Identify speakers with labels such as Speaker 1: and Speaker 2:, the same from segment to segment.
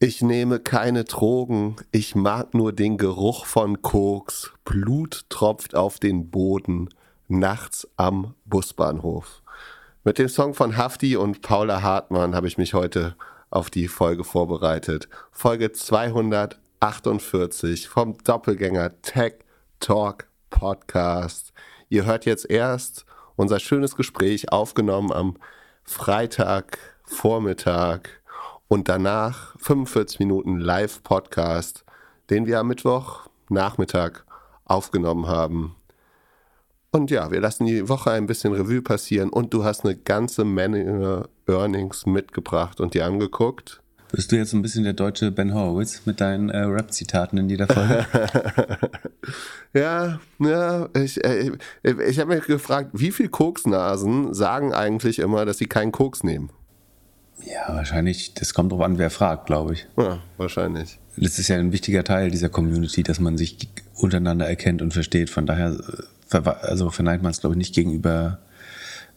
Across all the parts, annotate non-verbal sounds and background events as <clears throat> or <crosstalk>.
Speaker 1: Ich nehme keine Drogen, ich mag nur den Geruch von Koks. Blut tropft auf den Boden, nachts am Busbahnhof. Mit dem Song von Hafti und Paula Hartmann habe ich mich heute auf die Folge vorbereitet. Folge 248 vom Doppelgänger Tech Talk Podcast. Ihr hört jetzt erst unser schönes Gespräch aufgenommen am Freitagvormittag und danach 45 Minuten Live-Podcast, den wir am Mittwochnachmittag aufgenommen haben. Und ja, wir lassen die Woche ein bisschen Revue passieren und du hast eine ganze Menge Earnings mitgebracht und dir angeguckt.
Speaker 2: Bist du jetzt ein bisschen der deutsche Ben Horowitz mit deinen äh, Rap-Zitaten in jeder Folge? <laughs>
Speaker 1: ja, ja, ich, äh, ich habe mich gefragt, wie viele Koksnasen sagen eigentlich immer, dass sie keinen Koks nehmen?
Speaker 2: Ja, wahrscheinlich, das kommt drauf an, wer fragt, glaube ich.
Speaker 1: Ja, wahrscheinlich.
Speaker 2: Das ist ja ein wichtiger Teil dieser Community, dass man sich untereinander erkennt und versteht. Von daher äh, also verneint man es, glaube ich, nicht gegenüber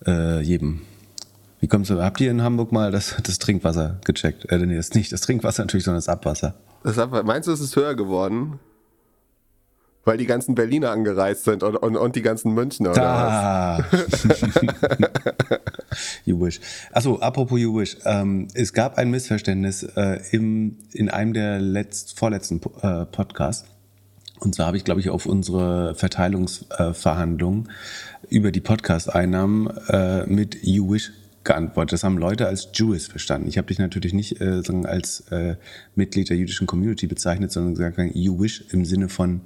Speaker 2: äh, jedem. Wie kommst du, habt ihr in Hamburg mal das, das Trinkwasser gecheckt? Äh, nee, das nicht das Trinkwasser natürlich, sondern das Abwasser.
Speaker 1: Das Abwasser. Meinst du, es ist höher geworden? Weil die ganzen Berliner angereist sind und, und, und die ganzen Münchner, oder da. was? <laughs>
Speaker 2: you wish. Achso, apropos You wish. Ähm, es gab ein Missverständnis äh, im, in einem der letzt, vorletzten äh, Podcasts. Und zwar habe ich, glaube ich, auf unsere Verteilungsverhandlungen äh, über die Podcast-Einnahmen äh, mit You wish geantwortet. Das haben Leute als Jewish verstanden. Ich habe dich natürlich nicht äh, als äh, Mitglied der jüdischen Community bezeichnet, sondern gesagt, You wish im Sinne von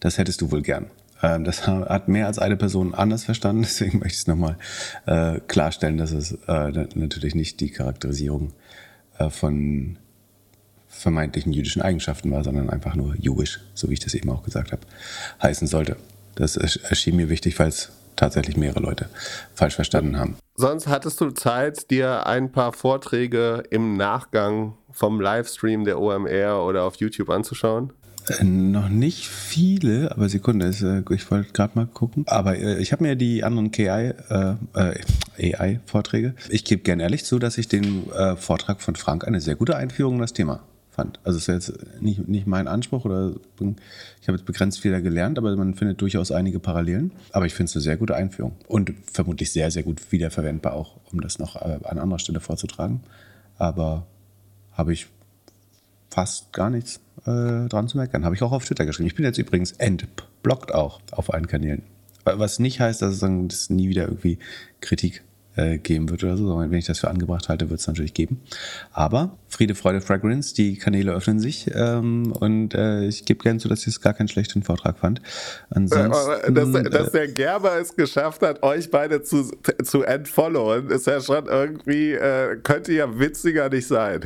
Speaker 2: das hättest du wohl gern. Ähm, das <laughs> hat mehr als eine Person anders verstanden, <laughs> deswegen möchte ich es nochmal äh, klarstellen, dass es äh, natürlich nicht die Charakterisierung äh, von vermeintlichen jüdischen Eigenschaften war, sondern einfach nur Jewish, so wie ich das eben auch gesagt habe, heißen sollte. Das erschien mir wichtig, weil es tatsächlich mehrere Leute falsch verstanden haben.
Speaker 1: Sonst hattest du Zeit, dir ein paar Vorträge im Nachgang vom Livestream der OMR oder auf YouTube anzuschauen?
Speaker 2: Äh, noch nicht viele, aber Sekunde, äh, ich wollte gerade mal gucken. Aber äh, ich habe mir die anderen KI, äh, AI-Vorträge. Ich gebe gern ehrlich zu, dass ich den Vortrag von Frank eine sehr gute Einführung in das Thema fand. Also es ist jetzt nicht, nicht mein Anspruch oder ich habe jetzt begrenzt viel gelernt, aber man findet durchaus einige Parallelen. Aber ich finde es eine sehr gute Einführung und vermutlich sehr, sehr gut wiederverwendbar auch, um das noch an anderer Stelle vorzutragen. Aber habe ich fast gar nichts äh, dran zu meckern. Habe ich auch auf Twitter geschrieben. Ich bin jetzt übrigens entblockt auch auf allen Kanälen. Was nicht heißt, dass es dann dass nie wieder irgendwie Kritik äh, geben wird oder so, sondern wenn ich das für angebracht halte, wird es natürlich geben. Aber Friede, Freude, Fragrance, die Kanäle öffnen sich ähm, und äh, ich gebe gerne zu, dass ich es gar keinen schlechten Vortrag fand.
Speaker 1: Ansonsten, dass, dass der Gerber es geschafft hat, euch beide zu, zu entfollowen, ist ja schon irgendwie, äh, könnte ja witziger nicht sein.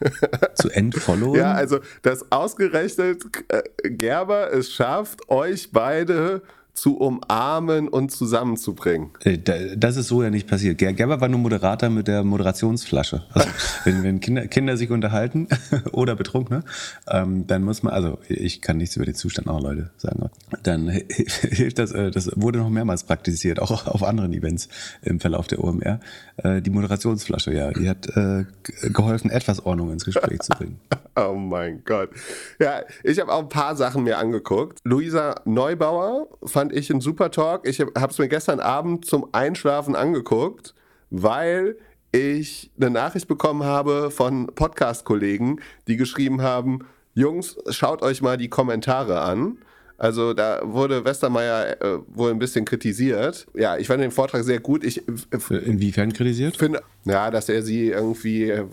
Speaker 1: <laughs>
Speaker 2: zu entfollowen?
Speaker 1: Ja, also, dass ausgerechnet äh, Gerber es schafft, euch beide zu umarmen und zusammenzubringen.
Speaker 2: Äh, das ist so ja nicht passiert. Gerber war nur Moderator mit der Moderationsflasche. Also, <laughs> wenn, wenn Kinder, Kinder sich unterhalten <laughs> oder Betrunkene, ähm, dann muss man, also ich kann nichts über den Zustand auch Leute sagen, dann hilft das, äh, das wurde noch mehrmals praktiziert, auch auf anderen Events im Verlauf der OMR. Äh, die Moderationsflasche, ja, die hat äh, geholfen, etwas Ordnung ins Gespräch zu bringen. <laughs>
Speaker 1: oh mein Gott. Ja, ich habe auch ein paar Sachen mir angeguckt. Luisa Neubauer fand fand ich ein super Talk. Ich habe es mir gestern Abend zum Einschlafen angeguckt, weil ich eine Nachricht bekommen habe von Podcast-Kollegen, die geschrieben haben, Jungs, schaut euch mal die Kommentare an. Also da wurde Westermeier äh, wohl ein bisschen kritisiert. Ja, ich fand den Vortrag sehr gut. Ich,
Speaker 2: äh, Inwiefern kritisiert?
Speaker 1: Finde, ja, dass er sie irgendwie, äh,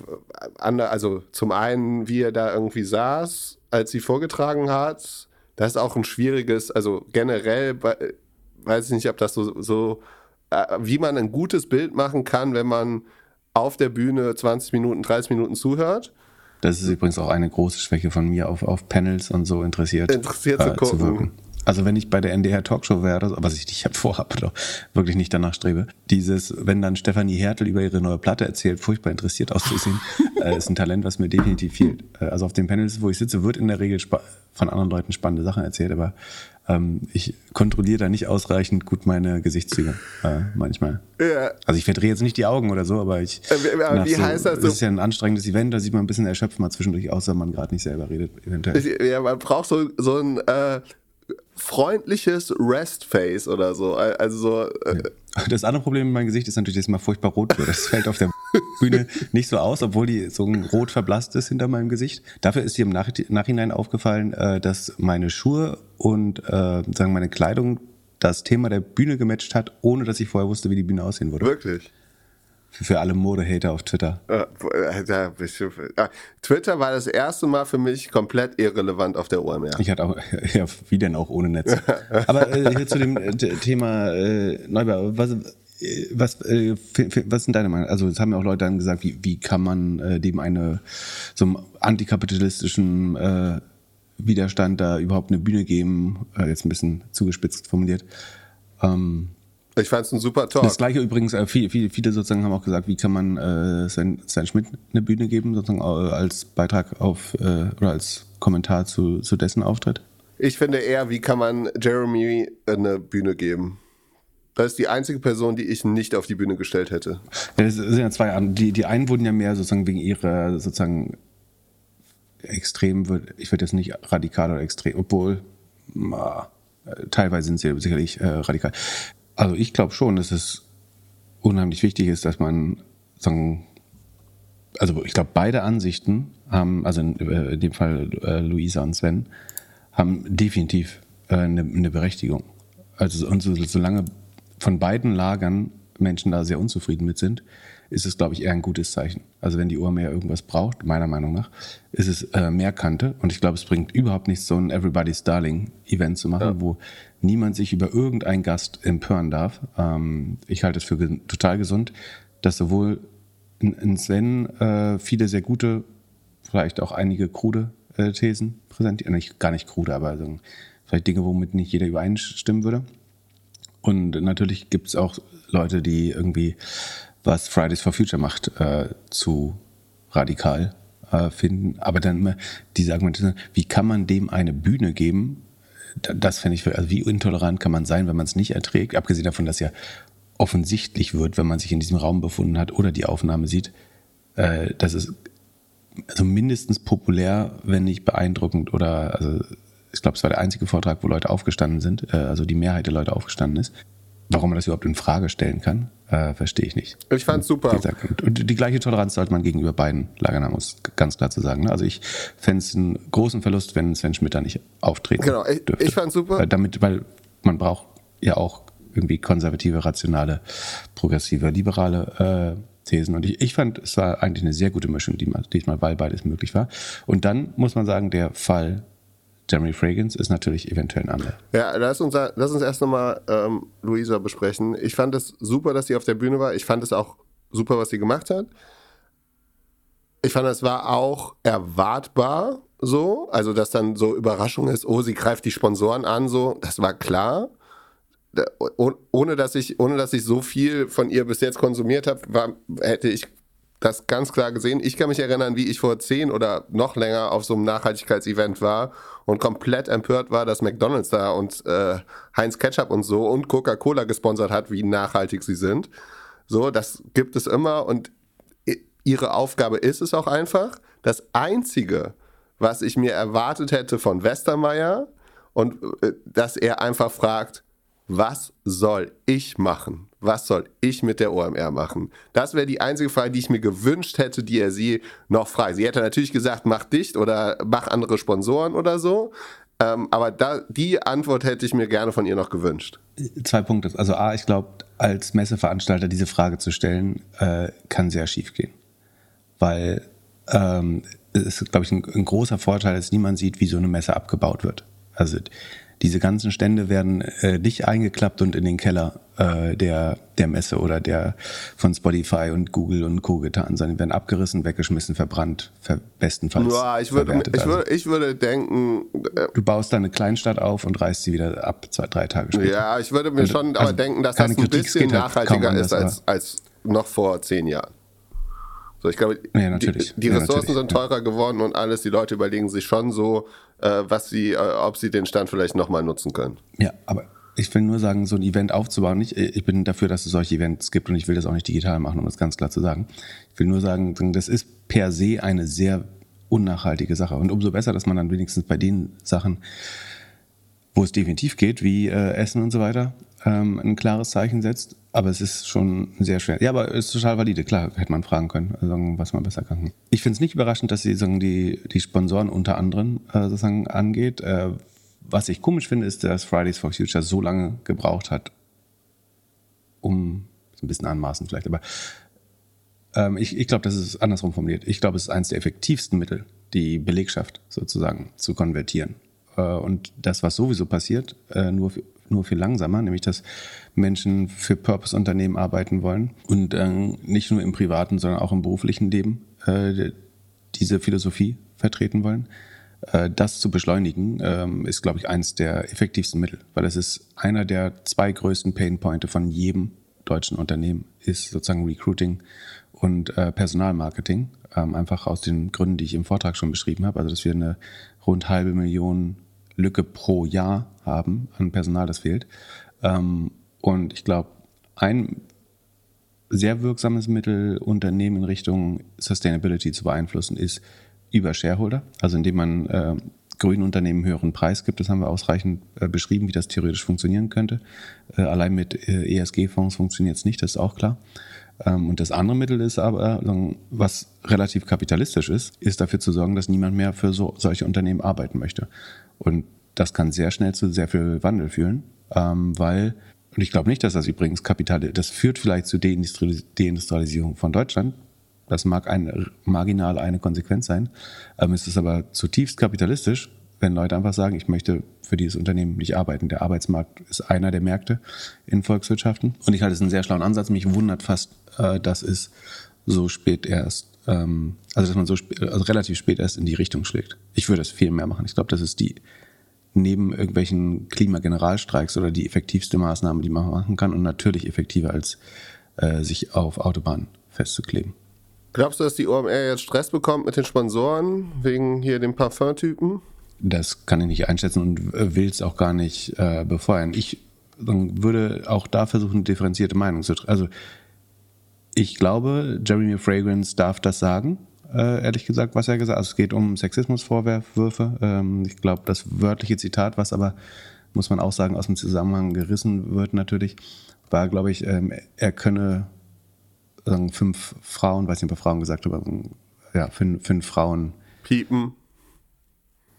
Speaker 1: also zum einen, wie er da irgendwie saß, als sie vorgetragen hat das ist auch ein schwieriges, also generell weiß ich nicht, ob das so, so äh, wie man ein gutes Bild machen kann, wenn man auf der Bühne 20 Minuten, 30 Minuten zuhört.
Speaker 2: Das ist übrigens auch eine große Schwäche von mir, auf, auf Panels und so interessiert,
Speaker 1: interessiert äh, zu gucken. Zu
Speaker 2: Also wenn ich bei der NDR Talkshow wäre, was ich nicht <laughs> vorhabe, doch wirklich nicht danach strebe, dieses, wenn dann Stefanie Hertel über ihre neue Platte erzählt, furchtbar interessiert auszusehen, <laughs> äh, ist ein Talent, was mir definitiv fehlt. Äh, also auf den Panels, wo ich sitze, wird in der Regel von anderen Leuten spannende Sachen erzählt, aber ähm, ich kontrolliere da nicht ausreichend gut meine Gesichtszüge äh, manchmal. Ja. Also ich verdrehe jetzt nicht die Augen oder so, aber ich.
Speaker 1: Äh, aber wie
Speaker 2: so,
Speaker 1: heißt das?
Speaker 2: Das ist ja ein anstrengendes Event, da sieht man ein bisschen erschöpft mal zwischendurch aus, wenn man gerade nicht selber redet,
Speaker 1: eventuell. Ja, man braucht so, so ein äh, freundliches Rest-Face oder so. Also so. Äh,
Speaker 2: das andere Problem in meinem Gesicht ist natürlich, dass es mal furchtbar rot wird. Das fällt auf der <laughs> Bühne nicht so aus, obwohl die so rot verblasst ist hinter meinem Gesicht. Dafür ist dir im Nachhinein aufgefallen, äh, dass meine Schuhe und äh, sagen meine Kleidung das Thema der Bühne gematcht hat, ohne dass ich vorher wusste, wie die Bühne aussehen würde.
Speaker 1: Wirklich?
Speaker 2: Für alle Modehater auf Twitter.
Speaker 1: Twitter war das erste Mal für mich komplett irrelevant auf der OMR.
Speaker 2: Ich hatte auch, <laughs> ja, wie denn auch ohne Netz. Aber äh, hier zu dem äh, Thema äh, Neubau, was, äh, was, äh, was sind deine Meinung? Also, es haben ja auch Leute dann gesagt, wie, wie kann man äh, dem eine so einem antikapitalistischen äh, Widerstand da überhaupt eine Bühne geben? Äh, jetzt ein bisschen zugespitzt formuliert. Ähm,
Speaker 1: ich fand es ein super Talk.
Speaker 2: Das gleiche übrigens, äh, viele, viele, sozusagen haben auch gesagt, wie kann man äh, Sven, Sven Schmidt eine Bühne geben, sozusagen äh, als Beitrag auf äh, oder als Kommentar zu, zu dessen Auftritt?
Speaker 1: Ich finde eher, wie kann man Jeremy eine Bühne geben? Das ist die einzige Person, die ich nicht auf die Bühne gestellt hätte.
Speaker 2: Ja, das sind ja zwei Die, die einen wurden ja mehr sozusagen wegen ihrer sozusagen extrem, ich würde jetzt nicht radikal oder extrem, obwohl na, teilweise sind sie sicherlich äh, radikal. Also ich glaube schon, dass es unheimlich wichtig ist, dass man sagen, also ich glaube, beide Ansichten haben, also in, äh, in dem Fall äh, Luisa und Sven, haben definitiv äh, eine, Berechtigung. Also und so, solange von beiden Lagern Menschen da sehr unzufrieden mit sind, ist es, glaube ich, eher ein gutes Zeichen. Also wenn die Uhr mehr irgendwas braucht, meiner Meinung nach, ist es äh, mehr Kante. Und ich glaube, es bringt überhaupt nichts, so ein Everybody's Darling-Event zu machen, ja. wo niemand sich über irgendeinen Gast empören darf. Ähm, ich halte es für ge total gesund, dass sowohl in, in Sven äh, viele sehr gute, vielleicht auch einige krude äh, Thesen präsentiert, nicht, gar nicht krude, aber also vielleicht Dinge, womit nicht jeder übereinstimmen würde. Und natürlich gibt es auch Leute, die irgendwie was Fridays for Future macht, äh, zu radikal äh, finden. Aber dann immer diese Argumente, wie kann man dem eine Bühne geben? Das fände ich, also wie intolerant kann man sein, wenn man es nicht erträgt? Abgesehen davon, dass ja offensichtlich wird, wenn man sich in diesem Raum befunden hat oder die Aufnahme sieht, äh, dass es also mindestens populär, wenn nicht beeindruckend oder also ich glaube, es war der einzige Vortrag, wo Leute aufgestanden sind, äh, also die Mehrheit der Leute aufgestanden ist. Warum man das überhaupt in Frage stellen kann, äh, verstehe ich nicht.
Speaker 1: Ich fand's super.
Speaker 2: Und, und die gleiche Toleranz sollte man gegenüber beiden Lagern haben, muss ganz klar zu sagen. Ne? Also ich fände es einen großen Verlust, wenn Sven Schmidt da nicht auftreten
Speaker 1: Genau, ich, dürfte. ich fand's super.
Speaker 2: Weil, damit, weil man braucht ja auch irgendwie konservative, rationale, progressive, liberale äh, Thesen. Und ich, ich fand, es war eigentlich eine sehr gute Mischung, die diesmal, weil beides möglich war. Und dann muss man sagen, der Fall Jeremy Fragrance ist natürlich eventuell ein anderer.
Speaker 1: Ja, lass uns, lass uns erst nochmal ähm, Luisa besprechen. Ich fand es super, dass sie auf der Bühne war. Ich fand es auch super, was sie gemacht hat. Ich fand, es war auch erwartbar so. Also, dass dann so Überraschung ist, oh, sie greift die Sponsoren an, so. Das war klar. Ohne dass ich, ohne dass ich so viel von ihr bis jetzt konsumiert habe, hätte ich das ganz klar gesehen. Ich kann mich erinnern, wie ich vor zehn oder noch länger auf so einem Nachhaltigkeitsevent war und komplett empört war, dass McDonalds da und äh, Heinz Ketchup und so und Coca-Cola gesponsert hat, wie nachhaltig sie sind. So, das gibt es immer und ihre Aufgabe ist es auch einfach. Das Einzige, was ich mir erwartet hätte von Westermeier und äh, dass er einfach fragt, was soll ich machen? Was soll ich mit der OMR machen? Das wäre die einzige Frage, die ich mir gewünscht hätte, die er sie noch frei. Sie hätte natürlich gesagt, mach dicht oder mach andere Sponsoren oder so. Ähm, aber da, die Antwort hätte ich mir gerne von ihr noch gewünscht.
Speaker 2: Zwei Punkte. Also A, ich glaube, als Messeveranstalter diese Frage zu stellen, äh, kann sehr schief gehen. Weil ähm, es ist, glaube ich, ein, ein großer Vorteil, dass niemand sieht, wie so eine Messe abgebaut wird. Also diese ganzen Stände werden äh, nicht eingeklappt und in den Keller äh, der, der Messe oder der von Spotify und Google und Co. getan, sondern werden abgerissen, weggeschmissen, verbrannt, ver bestenfalls.
Speaker 1: Ja, ich würde, ich
Speaker 2: also.
Speaker 1: würde, ich würde denken.
Speaker 2: Äh, du baust da eine Kleinstadt auf und reißt sie wieder ab, zwei, drei Tage später.
Speaker 1: Ja, ich würde mir schon also aber denken, dass das ein Kritik, bisschen halt nachhaltiger halt ist als, als noch vor zehn Jahren. So, ich glaube, ja, die, die, Ressourcen ja, sind teurer geworden und alles. Die Leute überlegen sich schon so, was sie, äh, ob sie den Stand vielleicht nochmal nutzen können.
Speaker 2: Ja, aber ich will nur sagen, so ein Event aufzubauen, nicht, ich bin dafür, dass es solche Events gibt und ich will das auch nicht digital machen, um das ganz klar zu sagen. Ich will nur sagen, das ist per se eine sehr unnachhaltige Sache. Und umso besser, dass man dann wenigstens bei den Sachen, wo es definitiv geht, wie äh, Essen und so weiter, ähm, ein klares Zeichen setzt. Aber es ist schon sehr schwer. Ja, aber es ist total valide. Klar, hätte man fragen können, also, was man besser kann. Ich finde es nicht überraschend, dass sie sagen, die, die Sponsoren unter anderem äh, sozusagen angeht. Äh, was ich komisch finde, ist, dass Fridays for Future so lange gebraucht hat, um, ein bisschen anmaßen vielleicht, aber ähm, ich, ich glaube, das ist andersrum formuliert. Ich glaube, es ist eines der effektivsten Mittel, die Belegschaft sozusagen zu konvertieren. Äh, und das, was sowieso passiert, äh, nur nur viel langsamer, nämlich dass Menschen für Purpose-Unternehmen arbeiten wollen und äh, nicht nur im privaten, sondern auch im beruflichen Leben äh, diese Philosophie vertreten wollen. Äh, das zu beschleunigen, ähm, ist, glaube ich, eines der effektivsten Mittel, weil es ist einer der zwei größten Painpointe von jedem deutschen Unternehmen, ist sozusagen Recruiting und äh, Personalmarketing. Ähm, einfach aus den Gründen, die ich im Vortrag schon beschrieben habe. Also, dass wir eine rund halbe Million Lücke pro Jahr haben an Personal, das fehlt. Ähm, und ich glaube, ein sehr wirksames Mittel, Unternehmen in Richtung Sustainability zu beeinflussen, ist über Shareholder, also indem man äh, grünen Unternehmen höheren Preis gibt. Das haben wir ausreichend äh, beschrieben, wie das theoretisch funktionieren könnte. Äh, allein mit äh, ESG-Fonds funktioniert es nicht, das ist auch klar. Ähm, und das andere Mittel ist aber, was relativ kapitalistisch ist, ist dafür zu sorgen, dass niemand mehr für so, solche Unternehmen arbeiten möchte. Und das kann sehr schnell zu sehr viel Wandel führen, ähm, weil, und ich glaube nicht, dass das übrigens Kapital, das führt vielleicht zur Deindustrialisierung von Deutschland. Das mag ein, marginal eine Konsequenz sein. Ähm, es ist aber zutiefst kapitalistisch, wenn Leute einfach sagen, ich möchte für dieses Unternehmen nicht arbeiten. Der Arbeitsmarkt ist einer der Märkte in Volkswirtschaften. Und ich halte es einen sehr schlauen Ansatz. Mich wundert fast, äh, dass es so spät erst ähm, also dass man so also relativ spät erst in die Richtung schlägt. Ich würde es viel mehr machen. Ich glaube, das ist die neben irgendwelchen Klimageneralstreiks oder die effektivste Maßnahme, die man machen kann und natürlich effektiver als äh, sich auf Autobahnen festzukleben.
Speaker 1: Glaubst du, dass die OMR jetzt Stress bekommt mit den Sponsoren wegen hier dem Parfum-Typen?
Speaker 2: Das kann ich nicht einschätzen und äh, will es auch gar nicht äh, befeuern. Ich würde auch da versuchen, eine differenzierte Meinung zu treffen. Also ich glaube, Jeremy Fragrance darf das sagen, äh, ehrlich gesagt, was er gesagt hat. Also es geht um Sexismusvorwürfe. Ähm, ich glaube, das wörtliche Zitat, was aber, muss man auch sagen, aus dem Zusammenhang gerissen wird natürlich, war, glaube ich, ähm, er könne sagen, fünf Frauen, weiß nicht, ob er Frauen gesagt hat, aber ja, fünf, fünf Frauen
Speaker 1: piepen.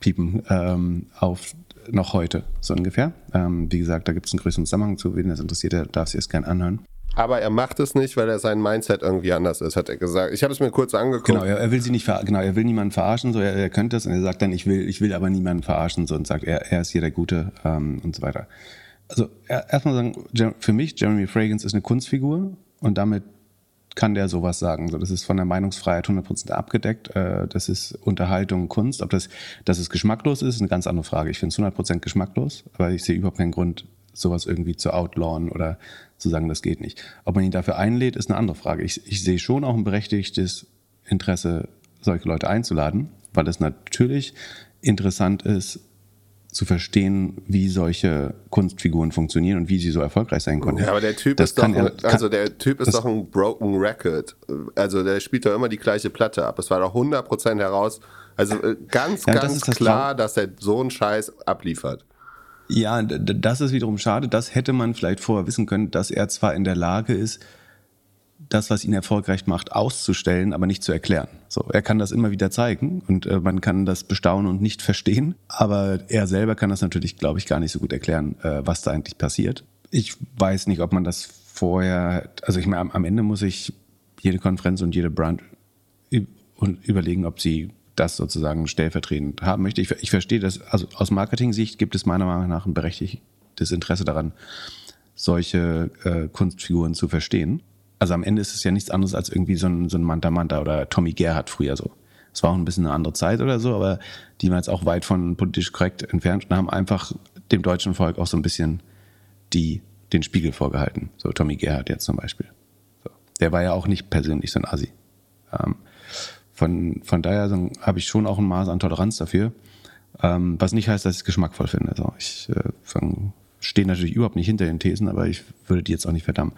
Speaker 2: Piepen ähm, auf noch heute, so ungefähr. Ähm, wie gesagt, da gibt es einen größeren Zusammenhang zu, wen das interessiert, der darf sich das gerne anhören.
Speaker 1: Aber er macht es nicht, weil er sein Mindset irgendwie anders ist, hat er gesagt. Ich habe es mir kurz angeguckt.
Speaker 2: Genau, er, er will sie nicht genau, er will niemanden verarschen, so er, er könnte es und er sagt dann, ich will, ich will aber niemanden verarschen, so und sagt, er, er ist hier der Gute ähm, und so weiter. Also erstmal sagen, für mich, Jeremy Fragrance ist eine Kunstfigur und damit kann der sowas sagen. So, das ist von der Meinungsfreiheit 100% abgedeckt. Äh, das ist Unterhaltung, Kunst. Ob das, dass es geschmacklos ist, ist eine ganz andere Frage. Ich finde es 100% geschmacklos, aber ich sehe überhaupt keinen Grund, sowas irgendwie zu outlawen oder zu sagen, das geht nicht. Ob man ihn dafür einlädt, ist eine andere Frage. Ich, ich sehe schon auch ein berechtigtes Interesse, solche Leute einzuladen, weil es natürlich interessant ist, zu verstehen, wie solche Kunstfiguren funktionieren und wie sie so erfolgreich sein konnten.
Speaker 1: Ja, aber der Typ das ist doch, ein, also der Typ ist doch ein broken record. Also der spielt doch immer die gleiche Platte ab. Es war doch 100% heraus. Also äh, ganz, ja, ganz das klar, dass er so einen Scheiß abliefert.
Speaker 2: Ja, das ist wiederum schade. Das hätte man vielleicht vorher wissen können, dass er zwar in der Lage ist, das, was ihn erfolgreich macht, auszustellen, aber nicht zu erklären. So, er kann das immer wieder zeigen und äh, man kann das bestaunen und nicht verstehen, aber er selber kann das natürlich, glaube ich, gar nicht so gut erklären, äh, was da eigentlich passiert. Ich weiß nicht, ob man das vorher, also ich meine, am, am Ende muss ich jede Konferenz und jede Brand überlegen, ob sie das sozusagen stellvertretend haben möchte. Ich, ich verstehe das, also aus Marketing-Sicht gibt es meiner Meinung nach ein berechtigtes Interesse daran, solche äh, Kunstfiguren zu verstehen. Also am Ende ist es ja nichts anderes als irgendwie so ein, so ein Manta Manta oder Tommy Gerhardt früher so. Es war auch ein bisschen eine andere Zeit oder so, aber die waren jetzt auch weit von politisch korrekt entfernt und haben einfach dem deutschen Volk auch so ein bisschen die, den Spiegel vorgehalten. So Tommy Gerhardt jetzt zum Beispiel. So. Der war ja auch nicht persönlich so ein Assi. Ähm, von, von daher so, habe ich schon auch ein Maß an Toleranz dafür. Ähm, was nicht heißt, dass ich es geschmackvoll finde. Also ich äh, stehe natürlich überhaupt nicht hinter den Thesen, aber ich würde die jetzt auch nicht verdammen.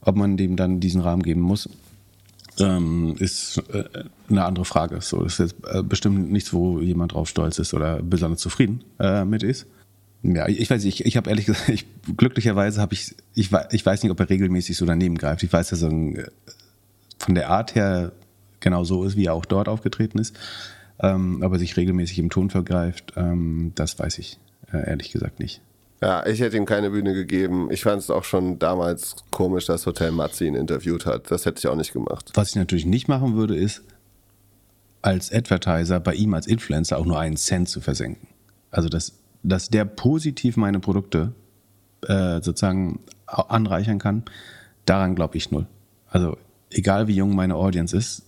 Speaker 2: Ob man dem dann diesen Rahmen geben muss, ähm, ist äh, eine andere Frage. So, das ist jetzt äh, bestimmt nichts, wo jemand drauf stolz ist oder besonders zufrieden äh, mit ist. Ja, ich weiß nicht, ich, ich habe ehrlich gesagt, <laughs> ich, glücklicherweise habe ich, ich, ich weiß nicht, ob er regelmäßig so daneben greift. Ich weiß, dass er ein, von der Art her genau so ist, wie er auch dort aufgetreten ist. Ähm, aber sich regelmäßig im Ton vergreift, ähm, das weiß ich äh, ehrlich gesagt nicht.
Speaker 1: Ja, ich hätte ihm keine Bühne gegeben. Ich fand es auch schon damals komisch, dass Hotel Matzi ihn interviewt hat. Das hätte ich auch nicht gemacht.
Speaker 2: Was ich natürlich nicht machen würde, ist, als Advertiser bei ihm als Influencer auch nur einen Cent zu versenken. Also, dass, dass der positiv meine Produkte äh, sozusagen anreichern kann, daran glaube ich null. Also, egal wie jung meine Audience ist,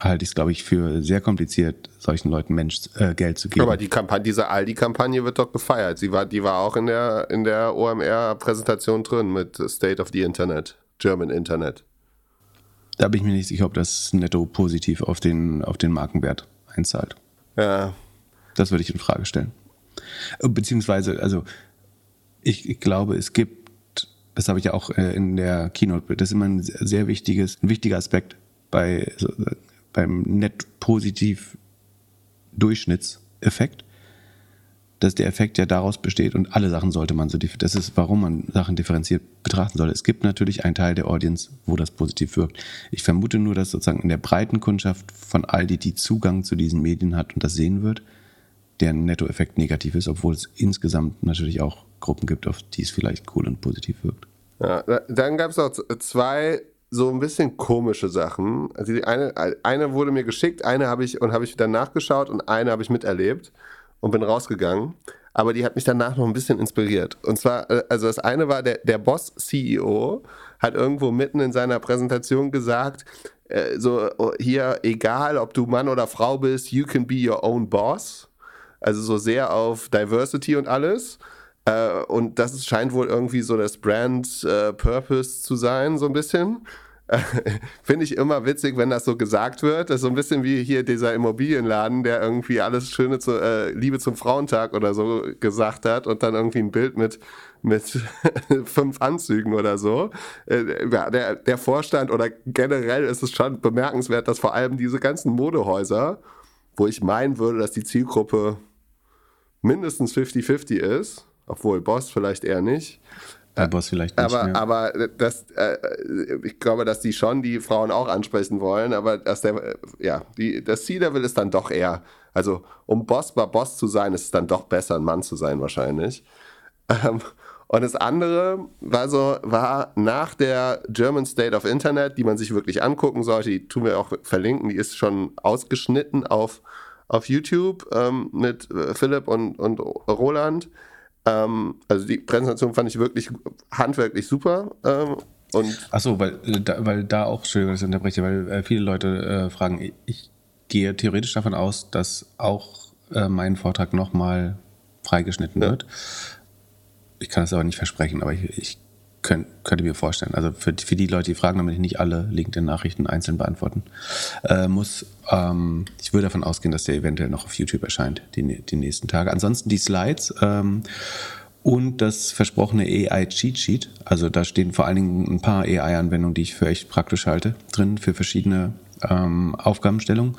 Speaker 2: halte ich es, glaube ich, für sehr kompliziert, solchen Leuten Mensch äh, Geld zu geben.
Speaker 1: Aber die Kampagne, diese Aldi-Kampagne wird doch gefeiert. Sie war, die war auch in der, in der OMR-Präsentation drin mit State of the Internet, German Internet.
Speaker 2: Da bin ich mir nicht sicher, ob das netto positiv auf den, auf den Markenwert einzahlt.
Speaker 1: Ja.
Speaker 2: Das würde ich in Frage stellen. Beziehungsweise, also ich, ich glaube, es gibt, das habe ich ja auch äh, in der Keynote, das ist immer ein sehr wichtiges, ein wichtiger Aspekt bei beim net positiv Durchschnittseffekt, dass der Effekt ja daraus besteht und alle Sachen sollte man so, das ist, warum man Sachen differenziert betrachten soll. Es gibt natürlich einen Teil der Audience, wo das positiv wirkt. Ich vermute nur, dass sozusagen in der breiten Kundschaft von all die, die Zugang zu diesen Medien hat und das sehen wird, der Nettoeffekt negativ ist, obwohl es insgesamt natürlich auch Gruppen gibt, auf die es vielleicht cool und positiv wirkt.
Speaker 1: Ja, dann gab es auch zwei so ein bisschen komische Sachen. Also die eine, eine wurde mir geschickt, eine habe ich und habe ich wieder nachgeschaut und eine habe ich miterlebt und bin rausgegangen. Aber die hat mich danach noch ein bisschen inspiriert. Und zwar, äh, also das eine war, der, der Boss-CEO hat irgendwo mitten in seiner Präsentation gesagt, äh, so oh, hier, egal ob du Mann oder Frau bist, you can be your own boss. Also so sehr auf Diversity und alles. Äh, und das scheint wohl irgendwie so das Brand äh, Purpose zu sein, so ein bisschen. <laughs> Finde ich immer witzig, wenn das so gesagt wird. Das ist so ein bisschen wie hier dieser Immobilienladen, der irgendwie alles Schöne zu äh, Liebe zum Frauentag oder so gesagt hat und dann irgendwie ein Bild mit mit <laughs> fünf Anzügen oder so. Äh, ja, der, der Vorstand oder generell ist es schon bemerkenswert, dass vor allem diese ganzen Modehäuser, wo ich meinen würde, dass die Zielgruppe mindestens 50-50 ist, obwohl Boss vielleicht eher nicht.
Speaker 2: Bei Boss vielleicht nicht.
Speaker 1: Aber, aber das, äh, ich glaube, dass die schon die Frauen auch ansprechen wollen, aber dass der, ja, die, das C-Level ist dann doch eher, also um Boss bei Boss zu sein, ist es dann doch besser, ein Mann zu sein wahrscheinlich. Ähm, und das andere war so, war nach der German State of Internet, die man sich wirklich angucken sollte, die tun wir auch verlinken, die ist schon ausgeschnitten auf, auf YouTube ähm, mit äh, Philipp und, und Roland. Ähm, also die Präsentation fand ich wirklich handwerklich super. Ähm, und
Speaker 2: Achso, weil, äh, da, weil da auch, Entschuldigung, dass ich unterbreche, weil äh, viele Leute äh, fragen, ich gehe theoretisch davon aus, dass auch äh, mein Vortrag nochmal freigeschnitten ja. wird. Ich kann es aber nicht versprechen, aber ich, ich könnt, könnte mir vorstellen. Also für, für die Leute, die fragen, damit ich nicht alle LinkedIn-Nachrichten einzeln beantworten äh, muss, ähm, ich würde davon ausgehen, dass der eventuell noch auf YouTube erscheint, die, die nächsten Tage. Ansonsten die Slides ähm, und das versprochene AI-Cheat Sheet. Also da stehen vor allen Dingen ein paar AI-Anwendungen, die ich für echt praktisch halte, drin für verschiedene ähm, Aufgabenstellungen.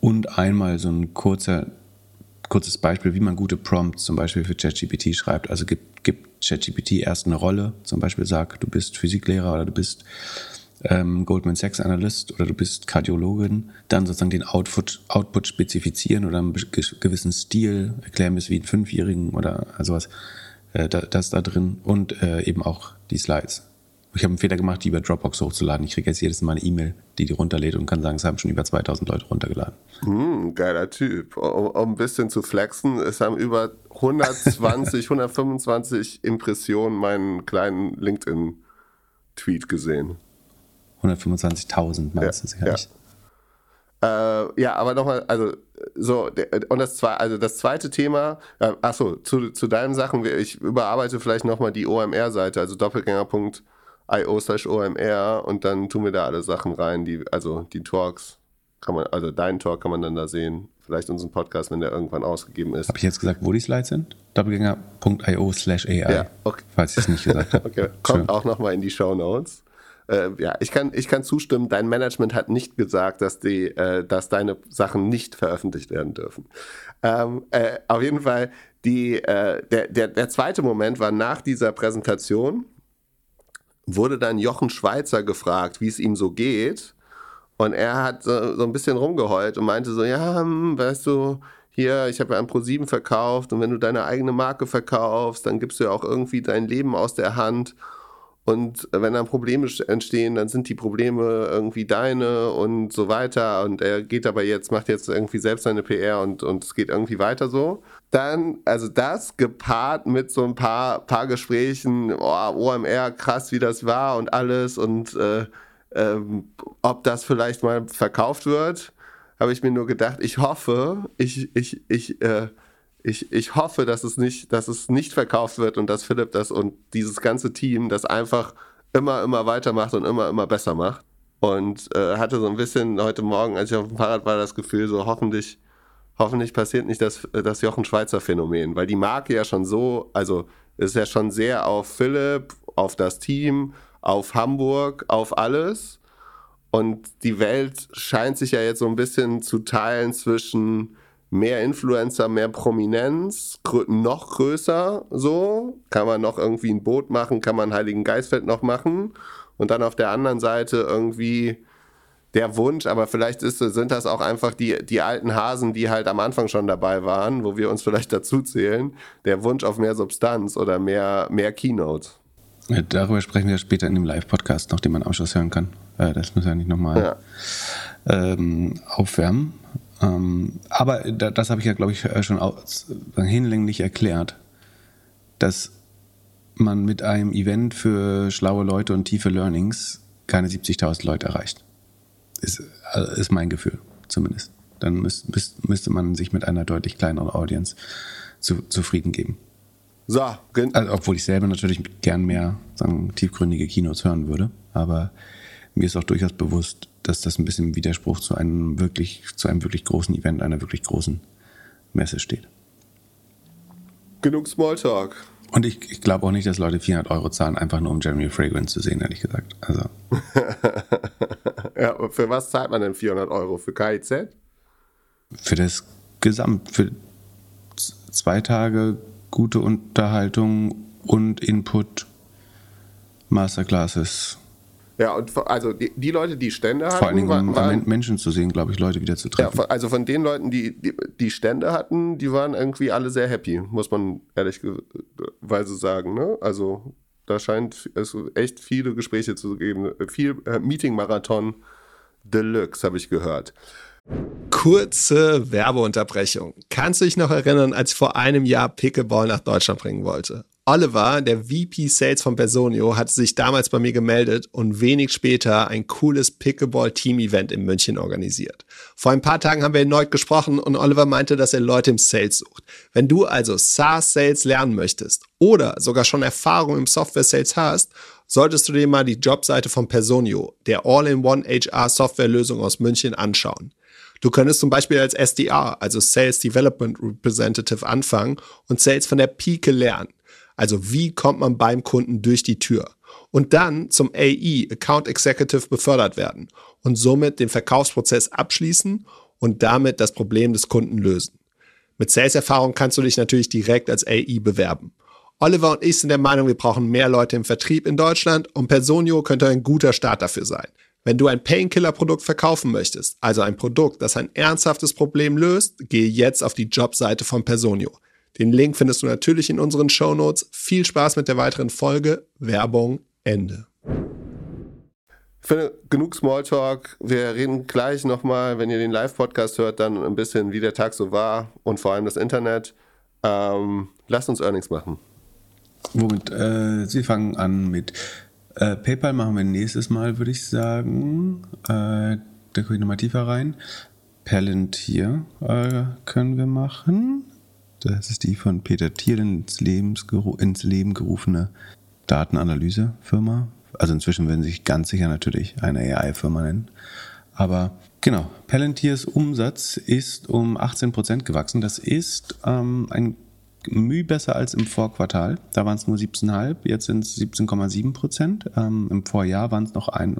Speaker 2: Und einmal so ein kurzer kurzes Beispiel, wie man gute Prompts zum Beispiel für ChatGPT schreibt. Also gibt, gibt ChatGPT erst eine Rolle, zum Beispiel sag, du bist Physiklehrer oder du bist ähm, Goldman Sachs Analyst oder du bist Kardiologin, dann sozusagen den Output, Output spezifizieren oder einen gewissen Stil, erklären bis wie einen Fünfjährigen oder sowas, äh, das da drin und äh, eben auch die Slides. Ich habe einen Fehler gemacht, die über Dropbox hochzuladen. Ich kriege jetzt jedes Mal eine E-Mail, die die runterlädt und kann sagen, es haben schon über 2000 Leute runtergeladen.
Speaker 1: Hm, geiler Typ. Um, um, ein bisschen zu flexen, es haben über 120, 125 <laughs> Impressionen meinen kleinen LinkedIn-Tweet gesehen.
Speaker 2: 125.000 meinst du sicherlich?
Speaker 1: Ja. Äh, ja, aber nochmal, also so, und das, zwei, also das zweite Thema, äh, achso, zu, zu deinen Sachen, ich überarbeite vielleicht nochmal die OMR-Seite, also doppelgänger.io slash OMR und dann tun wir da alle Sachen rein, die, also die Talks, kann man, also deinen Talk kann man dann da sehen. Vielleicht unseren Podcast, wenn der irgendwann ausgegeben ist.
Speaker 2: Habe ich jetzt gesagt, wo die Slides sind? doppelgänger.io slash AI. Ja, okay. Falls ich es nicht gesagt habe. <laughs>
Speaker 1: okay, kommt auch nochmal in die Show Notes äh, ja, ich kann, ich kann zustimmen, dein Management hat nicht gesagt, dass, die, äh, dass deine Sachen nicht veröffentlicht werden dürfen. Ähm, äh, auf jeden Fall, die, äh, der, der, der zweite Moment war nach dieser Präsentation, wurde dann Jochen Schweizer gefragt, wie es ihm so geht. Und er hat so, so ein bisschen rumgeheult und meinte so, ja, hm, weißt du, hier, ich habe ja an Pro7 verkauft und wenn du deine eigene Marke verkaufst, dann gibst du ja auch irgendwie dein Leben aus der Hand. Und wenn dann Probleme entstehen, dann sind die Probleme irgendwie deine und so weiter. Und er geht aber jetzt, macht jetzt irgendwie selbst seine PR und, und es geht irgendwie weiter so. Dann, also das gepaart mit so ein paar, paar Gesprächen, oh, OMR, krass, wie das war und alles und äh, äh, ob das vielleicht mal verkauft wird, habe ich mir nur gedacht, ich hoffe, ich, ich, ich, äh, ich, ich hoffe, dass es nicht, dass es nicht verkauft wird und dass Philipp das und dieses ganze Team das einfach immer, immer weitermacht und immer, immer besser macht. Und äh, hatte so ein bisschen heute Morgen, als ich auf dem Fahrrad war, das Gefühl, so hoffentlich, hoffentlich passiert nicht das, das Jochen Schweizer Phänomen, weil die Marke ja schon so, also ist ja schon sehr auf Philipp, auf das Team, auf Hamburg, auf alles. Und die Welt scheint sich ja jetzt so ein bisschen zu teilen zwischen mehr Influencer, mehr Prominenz, noch größer so. Kann man noch irgendwie ein Boot machen, kann man Heiligen Geistfeld noch machen. Und dann auf der anderen Seite irgendwie der Wunsch, aber vielleicht ist, sind das auch einfach die, die alten Hasen, die halt am Anfang schon dabei waren, wo wir uns vielleicht dazu zählen, der Wunsch auf mehr Substanz oder mehr, mehr Keynote.
Speaker 2: Ja, darüber sprechen wir später in dem Live-Podcast noch, den man am Schluss hören kann. Äh, das muss ja nicht nochmal ja. ähm, aufwärmen. Ähm, aber da, das habe ich ja, glaube ich, äh, schon hinlänglich erklärt, dass man mit einem Event für schlaue Leute und tiefe Learnings keine 70.000 Leute erreicht. Ist, äh, ist mein Gefühl, zumindest. Dann müß, müß, müsste man sich mit einer deutlich kleineren Audience zu, zufrieden geben.
Speaker 1: So,
Speaker 2: also, obwohl ich selber natürlich gern mehr sagen, tiefgründige Kinos hören würde, aber mir ist auch durchaus bewusst, dass das ein bisschen im Widerspruch zu einem wirklich, zu einem wirklich großen Event, einer wirklich großen Messe steht.
Speaker 1: Genug Smalltalk.
Speaker 2: Und ich, ich glaube auch nicht, dass Leute 400 Euro zahlen, einfach nur um Jeremy Fragrance zu sehen, ehrlich gesagt. Also. <laughs>
Speaker 1: ja, für was zahlt man denn 400 Euro? Für KIZ?
Speaker 2: Für das Gesamt, für zwei Tage gute Unterhaltung und Input, Masterclasses,
Speaker 1: ja, und also die, die Leute, die Stände hatten.
Speaker 2: Vor allen Dingen, um waren, Menschen zu sehen, glaube ich, Leute wieder zu treffen.
Speaker 1: Ja, also von den Leuten, die, die, die Stände hatten, die waren irgendwie alle sehr happy, muss man ehrlicherweise sagen. Ne? Also da scheint es echt viele Gespräche zu geben. Viel äh, Meeting-Marathon Deluxe, habe ich gehört. Kurze Werbeunterbrechung. Kannst du dich noch erinnern, als ich vor einem Jahr Pickleball nach Deutschland bringen wollte? Oliver, der VP Sales von Personio, hatte sich damals bei mir gemeldet und wenig später ein cooles Pickleball-Team-Event in München organisiert. Vor ein paar Tagen haben wir erneut gesprochen und Oliver meinte, dass er Leute im Sales sucht. Wenn du also SaaS-Sales lernen möchtest oder sogar schon Erfahrung im Software-Sales hast, solltest du dir mal die Jobseite von Personio, der All-in-One HR-Software-Lösung aus München, anschauen. Du könntest zum Beispiel als SDR, also Sales Development Representative, anfangen und Sales von der Pike lernen. Also wie kommt man beim Kunden durch die Tür? Und dann zum AE, Account Executive, befördert werden und somit den Verkaufsprozess abschließen und damit das Problem des Kunden lösen. Mit Sales-Erfahrung kannst du dich natürlich direkt als AE bewerben. Oliver und ich sind der Meinung, wir brauchen mehr Leute im Vertrieb in Deutschland und Personio könnte ein guter Start dafür sein. Wenn du ein Painkiller-Produkt verkaufen möchtest, also ein Produkt, das ein ernsthaftes Problem löst, gehe jetzt auf die Jobseite von Personio. Den Link findest du natürlich in unseren Show Notes. Viel Spaß mit der weiteren Folge. Werbung Ende. Ich finde, genug Smalltalk. Wir reden gleich nochmal, wenn ihr den Live-Podcast hört, dann ein bisschen, wie der Tag so war und vor allem das Internet. Ähm, lasst uns Earnings machen.
Speaker 2: Womit? Äh, Sie fangen an mit äh, PayPal machen wir nächstes Mal, würde ich sagen. Äh, da gucke ich nochmal tiefer rein. Palantir äh, können wir machen. Das ist die von Peter Thiel ins, ins Leben gerufene Datenanalysefirma. Also inzwischen werden sie sich ganz sicher natürlich eine AI-Firma nennen. Aber genau, Palantirs Umsatz ist um 18% gewachsen. Das ist ähm, ein Mühe besser als im Vorquartal. Da waren es nur 17,5, jetzt sind es 17,7 Prozent. Ähm, Im Vorjahr waren es noch ein,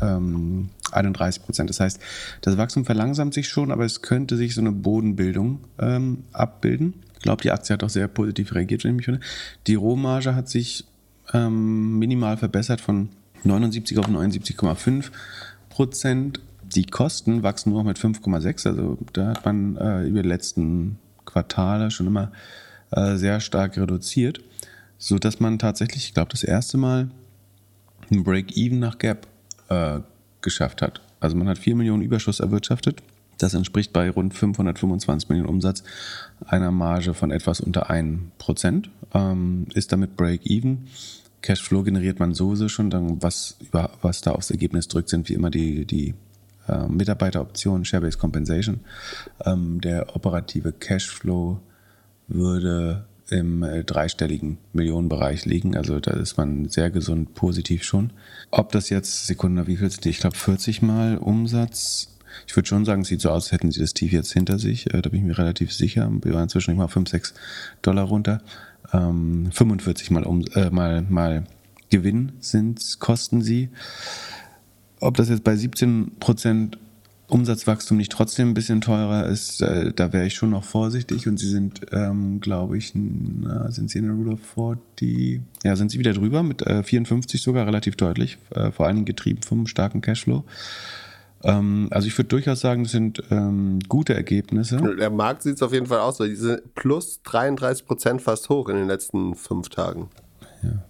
Speaker 2: ähm, 31 Prozent. Das heißt, das Wachstum verlangsamt sich schon, aber es könnte sich so eine Bodenbildung ähm, abbilden. Ich glaube, die Aktie hat auch sehr positiv reagiert, wenn ich mich finde. Die Rohmarge hat sich ähm, minimal verbessert von 79 auf 79,5 Prozent. Die Kosten wachsen nur noch mit 5,6. Also da hat man äh, über die letzten Quartale schon immer äh, sehr stark reduziert, sodass man tatsächlich, ich glaube, das erste Mal ein Break-Even nach Gap äh, geschafft hat. Also man hat 4 Millionen Überschuss erwirtschaftet. Das entspricht bei rund 525 Millionen Umsatz einer Marge von etwas unter 1%. Ähm, ist damit Break-Even. Cashflow generiert man sowieso schon. Dann was, was da aufs Ergebnis drückt, sind wie immer die, die äh, Mitarbeiteroptionen, Share-Based Compensation. Ähm, der operative Cashflow würde im äh, dreistelligen Millionenbereich liegen. Also da ist man sehr gesund positiv schon. Ob das jetzt, Sekunden, wie viel sind die? Ich glaube 40 Mal Umsatz. Ich würde schon sagen, es sieht so aus, als hätten sie das Tief jetzt hinter sich. Äh, da bin ich mir relativ sicher. Wir waren inzwischen mal 5, 6 Dollar runter. Ähm, 45 mal, um, äh, mal, mal Gewinn sind, kosten sie. Ob das jetzt bei 17 Prozent Umsatzwachstum nicht trotzdem ein bisschen teurer ist, äh, da wäre ich schon noch vorsichtig und sie sind, ähm, glaube ich, na, sind sie in der Rule of 40? Ja, sind sie wieder drüber mit äh, 54 sogar relativ deutlich, äh, vor allen Dingen getrieben vom starken Cashflow. Ähm, also ich würde durchaus sagen, das sind ähm, gute Ergebnisse.
Speaker 1: Der Markt sieht es auf jeden Fall aus, weil diese plus 33 Prozent fast hoch in den letzten fünf Tagen.
Speaker 2: Ja.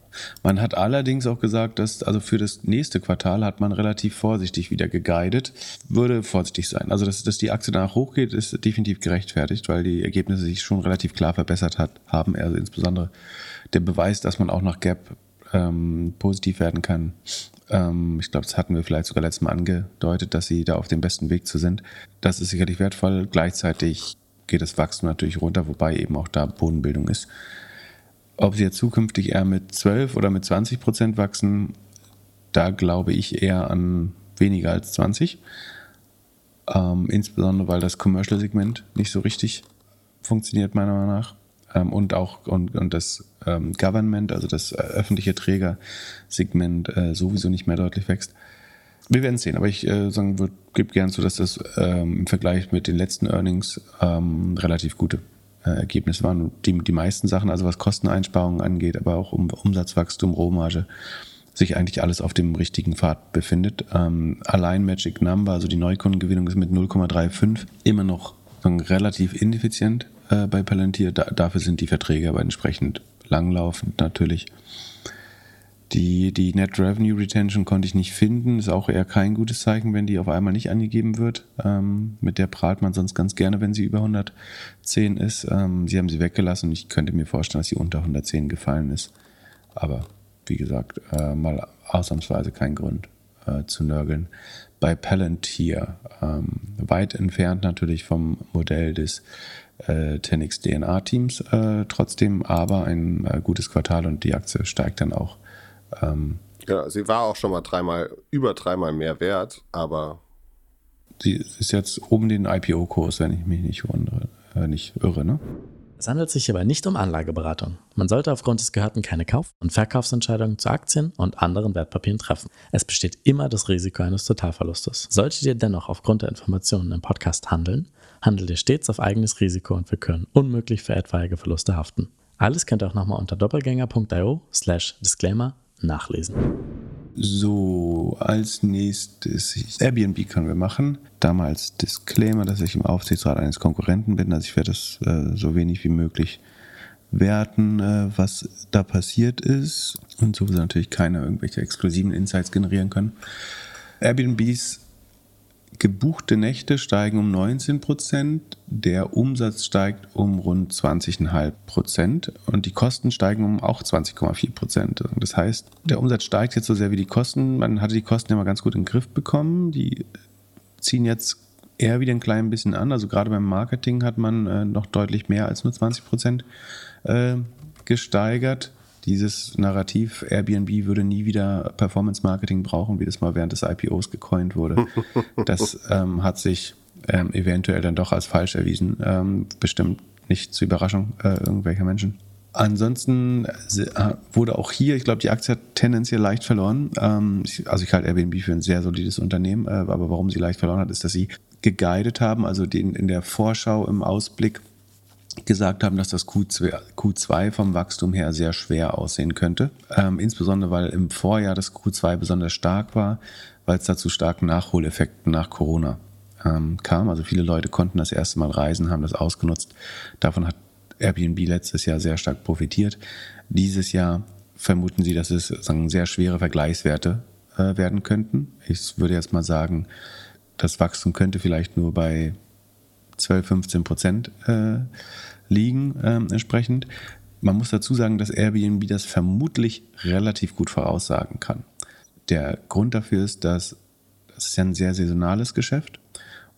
Speaker 2: Man hat allerdings auch gesagt, dass also für das nächste Quartal hat man relativ vorsichtig wieder geguidet. Würde vorsichtig sein. Also dass, dass die Aktie danach hochgeht, ist definitiv gerechtfertigt, weil die Ergebnisse sich schon relativ klar verbessert hat, haben. Also insbesondere der Beweis, dass man auch nach Gap ähm, positiv werden kann. Ähm, ich glaube, das hatten wir vielleicht sogar letztes Mal angedeutet, dass sie da auf dem besten Weg zu sind. Das ist sicherlich wertvoll. Gleichzeitig geht das Wachstum natürlich runter, wobei eben auch da Bodenbildung ist. Ob sie jetzt zukünftig eher mit 12 oder mit 20 Prozent wachsen, da glaube ich eher an weniger als 20. Ähm, insbesondere weil das Commercial-Segment nicht so richtig funktioniert, meiner Meinung nach. Ähm, und auch und, und das ähm, Government, also das äh, öffentliche Trägersegment, äh, sowieso nicht mehr deutlich wächst. Wir werden sehen, aber ich äh, gebe gern zu, dass das ähm, im Vergleich mit den letzten Earnings ähm, relativ gute Ergebnis waren. Die, die meisten Sachen, also was Kosteneinsparungen angeht, aber auch um Umsatzwachstum, Rohmarge, sich eigentlich alles auf dem richtigen Pfad befindet. Ähm, allein Magic Number, also die Neukundengewinnung ist mit 0,35 immer noch relativ ineffizient äh, bei Palantir. Da, dafür sind die Verträge aber entsprechend langlaufend natürlich. Die, die Net Revenue Retention konnte ich nicht finden. Ist auch eher kein gutes Zeichen, wenn die auf einmal nicht angegeben wird. Ähm, mit der prahlt man sonst ganz gerne, wenn sie über 110 ist. Ähm, sie haben sie weggelassen. Ich könnte mir vorstellen, dass sie unter 110 gefallen ist. Aber wie gesagt, äh, mal ausnahmsweise kein Grund äh, zu nörgeln. Bei Palantir, ähm, weit entfernt natürlich vom Modell des äh, Tenix DNA-Teams äh, trotzdem, aber ein äh, gutes Quartal und die Aktie steigt dann auch
Speaker 1: ähm, ja, sie war auch schon mal dreimal, über dreimal mehr wert, aber.
Speaker 2: Sie ist jetzt um den IPO-Kurs, wenn ich mich nicht wundere, äh, nicht irre, ne?
Speaker 3: Es handelt sich hierbei nicht um Anlageberatung. Man sollte aufgrund des Gehörten keine Kauf- und Verkaufsentscheidungen zu Aktien und anderen Wertpapieren treffen. Es besteht immer das Risiko eines Totalverlustes. Solltet ihr dennoch aufgrund der Informationen im Podcast handeln, handelt ihr stets auf eigenes Risiko und wir können unmöglich für etwaige Verluste haften. Alles könnt ihr auch nochmal unter doppelgänger.io slash disclaimer nachlesen.
Speaker 2: So, als nächstes Airbnb können wir machen. Damals Disclaimer, dass ich im Aufsichtsrat eines Konkurrenten bin. Also ich werde das äh, so wenig wie möglich werten, äh, was da passiert ist und sowieso natürlich keine irgendwelche exklusiven Insights generieren können. Airbnbs gebuchte Nächte steigen um 19 Prozent, der Umsatz steigt um rund 20,5 Prozent und die Kosten steigen um auch 20,4 Prozent. Das heißt, der Umsatz steigt jetzt so sehr wie die Kosten. Man hatte die Kosten ja mal ganz gut in den Griff bekommen. Die ziehen jetzt eher wieder ein klein bisschen an. Also gerade beim Marketing hat man äh, noch deutlich mehr als nur 20 Prozent äh, gesteigert. Dieses Narrativ, Airbnb würde nie wieder Performance Marketing brauchen, wie das mal während des IPOs gecoint wurde, <laughs> das ähm, hat sich ähm, eventuell dann doch als falsch erwiesen. Ähm, bestimmt nicht zur Überraschung äh, irgendwelcher Menschen. Ansonsten äh, wurde auch hier, ich glaube, die Aktie hat tendenziell leicht verloren. Ähm, also ich halte Airbnb für ein sehr solides Unternehmen, äh, aber warum sie leicht verloren hat, ist, dass sie geguidet haben, also den, in der Vorschau im Ausblick gesagt haben, dass das Q2, Q2 vom Wachstum her sehr schwer aussehen könnte. Ähm, insbesondere, weil im Vorjahr das Q2 besonders stark war, weil es da zu starken Nachholeffekten nach Corona ähm, kam. Also viele Leute konnten das erste Mal reisen, haben das ausgenutzt. Davon hat Airbnb letztes Jahr sehr stark profitiert. Dieses Jahr vermuten sie, dass es sagen, sehr schwere Vergleichswerte äh, werden könnten. Ich würde jetzt mal sagen, das Wachstum könnte vielleicht nur bei 12, 15 Prozent äh, liegen ähm, entsprechend. Man muss dazu sagen, dass Airbnb das vermutlich relativ gut voraussagen kann. Der Grund dafür ist, dass das ist ja ein sehr saisonales Geschäft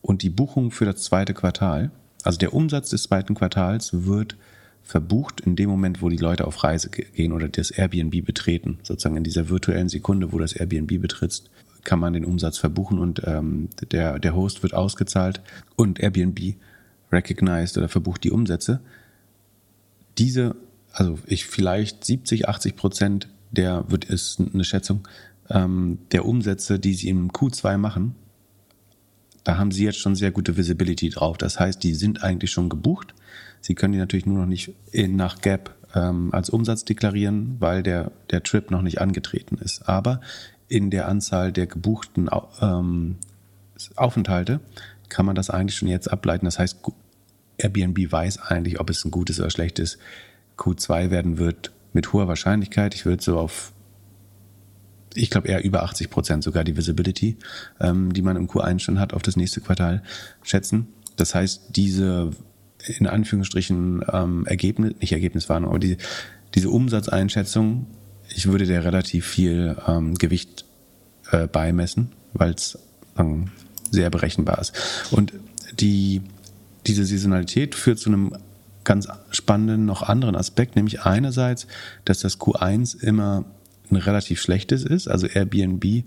Speaker 2: und die Buchung für das zweite Quartal, also der Umsatz des zweiten Quartals wird verbucht in dem Moment, wo die Leute auf Reise gehen oder das Airbnb betreten, sozusagen in dieser virtuellen Sekunde, wo das Airbnb betrittst, kann man den Umsatz verbuchen und ähm, der, der Host wird ausgezahlt und Airbnb recognized oder verbucht die Umsätze. Diese, also ich vielleicht 70, 80 Prozent der wird ist eine Schätzung ähm, der Umsätze, die sie im Q2 machen, da haben sie jetzt schon sehr gute Visibility drauf. Das heißt, die sind eigentlich schon gebucht. Sie können die natürlich nur noch nicht in, nach Gap ähm, als Umsatz deklarieren, weil der, der Trip noch nicht angetreten ist. Aber in der Anzahl der gebuchten ähm, Aufenthalte kann man das eigentlich schon jetzt ableiten. Das heißt, Airbnb weiß eigentlich, ob es ein gutes oder schlechtes Q2 werden wird, mit hoher Wahrscheinlichkeit. Ich würde so auf, ich glaube eher über 80 Prozent sogar die Visibility, ähm, die man im Q1 schon hat, auf das nächste Quartal schätzen. Das heißt, diese in Anführungsstrichen ähm, Ergebnis, nicht Ergebniswarnung, aber die, diese Umsatzeinschätzung ich würde der relativ viel ähm, Gewicht äh, beimessen, weil es ähm, sehr berechenbar ist. Und die, diese Saisonalität führt zu einem ganz spannenden, noch anderen Aspekt, nämlich einerseits, dass das Q1 immer ein relativ schlechtes ist. Also Airbnb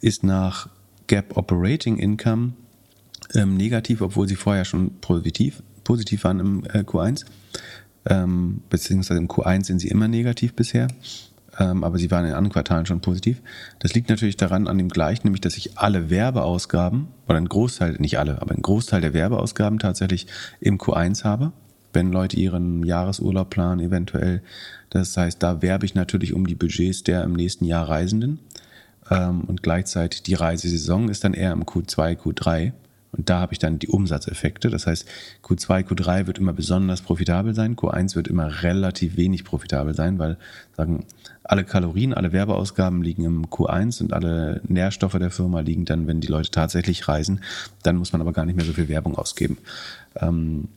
Speaker 2: ist nach Gap Operating Income ähm, negativ, obwohl sie vorher schon positiv, positiv waren im äh, Q1. Ähm, beziehungsweise im Q1 sind sie immer negativ bisher aber sie waren in anderen Quartalen schon positiv. Das liegt natürlich daran an dem gleichen, nämlich dass ich alle Werbeausgaben, oder ein Großteil, nicht alle, aber ein Großteil der Werbeausgaben tatsächlich im Q1 habe, wenn Leute ihren Jahresurlaub planen eventuell. Das heißt, da werbe ich natürlich um die Budgets der im nächsten Jahr Reisenden. Ähm, und gleichzeitig die Reisesaison ist dann eher im Q2, Q3. Und da habe ich dann die Umsatzeffekte. Das heißt, Q2, Q3 wird immer besonders profitabel sein, Q1 wird immer relativ wenig profitabel sein, weil sagen, alle Kalorien, alle Werbeausgaben liegen im Q1 und alle Nährstoffe der Firma liegen dann, wenn die Leute tatsächlich reisen. Dann muss man aber gar nicht mehr so viel Werbung ausgeben. Ähm,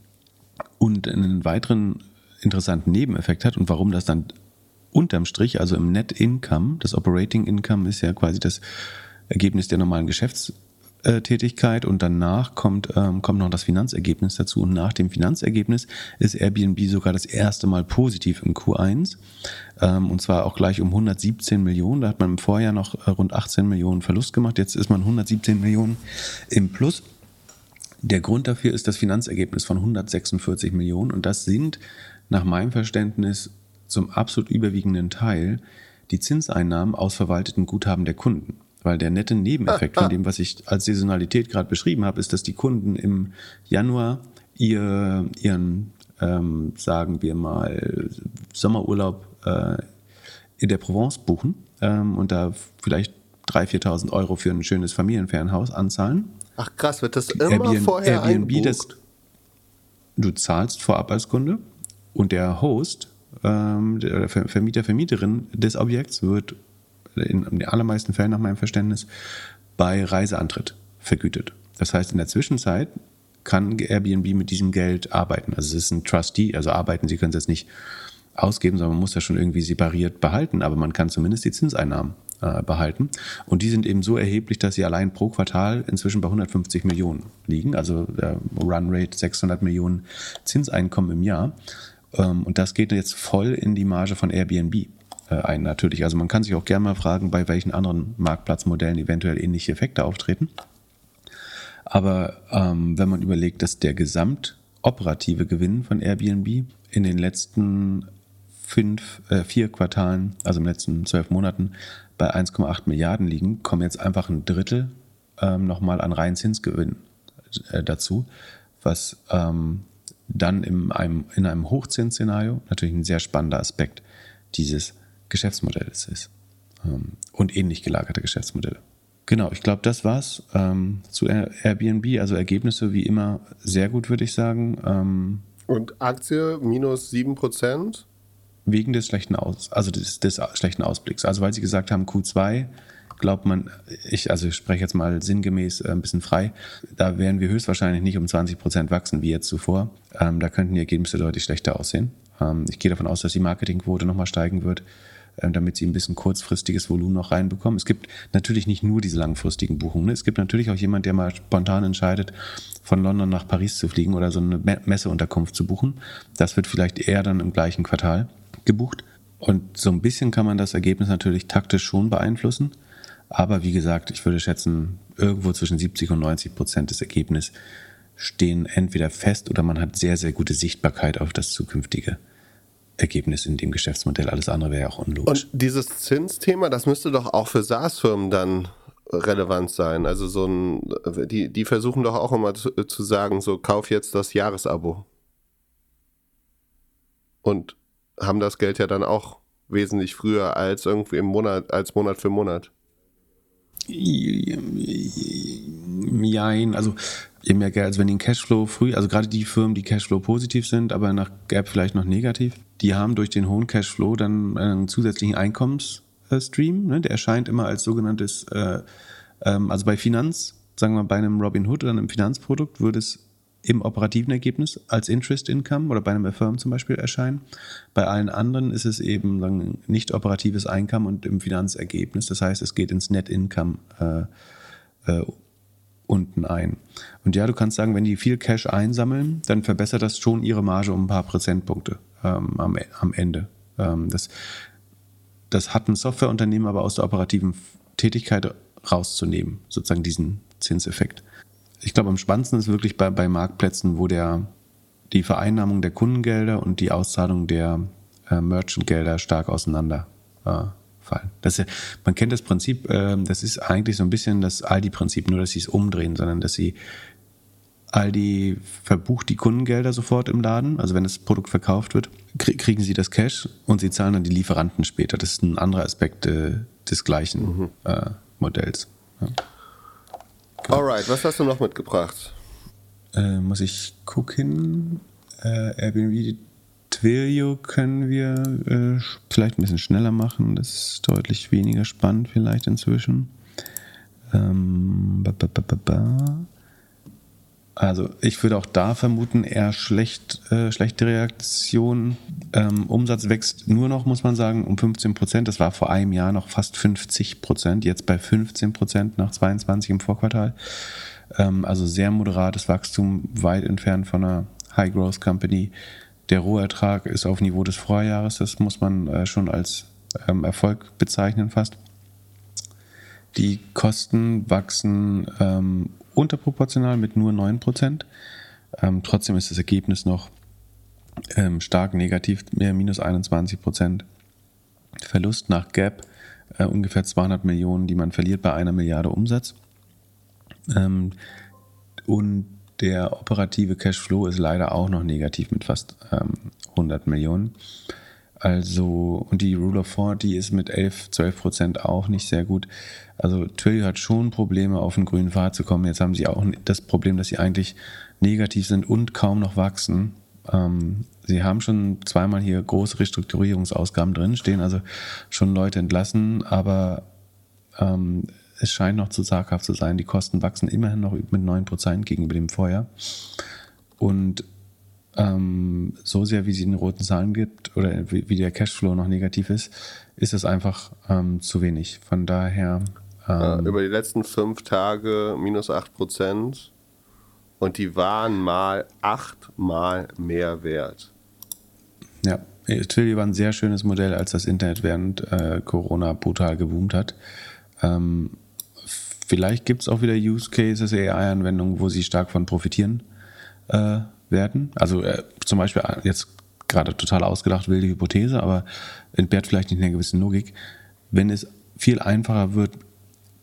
Speaker 2: und einen weiteren interessanten Nebeneffekt hat und warum das dann unterm Strich, also im Net Income, das Operating Income ist ja quasi das Ergebnis der normalen Geschäfts äh, und danach kommt, ähm, kommt noch das Finanzergebnis dazu. Und nach dem Finanzergebnis ist Airbnb sogar das erste Mal positiv im Q1 ähm, und zwar auch gleich um 117 Millionen. Da hat man im Vorjahr noch äh, rund 18 Millionen Verlust gemacht. Jetzt ist man 117 Millionen im Plus. Der Grund dafür ist das Finanzergebnis von 146 Millionen und das sind nach meinem Verständnis zum absolut überwiegenden Teil die Zinseinnahmen aus verwalteten Guthaben der Kunden. Weil der nette Nebeneffekt von dem, was ich als Saisonalität gerade beschrieben habe, ist, dass die Kunden im Januar ihr, ihren, ähm, sagen wir mal, Sommerurlaub äh, in der Provence buchen ähm, und da vielleicht 3.000, 4.000 Euro für ein schönes Familienferienhaus anzahlen.
Speaker 1: Ach krass, wird das immer
Speaker 2: Airbnb,
Speaker 1: vorher
Speaker 2: Airbnb, das, du zahlst vorab als Kunde Und der Host, ähm, der Vermieter, Vermieterin des Objekts wird in den allermeisten Fällen nach meinem Verständnis bei Reiseantritt vergütet. Das heißt, in der Zwischenzeit kann Airbnb mit diesem Geld arbeiten. Also es ist ein Trustee, also arbeiten, Sie können es jetzt nicht ausgeben, sondern man muss das schon irgendwie separiert behalten, aber man kann zumindest die Zinseinnahmen äh, behalten. Und die sind eben so erheblich, dass sie allein pro Quartal inzwischen bei 150 Millionen liegen, also der Runrate 600 Millionen Zinseinkommen im Jahr. Ähm, und das geht jetzt voll in die Marge von Airbnb äh, ein, natürlich. Also man kann sich auch gerne mal fragen, bei welchen anderen Marktplatzmodellen eventuell ähnliche Effekte auftreten. Aber ähm, wenn man überlegt, dass der gesamtoperative Gewinn von Airbnb in den letzten fünf, äh, vier Quartalen, also in den letzten zwölf Monaten, bei 1,8 Milliarden liegen, kommen jetzt einfach ein Drittel ähm, nochmal an reinen Zinsgewinn äh, dazu, was ähm, dann in einem, in einem Hochzinsszenario natürlich ein sehr spannender Aspekt dieses Geschäftsmodells ist. Ähm, und ähnlich gelagerte Geschäftsmodelle. Genau, ich glaube, das war's ähm, zu Airbnb. Also Ergebnisse wie immer sehr gut, würde ich sagen. Ähm,
Speaker 1: und Aktie minus 7%?
Speaker 2: Wegen des schlechten Aus, also des, des schlechten Ausblicks. Also weil sie gesagt haben, Q2 glaubt man, ich, also ich spreche jetzt mal sinngemäß äh, ein bisschen frei, da werden wir höchstwahrscheinlich nicht um 20 Prozent wachsen wie jetzt zuvor. Ähm, da könnten die Ergebnisse deutlich schlechter aussehen. Ähm, ich gehe davon aus, dass die Marketingquote nochmal steigen wird. Ähm, damit sie ein bisschen kurzfristiges Volumen noch reinbekommen. Es gibt natürlich nicht nur diese langfristigen Buchungen. Ne? Es gibt natürlich auch jemand, der mal spontan entscheidet, von London nach Paris zu fliegen oder so eine Messeunterkunft zu buchen. Das wird vielleicht eher dann im gleichen Quartal gebucht. Und so ein bisschen kann man das Ergebnis natürlich taktisch schon beeinflussen. Aber wie gesagt, ich würde schätzen, irgendwo zwischen 70 und 90 Prozent des Ergebnisses stehen entweder fest oder man hat sehr, sehr gute Sichtbarkeit auf das zukünftige Ergebnis in dem Geschäftsmodell. Alles andere wäre ja auch unlogisch.
Speaker 1: Und dieses Zinsthema, das müsste doch auch für SaaS-Firmen dann relevant sein. Also so ein, die, die versuchen doch auch immer zu, zu sagen, so kauf jetzt das Jahresabo. Und haben das Geld ja dann auch wesentlich früher als irgendwie im Monat, als Monat für Monat.
Speaker 2: Jein, also je mehr Geld, also wenn die Cashflow früh, also gerade die Firmen, die Cashflow positiv sind, aber nach Gap vielleicht noch negativ, die haben durch den hohen Cashflow dann einen zusätzlichen Einkommensstream. Ne? Der erscheint immer als sogenanntes, äh, ähm, also bei Finanz, sagen wir bei einem Robinhood oder einem Finanzprodukt würde es im operativen Ergebnis als Interest Income oder bei einem Affirm zum Beispiel erscheinen. Bei allen anderen ist es eben sagen, nicht operatives Einkommen und im Finanzergebnis. Das heißt, es geht ins Net Income äh, äh, unten ein. Und ja, du kannst sagen, wenn die viel Cash einsammeln, dann verbessert das schon ihre Marge um ein paar Prozentpunkte ähm, am, am Ende. Ähm, das, das hat ein Softwareunternehmen aber aus der operativen Tätigkeit rauszunehmen, sozusagen diesen Zinseffekt. Ich glaube, am spannendsten ist wirklich bei, bei Marktplätzen, wo der, die Vereinnahmung der Kundengelder und die Auszahlung der äh, Merchantgelder stark auseinanderfallen. Äh, das ja, man kennt das Prinzip, äh, das ist eigentlich so ein bisschen das Aldi-Prinzip, nur dass sie es umdrehen, sondern dass sie Aldi verbucht die Kundengelder sofort im Laden. Also wenn das Produkt verkauft wird, kriegen sie das Cash und sie zahlen dann die Lieferanten später. Das ist ein anderer Aspekt äh, des gleichen mhm. äh, Modells. Ja.
Speaker 1: Genau. Alright, was hast du noch mitgebracht?
Speaker 2: Äh, muss ich gucken. Äh, Airbnb Twilio können wir äh, vielleicht ein bisschen schneller machen. Das ist deutlich weniger spannend vielleicht inzwischen. Ähm, ba, ba, ba, also ich würde auch da vermuten, eher schlecht, äh, schlechte Reaktion. Ähm, Umsatz wächst nur noch, muss man sagen, um 15 Prozent. Das war vor einem Jahr noch fast 50 Prozent, jetzt bei 15 Prozent nach 22 im Vorquartal. Ähm, also sehr moderates Wachstum, weit entfernt von einer High-Growth-Company. Der Rohertrag ist auf Niveau des Vorjahres, das muss man äh, schon als ähm, Erfolg bezeichnen fast. Die Kosten wachsen ähm, unterproportional mit nur 9%. Ähm, trotzdem ist das Ergebnis noch ähm, stark negativ, minus 21%. Verlust nach Gap äh, ungefähr 200 Millionen, die man verliert bei einer Milliarde Umsatz. Ähm, und der operative Cashflow ist leider auch noch negativ mit fast 100 ähm, Millionen. Also, und die Rule of 40 ist mit 11, 12 Prozent auch nicht sehr gut. Also, Twilio hat schon Probleme, auf den grünen Pfad zu kommen. Jetzt haben sie auch das Problem, dass sie eigentlich negativ sind und kaum noch wachsen. ähm, sie haben schon zweimal hier große Restrukturierungsausgaben drin, stehen also schon Leute entlassen, aber ähm, es scheint noch zu zaghaft zu sein. Die Kosten wachsen immerhin noch mit 9% gegenüber dem Vorjahr. Und ähm, so sehr, wie sie in roten Zahlen gibt oder wie, wie der Cashflow noch negativ ist, ist es einfach ähm, zu wenig. Von daher.
Speaker 1: Ja, über die letzten fünf Tage minus 8% und die waren mal achtmal mehr wert.
Speaker 2: Ja, Twilio war ein sehr schönes Modell, als das Internet während äh, Corona brutal geboomt hat. Ähm, vielleicht gibt es auch wieder Use Cases, AI-Anwendungen, wo sie stark von profitieren äh, werden. Also äh, zum Beispiel äh, jetzt gerade total ausgedacht, wilde Hypothese, aber entbehrt vielleicht nicht einer gewissen Logik. Wenn es viel einfacher wird,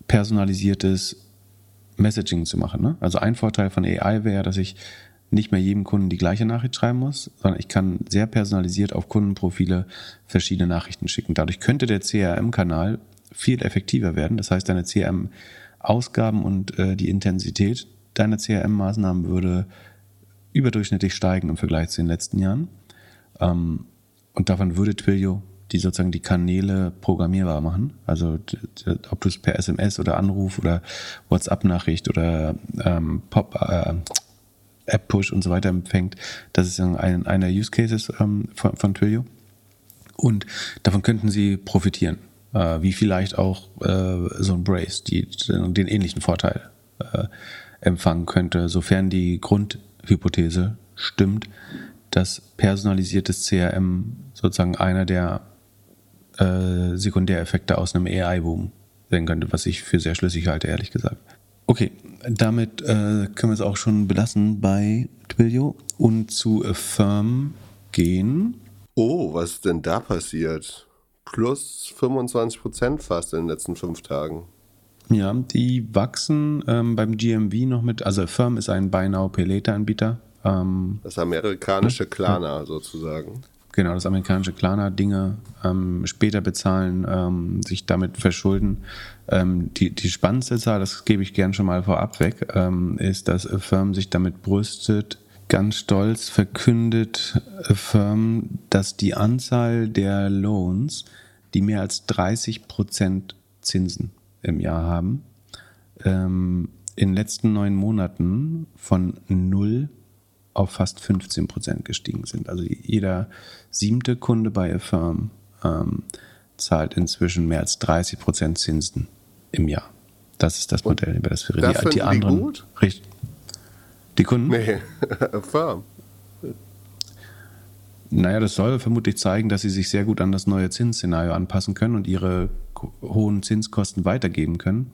Speaker 2: personalisiertes Messaging zu machen. Ne? Also ein Vorteil von AI wäre, dass ich nicht mehr jedem Kunden die gleiche Nachricht schreiben muss, sondern ich kann sehr personalisiert auf Kundenprofile verschiedene Nachrichten schicken. Dadurch könnte der CRM-Kanal viel effektiver werden. Das heißt, deine CRM-Ausgaben und äh, die Intensität deiner CRM-Maßnahmen würde überdurchschnittlich steigen im Vergleich zu den letzten Jahren. Ähm, und davon würde Twilio die sozusagen die Kanäle programmierbar machen. Also ob du es per SMS oder Anruf oder WhatsApp-Nachricht oder ähm, Pop, äh, App-Push und so weiter empfängt, das ist ein, einer Use Cases ähm, von, von Twilio. Und davon könnten sie profitieren. Äh, wie vielleicht auch äh, so ein Brace, die den ähnlichen Vorteil äh, empfangen könnte, sofern die Grundhypothese stimmt, dass personalisiertes CRM sozusagen einer der äh, Sekundäreffekte aus einem AI-Boom sein könnte, was ich für sehr schlüssig halte, ehrlich gesagt. Okay, damit äh, können wir es auch schon belassen bei Twilio und zu Affirm gehen.
Speaker 1: Oh, was ist denn da passiert? Plus 25 Prozent fast in den letzten fünf Tagen.
Speaker 2: Ja, die wachsen ähm, beim GMV noch mit, also Affirm ist ein Buy Now Pay Later Anbieter.
Speaker 1: Ähm, das amerikanische Klarna ja. sozusagen.
Speaker 2: Genau, das amerikanische Klarna Dinge ähm, später bezahlen, ähm, sich damit verschulden. Ähm, die, die spannendste Zahl, das gebe ich gern schon mal vorab weg, ähm, ist, dass Affirm sich damit brüstet, ganz stolz verkündet Affirm, dass die Anzahl der Loans, die mehr als 30 Prozent Zinsen im Jahr haben, ähm, in den letzten neun Monaten von null auf fast 15 Prozent gestiegen sind. Also jeder siebte Kunde bei Affirm ähm, zahlt inzwischen mehr als 30 Prozent Zinsen im Jahr. Das ist das Modell, über das wir
Speaker 1: reden. Die, die anderen. Gut?
Speaker 2: Richtig. Die Kunden?
Speaker 1: Nee, <laughs> Affirm.
Speaker 2: Naja, das soll vermutlich zeigen, dass sie sich sehr gut an das neue Zinsszenario anpassen können und ihre hohen Zinskosten weitergeben können.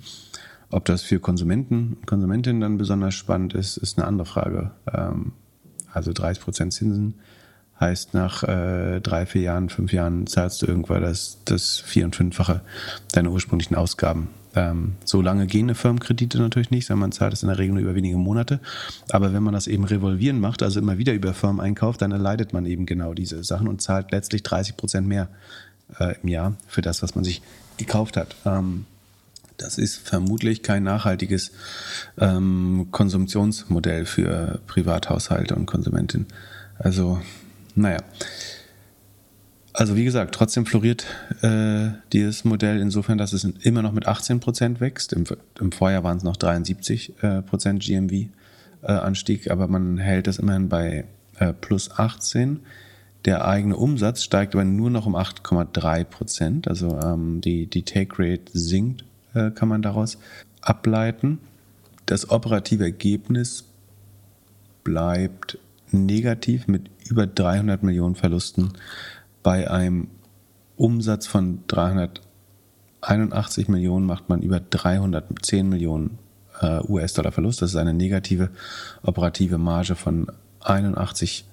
Speaker 2: Ob das für Konsumenten und Konsumentinnen dann besonders spannend ist, ist eine andere Frage. Ähm, also 30 Prozent Zinsen heißt nach äh, drei, vier Jahren, fünf Jahren zahlst du irgendwann das, das Vier- und Fünffache deiner ursprünglichen Ausgaben. Ähm, so lange gehen eine Firmenkredite natürlich nicht, sondern man zahlt es in der Regel nur über wenige Monate. Aber wenn man das eben revolvieren macht, also immer wieder über Firmen einkauft, dann erleidet man eben genau diese Sachen und zahlt letztlich 30 Prozent mehr äh, im Jahr für das, was man sich gekauft hat. Ähm, das ist vermutlich kein nachhaltiges ähm, Konsumptionsmodell für Privathaushalte und Konsumentinnen. Also, naja. Also wie gesagt, trotzdem floriert äh, dieses Modell insofern, dass es immer noch mit 18% wächst. Im, Im, Vorjahr waren es noch 73% äh, GMV-Anstieg, äh, aber man hält es immerhin bei äh, plus 18. Der eigene Umsatz steigt aber nur noch um 8,3%. Also ähm, die, die Take Rate sinkt äh, kann man daraus ableiten. Das operative Ergebnis bleibt negativ mit über 300 Millionen Verlusten bei einem Umsatz von 381 Millionen macht man über 310 Millionen äh, US-Dollar Verlust. Das ist eine negative operative Marge von 81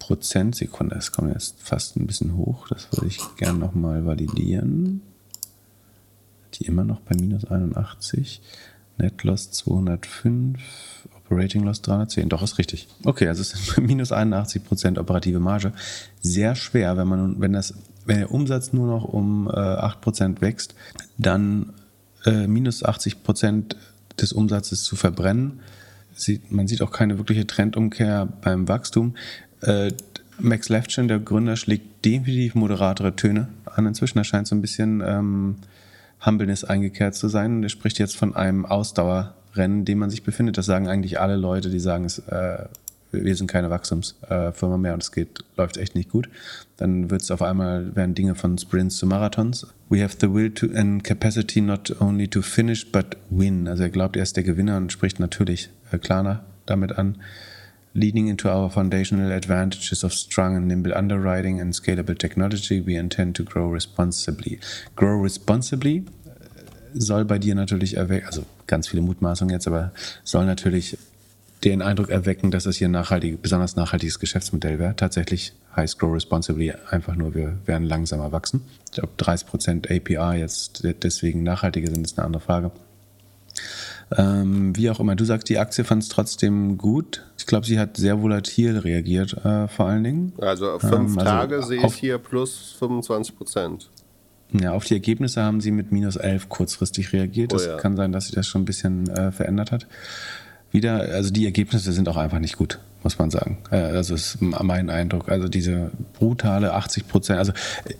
Speaker 2: Prozent. Sekunde, es kommt jetzt fast ein bisschen hoch. Das würde ich gerne nochmal validieren die immer noch bei minus 81. Net Loss 205, Operating Loss 310. Doch, ist richtig. Okay, also es ist <laughs> minus 81% operative Marge. Sehr schwer, wenn man, wenn das, wenn der Umsatz nur noch um äh, 8% wächst, dann äh, minus 80% des Umsatzes zu verbrennen. sieht, man sieht auch keine wirkliche Trendumkehr beim Wachstum. Äh, Max Levchin, der Gründer, schlägt definitiv moderatere Töne an. Inzwischen erscheint so ein bisschen ähm, Humbleness eingekehrt zu sein. Er spricht jetzt von einem Ausdauerrennen, in dem man sich befindet. Das sagen eigentlich alle Leute, die sagen, es, äh, wir sind keine Wachstumsfirma mehr und es geht, läuft echt nicht gut. Dann wird es auf einmal, werden Dinge von Sprints zu Marathons. We have the will to and capacity not only to finish, but win. Also er glaubt, er ist der Gewinner und spricht natürlich äh, Klarna damit an. Leading into our foundational advantages of strong and nimble underwriting and scalable technology, we intend to grow responsibly. Grow responsibly soll bei dir natürlich erwecken, also ganz viele Mutmaßungen jetzt, aber soll natürlich den Eindruck erwecken, dass es hier ein nachhaltig, besonders nachhaltiges Geschäftsmodell wäre. Tatsächlich heißt Grow Responsibly einfach nur, wir werden langsamer wachsen. Glaube, 30% APR jetzt deswegen nachhaltiger sind, ist eine andere Frage. Ähm, wie auch immer, du sagst, die Aktie fand es trotzdem gut. Ich glaube, sie hat sehr volatil reagiert, äh, vor allen Dingen.
Speaker 1: Also auf fünf ähm, also Tage sehe ich hier plus 25 Prozent.
Speaker 2: Ja, auf die Ergebnisse haben sie mit minus 11 kurzfristig reagiert. Es oh ja. kann sein, dass sich das schon ein bisschen äh, verändert hat. Wieder, also die Ergebnisse sind auch einfach nicht gut, muss man sagen. Äh, also ist mein Eindruck. Also diese brutale 80 Prozent. Also äh,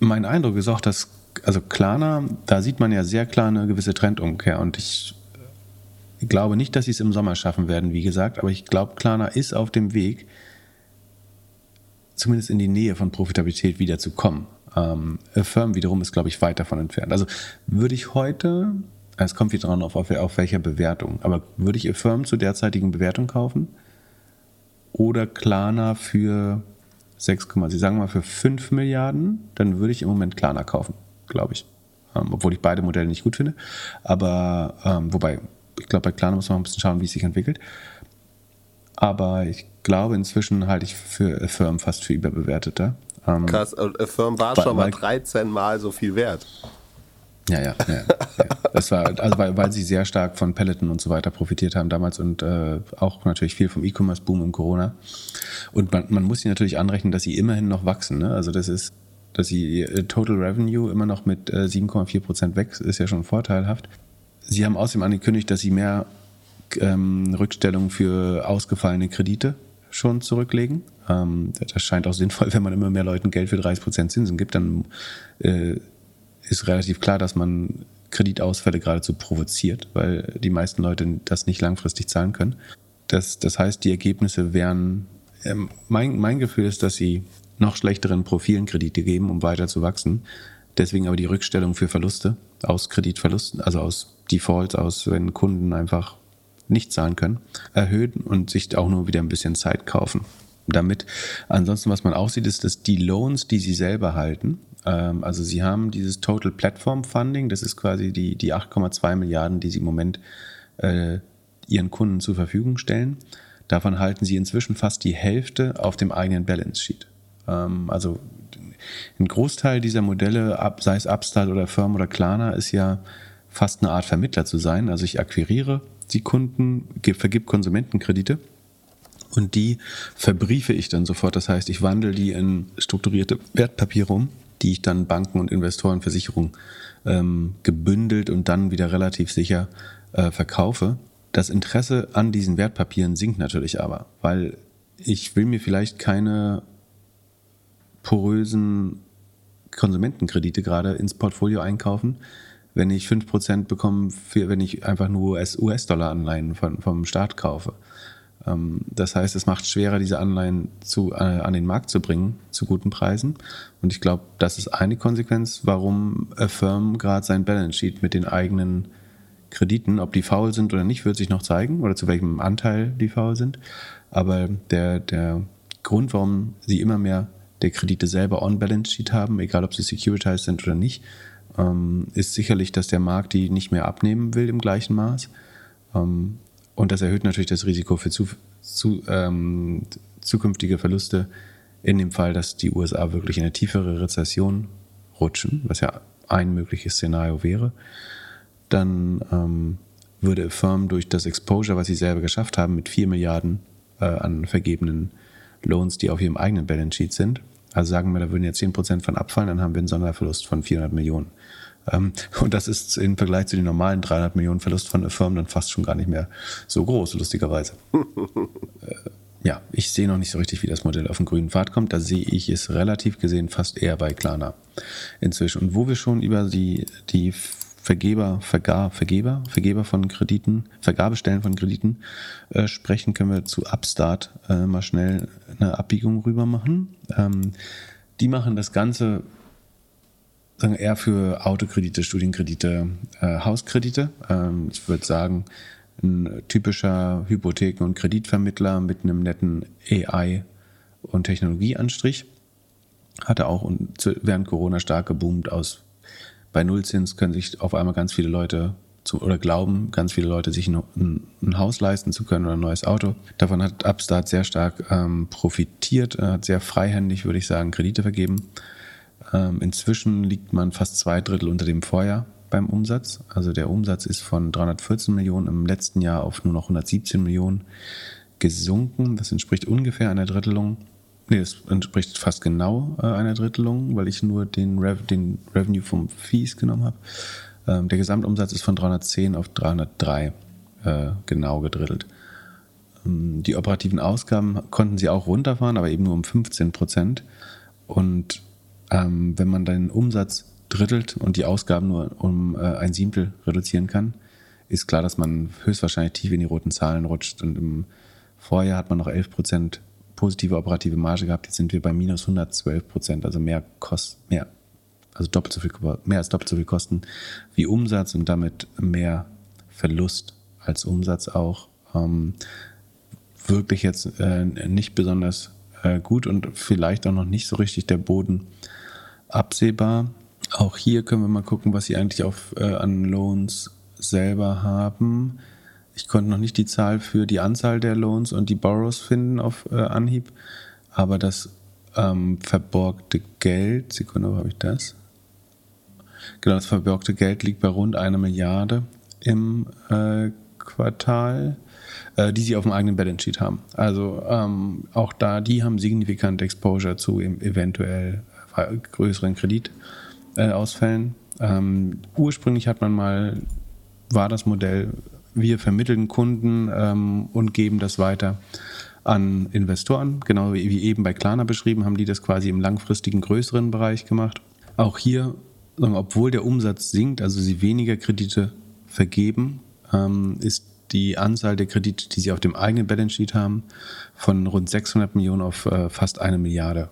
Speaker 2: mein Eindruck ist auch, dass also Klarna, da sieht man ja sehr klar eine gewisse Trendumkehr und ich glaube nicht, dass sie es im Sommer schaffen werden, wie gesagt, aber ich glaube, Klarna ist auf dem Weg, zumindest in die Nähe von Profitabilität wieder zu kommen. Ähm, Firm wiederum ist, glaube ich, weit davon entfernt. Also würde ich heute, es kommt wieder dran auf, auf, auf welcher Bewertung, aber würde ich Firm zur derzeitigen Bewertung kaufen oder Klarna für 6, Sie sagen mal für 5 Milliarden, dann würde ich im Moment Klarna kaufen glaube ich. Ähm, obwohl ich beide Modelle nicht gut finde. Aber, ähm, wobei, ich glaube, bei Klarna muss man ein bisschen schauen, wie es sich entwickelt. Aber ich glaube, inzwischen halte ich für Affirm fast für überbewerteter.
Speaker 1: Ähm, Krass, Affirm war schon mal 13 Mal so viel wert.
Speaker 2: Ja, ja, ja, ja. Das war, also weil, weil sie sehr stark von Peloton und so weiter profitiert haben damals und äh, auch natürlich viel vom E-Commerce-Boom im Corona. Und man, man muss sie natürlich anrechnen, dass sie immerhin noch wachsen. Ne? Also das ist dass sie Total Revenue immer noch mit 7,4 äh, Prozent wächst, ist ja schon vorteilhaft. Sie haben außerdem angekündigt, dass sie mehr ähm, Rückstellungen für ausgefallene Kredite schon zurücklegen. Ähm, das scheint auch sinnvoll, <laughs> wenn man immer mehr Leuten Geld für 30 Prozent Zinsen gibt, dann äh, ist relativ klar, dass man Kreditausfälle geradezu provoziert, weil die meisten Leute das nicht langfristig zahlen können. Das, das heißt, die Ergebnisse wären, ähm, mein, mein Gefühl ist, dass sie noch schlechteren Profilen Kredite geben, um weiter zu wachsen. Deswegen aber die Rückstellung für Verluste aus Kreditverlusten, also aus Defaults, aus wenn Kunden einfach nicht zahlen können, erhöhen und sich auch nur wieder ein bisschen Zeit kaufen. Damit. Ansonsten, was man auch sieht, ist, dass die Loans, die sie selber halten, ähm, also sie haben dieses Total Platform Funding, das ist quasi die, die 8,2 Milliarden, die sie im Moment äh, ihren Kunden zur Verfügung stellen. Davon halten sie inzwischen fast die Hälfte auf dem eigenen Balance Sheet. Ähm, also ein Großteil dieser Modelle, sei es Upstart oder Firm oder Klarna, ist ja fast eine Art Vermittler zu sein. Also ich akquiriere die Kunden, vergib Konsumentenkredite und die verbriefe ich dann sofort. Das heißt, ich wandle die in strukturierte Wertpapiere um, die ich dann Banken und Investoren, Versicherungen ähm, gebündelt und dann wieder relativ sicher äh, verkaufe. Das Interesse an diesen Wertpapieren sinkt natürlich aber, weil ich will mir vielleicht keine porösen Konsumentenkredite gerade ins Portfolio einkaufen, wenn ich 5% bekomme, für, wenn ich einfach nur US-Dollar-Anleihen vom Staat kaufe. Ähm, das heißt, es macht schwerer, diese Anleihen zu, äh, an den Markt zu bringen zu guten Preisen. Und ich glaube, das ist eine Konsequenz, warum Affirm gerade sein Balance Sheet mit den eigenen Krediten, ob die faul sind oder nicht, wird sich noch zeigen oder zu welchem Anteil die faul sind. Aber der, der Grund, warum sie immer mehr der Kredite selber on-balance-sheet haben, egal ob sie securitized sind oder nicht, ähm, ist sicherlich, dass der Markt die nicht mehr abnehmen will im gleichen Maß. Ähm, und das erhöht natürlich das Risiko für zu, zu, ähm, zukünftige Verluste in dem Fall, dass die USA wirklich in eine tiefere Rezession rutschen, was ja ein mögliches Szenario wäre. Dann ähm, würde Firm durch das Exposure, was sie selber geschafft haben, mit 4 Milliarden äh, an vergebenen Loans, die auf ihrem eigenen Balance Sheet sind. Also sagen wir, da würden jetzt 10% von abfallen, dann haben wir einen Sonderverlust von 400 Millionen. Ähm, und das ist im Vergleich zu den normalen 300 Millionen Verlust von Affirm dann fast schon gar nicht mehr so groß, lustigerweise. <laughs> äh, ja, ich sehe noch nicht so richtig, wie das Modell auf den grünen Pfad kommt. Da sehe ich es relativ gesehen fast eher bei Klarna inzwischen. Und wo wir schon über die, die Vergeber, Verga, Vergeber, Vergeber von Krediten, Vergabestellen von Krediten äh, sprechen, können wir zu Upstart äh, mal schnell eine Abbiegung rüber machen. Ähm, die machen das Ganze sagen eher für Autokredite, Studienkredite, äh, Hauskredite. Ähm, ich würde sagen, ein typischer Hypotheken- und Kreditvermittler mit einem netten AI- und Technologieanstrich. Hatte auch während Corona stark geboomt aus bei Nullzins können sich auf einmal ganz viele Leute zu, oder glauben ganz viele Leute, sich ein, ein, Haus leisten zu können oder ein neues Auto. Davon hat Upstart sehr stark ähm, profitiert, hat sehr freihändig, würde ich sagen, Kredite vergeben. Ähm, inzwischen liegt man fast zwei Drittel unter dem Vorjahr beim Umsatz. Also der Umsatz ist von 314 Millionen im letzten Jahr auf nur noch 117 Millionen gesunken. Das entspricht ungefähr einer Drittelung. Nee, das entspricht fast genau äh, einer Drittelung, weil ich nur den, Rev den Revenue vom Fees genommen habe. Ähm, der Gesamtumsatz ist von 310 auf 303 äh, genau gedrittelt. Ähm, die operativen Ausgaben konnten sie auch runterfahren, aber eben nur um 15 Prozent. Und ähm, wenn man den Umsatz drittelt und die Ausgaben nur um äh, ein Siebtel reduzieren kann, ist klar, dass man höchstwahrscheinlich tief in die roten Zahlen rutscht. Und im Vorjahr hat man noch 11 Prozent positive operative Marge gehabt. Jetzt sind wir bei minus 112 Prozent, also mehr Kost, mehr, also doppelt so viel, mehr als doppelt so viel Kosten wie Umsatz und damit mehr Verlust als Umsatz auch. Ähm, wirklich jetzt äh, nicht besonders äh, gut und vielleicht auch noch nicht so richtig der Boden absehbar. Auch hier können wir mal gucken, was sie eigentlich auf, äh, an Loans selber haben. Ich konnte noch nicht die Zahl für die Anzahl der Loans und die Borrows finden auf äh, Anhieb, aber das ähm, verborgte Geld, Sekunde, wo habe ich das? Genau, das verborgte Geld liegt bei rund einer Milliarde im äh, Quartal, äh, die sie auf dem eigenen Balance Sheet haben. Also ähm, auch da, die haben signifikant Exposure zu eventuell äh, größeren Kreditausfällen. Ähm, ursprünglich hat man mal, war das Modell, wir vermitteln Kunden ähm, und geben das weiter an Investoren. Genau wie eben bei Klarna beschrieben, haben die das quasi im langfristigen größeren Bereich gemacht. Auch hier, obwohl der Umsatz sinkt, also sie weniger Kredite vergeben, ähm, ist die Anzahl der Kredite, die sie auf dem eigenen Balance Sheet haben, von rund 600 Millionen auf äh, fast eine Milliarde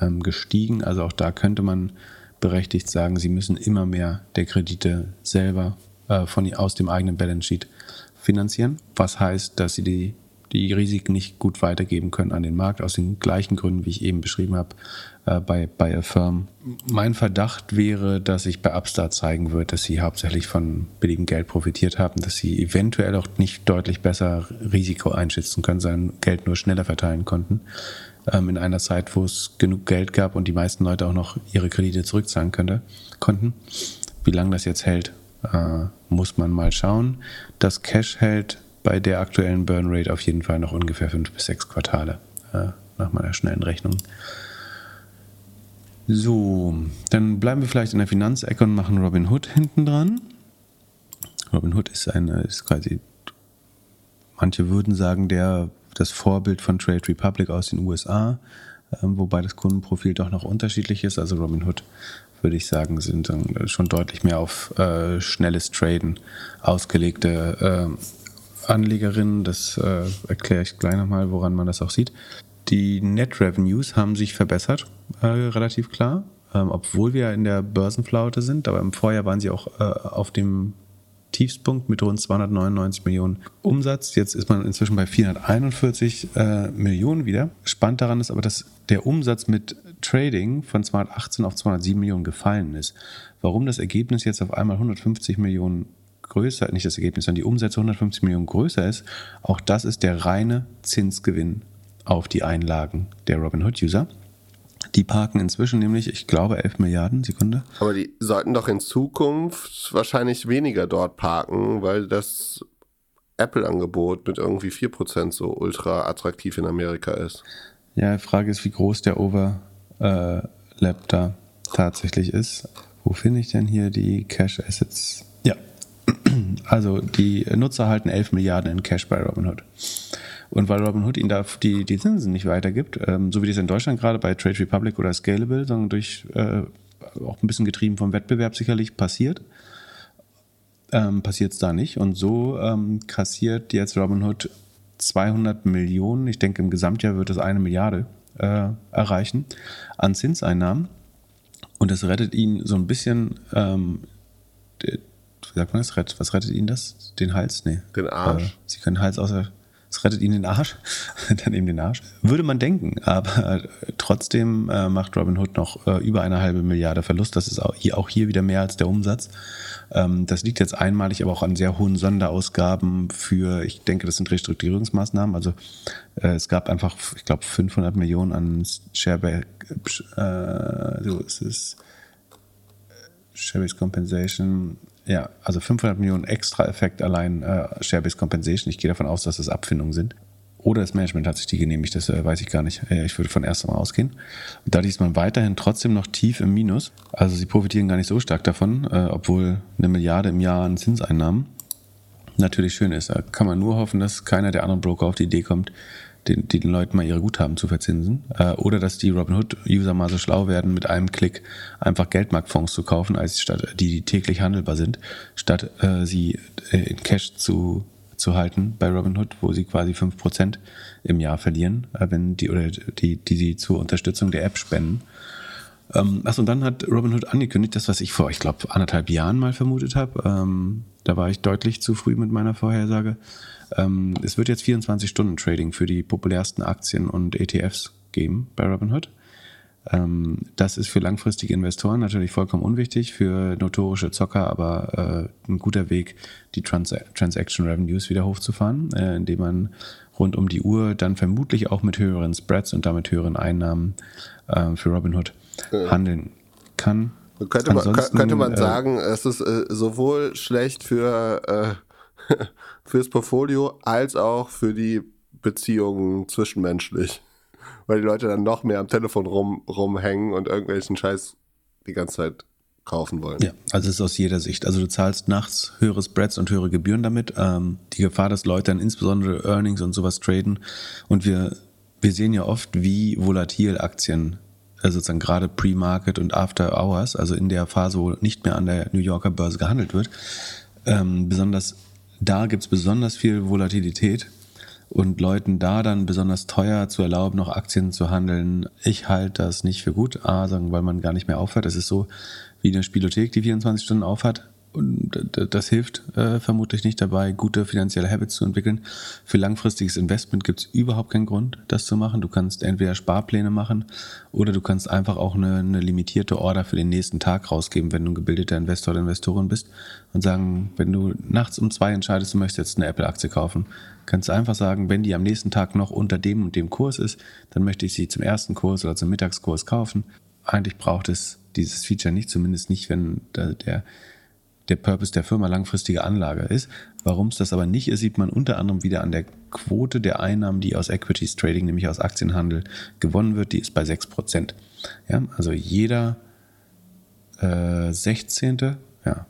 Speaker 2: ähm, gestiegen. Also auch da könnte man berechtigt sagen, sie müssen immer mehr der Kredite selber äh, von, aus dem eigenen Balance Sheet finanzieren. Was heißt, dass sie die, die Risiken nicht gut weitergeben können an den Markt, aus den gleichen Gründen, wie ich eben beschrieben habe, äh, bei, bei Affirm. Mein Verdacht wäre, dass sich bei Upstart zeigen wird, dass sie hauptsächlich von billigem Geld profitiert haben, dass sie eventuell auch nicht deutlich besser Risiko einschätzen können, sein Geld nur schneller verteilen konnten ähm, in einer Zeit, wo es genug Geld gab und die meisten Leute auch noch ihre Kredite zurückzahlen könnte, konnten. Wie lange das jetzt hält, äh, muss man mal schauen. Das Cash hält bei der aktuellen Burn Rate auf jeden Fall noch ungefähr fünf bis sechs Quartale, äh, nach meiner schnellen Rechnung. So, dann bleiben wir vielleicht in der Finanzecke und machen Robin Hood hinten dran. Robin Hood ist eine, ist quasi, manche würden sagen, der das Vorbild von Trade Republic aus den USA, ähm, wobei das Kundenprofil doch noch unterschiedlich ist. Also Robinhood, würde ich sagen, sind schon deutlich mehr auf äh, schnelles Traden ausgelegte äh, Anlegerinnen. Das äh, erkläre ich gleich nochmal, woran man das auch sieht. Die Net Revenues haben sich verbessert, äh, relativ klar. Ähm, obwohl wir in der Börsenflaute sind, aber im Vorjahr waren sie auch äh, auf dem Tiefspunkt mit rund 299 Millionen Umsatz. Jetzt ist man inzwischen bei 441 äh, Millionen wieder. Spannend daran ist aber, dass der Umsatz mit Trading von 218 auf 207 Millionen gefallen ist. Warum das Ergebnis jetzt auf einmal 150 Millionen größer, nicht das Ergebnis, sondern die Umsätze 150 Millionen größer ist, auch das ist der reine Zinsgewinn auf die Einlagen der Robinhood-User. Die parken inzwischen nämlich, ich glaube, 11 Milliarden Sekunde.
Speaker 1: Aber die sollten doch in Zukunft wahrscheinlich weniger dort parken, weil das Apple-Angebot mit irgendwie 4% so ultra attraktiv in Amerika ist.
Speaker 2: Ja, die Frage ist, wie groß der Overlap da tatsächlich ist. Wo finde ich denn hier die Cash Assets? Ja. <clears throat> Also die Nutzer halten 11 Milliarden in Cash bei Robinhood. Und weil Robinhood ihnen da die, die Zinsen nicht weitergibt, ähm, so wie das in Deutschland gerade bei Trade Republic oder Scalable, sondern durch äh, auch ein bisschen getrieben vom Wettbewerb sicherlich passiert, ähm, passiert es da nicht. Und so ähm, kassiert jetzt Robinhood 200 Millionen, ich denke im Gesamtjahr wird es eine Milliarde äh, erreichen, an Zinseinnahmen. Und das rettet ihn so ein bisschen, ähm, wie sagt man das? Was rettet ihn das? Den Hals? Nee.
Speaker 1: Den Arsch. Äh,
Speaker 2: sie können Hals außer es rettet ihn den Arsch, <laughs> dann eben den Arsch. Würde man denken, aber trotzdem äh, macht Robinhood noch äh, über eine halbe Milliarde Verlust. Das ist auch hier, auch hier wieder mehr als der Umsatz. Ähm, das liegt jetzt einmalig aber auch an sehr hohen Sonderausgaben für, ich denke, das sind Restrukturierungsmaßnahmen. Also äh, es gab einfach, ich glaube, 500 Millionen an Shareback, äh, so ist es, Share-Based Compensation, ja, also 500 Millionen extra Effekt allein äh, Share-Based Compensation. Ich gehe davon aus, dass das Abfindungen sind. Oder das Management hat sich die genehmigt, das äh, weiß ich gar nicht. Äh, ich würde von erst einmal ausgehen. Und da ist man weiterhin trotzdem noch tief im Minus. Also sie profitieren gar nicht so stark davon, äh, obwohl eine Milliarde im Jahr an Zinseinnahmen natürlich schön ist. Da kann man nur hoffen, dass keiner der anderen Broker auf die Idee kommt, den, den Leuten mal ihre Guthaben zu verzinsen. Äh, oder dass die Robinhood-User mal so schlau werden, mit einem Klick einfach Geldmarktfonds zu kaufen, als statt die, täglich handelbar sind, statt äh, sie äh, in Cash zu, zu halten bei Robinhood, wo sie quasi fünf Prozent im Jahr verlieren, äh, wenn die oder die, die sie zur Unterstützung der App spenden. Ähm, achso, und dann hat Robinhood angekündigt, das, was ich vor, ich glaube, anderthalb Jahren mal vermutet habe. Ähm, da war ich deutlich zu früh mit meiner Vorhersage. Ähm, es wird jetzt 24-Stunden-Trading für die populärsten Aktien und ETFs geben bei Robinhood. Ähm, das ist für langfristige Investoren natürlich vollkommen unwichtig, für notorische Zocker aber äh, ein guter Weg, die Trans Transaction Revenues wieder hochzufahren, äh, indem man rund um die Uhr dann vermutlich auch mit höheren Spreads und damit höheren Einnahmen äh, für Robinhood handeln kann.
Speaker 1: Könnte man, könnte man äh, sagen, es ist äh, sowohl schlecht für äh, <laughs> fürs Portfolio als auch für die Beziehungen zwischenmenschlich. <laughs> Weil die Leute dann noch mehr am Telefon rum, rumhängen und irgendwelchen Scheiß die ganze Zeit kaufen wollen.
Speaker 2: Ja, also es ist aus jeder Sicht. Also du zahlst nachts höhere Spreads und höhere Gebühren damit. Ähm, die Gefahr, dass Leute dann insbesondere Earnings und sowas traden. Und wir, wir sehen ja oft, wie volatil Aktien äh, sozusagen gerade Pre-Market und After Hours, also in der Phase, wo nicht mehr an der New Yorker Börse gehandelt wird, ähm, besonders da gibt es besonders viel Volatilität und Leuten da dann besonders teuer zu erlauben, noch Aktien zu handeln. Ich halte das nicht für gut, A, sagen, weil man gar nicht mehr aufhört. Es ist so wie eine Spielothek, die 24 Stunden aufhat. Und das hilft äh, vermutlich nicht dabei, gute finanzielle Habits zu entwickeln. Für langfristiges Investment gibt es überhaupt keinen Grund, das zu machen. Du kannst entweder Sparpläne machen oder du kannst einfach auch eine, eine limitierte Order für den nächsten Tag rausgeben, wenn du ein gebildeter Investor oder Investorin bist und sagen, wenn du nachts um zwei entscheidest, du möchtest jetzt eine Apple-Aktie kaufen, kannst du einfach sagen, wenn die am nächsten Tag noch unter dem und dem Kurs ist, dann möchte ich sie zum ersten Kurs oder zum Mittagskurs kaufen. Eigentlich braucht es dieses Feature nicht, zumindest nicht, wenn der, der der Purpose der Firma langfristige Anlage ist. Warum es das aber nicht ist, sieht man unter anderem wieder an der Quote der Einnahmen, die aus Equities Trading, nämlich aus Aktienhandel, gewonnen wird. Die ist bei 6%. Ja, also jeder äh, 16., ja,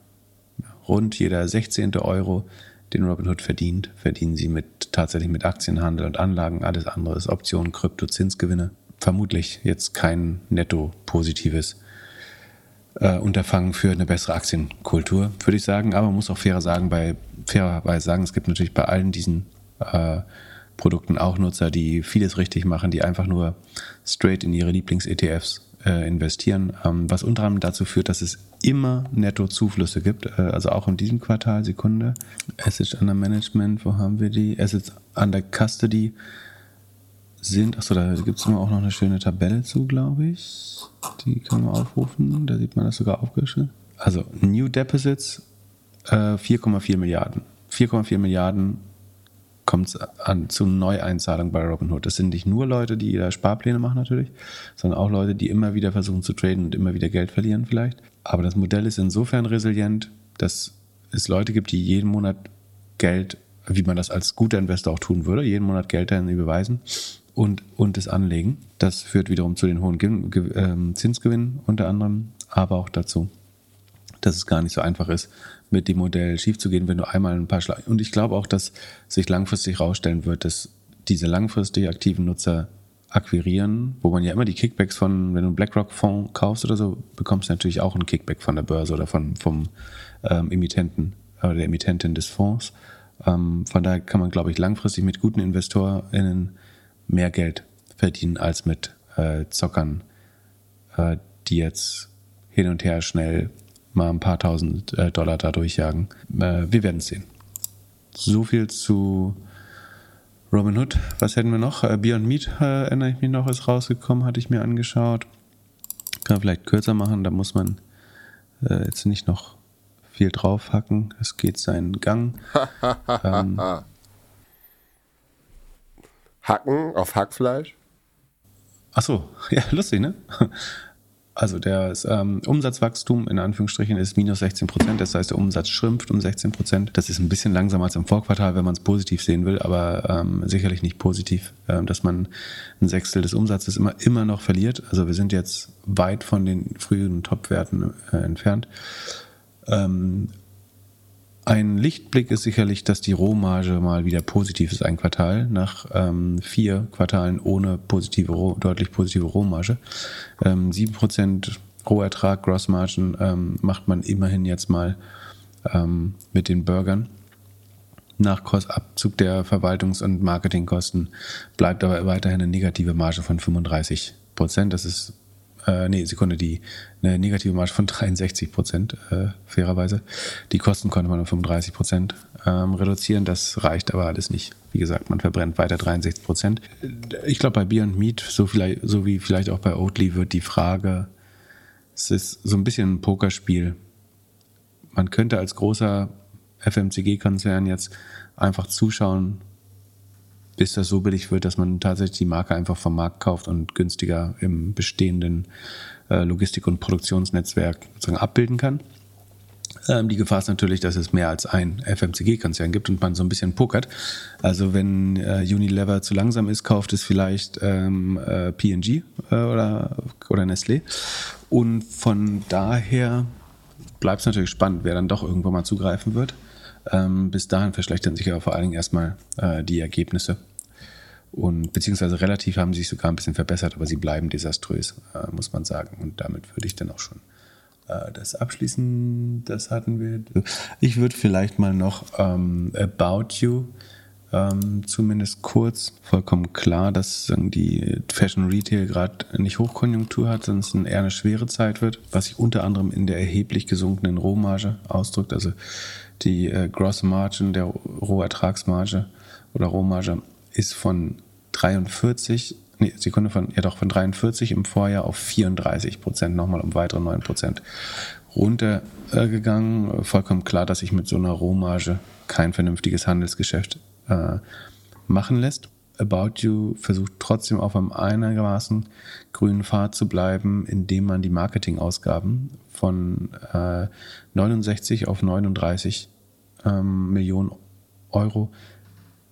Speaker 2: rund jeder 16. Euro, den Robinhood verdient, verdienen sie mit, tatsächlich mit Aktienhandel und Anlagen. Alles andere ist Optionen, Krypto, Zinsgewinne. Vermutlich jetzt kein netto positives äh, Unterfangen für eine bessere Aktienkultur, würde ich sagen. Aber man muss auch fairer sagen, bei fairerweise sagen, es gibt natürlich bei allen diesen äh, Produkten auch Nutzer, die vieles richtig machen, die einfach nur straight in ihre Lieblings-ETFs äh, investieren, ähm, was unter anderem dazu führt, dass es immer Netto-Zuflüsse gibt, äh, also auch in diesem Quartal, Sekunde. Assets under Management, wo haben wir die? Assets under Custody sind, achso, da gibt es auch noch eine schöne Tabelle zu, glaube ich. Die kann man aufrufen, da sieht man das sogar aufgeschrieben. Also New Deposits äh, 4,4 Milliarden. 4,4 Milliarden kommt an zu Neueinzahlung bei Robinhood. Das sind nicht nur Leute, die da Sparpläne machen natürlich, sondern auch Leute, die immer wieder versuchen zu traden und immer wieder Geld verlieren vielleicht. Aber das Modell ist insofern resilient, dass es Leute gibt, die jeden Monat Geld, wie man das als guter Investor auch tun würde, jeden Monat Geld dahin überweisen und, und das Anlegen. Das führt wiederum zu den hohen ähm, Zinsgewinnen unter anderem, aber auch dazu, dass es gar nicht so einfach ist, mit dem Modell schief zu gehen, wenn du einmal ein paar Schlag. Und ich glaube auch, dass sich langfristig herausstellen wird, dass diese langfristig aktiven Nutzer akquirieren, wo man ja immer die Kickbacks von, wenn du einen BlackRock-Fonds kaufst oder so, bekommst du natürlich auch einen Kickback von der Börse oder von, vom ähm, Emittenten oder der Emittentin des Fonds. Ähm, von daher kann man, glaube ich, langfristig mit guten InvestorInnen mehr Geld verdienen als mit äh, Zockern, äh, die jetzt hin und her schnell mal ein paar tausend äh, Dollar da durchjagen. Äh, wir werden es sehen. So viel zu Robin Hood. Was hätten wir noch? Äh, Beyond Meat, äh, erinnere ich mich noch, ist rausgekommen, hatte ich mir angeschaut. Kann man vielleicht kürzer machen, da muss man jetzt nicht noch viel draufhacken. Es geht seinen Gang. <laughs> ähm,
Speaker 1: Hacken auf Hackfleisch?
Speaker 2: Ach so, <laughs> ja, lustig, ne? Also der ähm, Umsatzwachstum in Anführungsstrichen ist minus 16 Prozent. Das heißt, der Umsatz schrumpft um 16 Prozent. Das ist ein bisschen langsamer als im Vorquartal, wenn man es positiv sehen will, aber ähm, sicherlich nicht positiv, äh, dass man ein Sechstel des Umsatzes immer, immer noch verliert. Also wir sind jetzt weit von den frühen Topwerten äh, entfernt. Ähm, ein Lichtblick ist sicherlich, dass die Rohmarge mal wieder positiv ist, ein Quartal, nach ähm, vier Quartalen ohne positive, deutlich positive Rohmarge. Ähm, 7% Rohertrag, Grossmargen ähm, macht man immerhin jetzt mal ähm, mit den Burgern. Nach Abzug der Verwaltungs- und Marketingkosten bleibt aber weiterhin eine negative Marge von 35% Das ist äh, nee, Sekunde, die eine negative Marge von <laughs> 63 Prozent, äh, fairerweise. Die Kosten konnte man um 35 Prozent ähm, reduzieren. Das reicht aber alles nicht. Wie gesagt, man verbrennt weiter 63 Prozent. Ich glaube, bei Beyond Meat, so, vielleicht, so wie vielleicht auch bei Oatly, wird die Frage, es ist so ein bisschen ein Pokerspiel. Man könnte als großer FMCG-Konzern jetzt einfach zuschauen, bis das so billig wird, dass man tatsächlich die Marke einfach vom Markt kauft und günstiger im bestehenden äh, Logistik- und Produktionsnetzwerk sozusagen abbilden kann. Ähm, die Gefahr ist natürlich, dass es mehr als ein FMCG-Konzern gibt und man so ein bisschen pokert. Also wenn äh, Unilever zu langsam ist, kauft es vielleicht ähm, äh, P&G oder, Nestlé. Und von daher bleibt es natürlich spannend, wer dann doch irgendwann mal zugreifen wird. Ähm, bis dahin verschlechtern sich aber vor allen Dingen erstmal die Ergebnisse. Und beziehungsweise relativ haben sie sich sogar ein bisschen verbessert, aber sie bleiben desaströs, äh, muss man sagen. Und damit würde ich dann auch schon äh, das abschließen. Das hatten wir. Ich würde vielleicht mal noch ähm, About You ähm, zumindest kurz vollkommen klar, dass die Fashion Retail gerade nicht Hochkonjunktur hat, sondern es eher eine schwere Zeit wird, was sich unter anderem in der erheblich gesunkenen Rohmarge ausdrückt. Also die äh, Gross Margin, der Rohertragsmarge oder Rohmarge ist von 43, nee, Sekunde von, ja doch, von 43 im Vorjahr auf 34 Prozent, nochmal um weitere 9 Prozent runtergegangen. Vollkommen klar, dass sich mit so einer Rohmarge kein vernünftiges Handelsgeschäft äh, machen lässt. About You versucht trotzdem auf einem einigermaßen grünen Pfad zu bleiben, indem man die Marketingausgaben von äh, 69 auf 39 ähm, Millionen Euro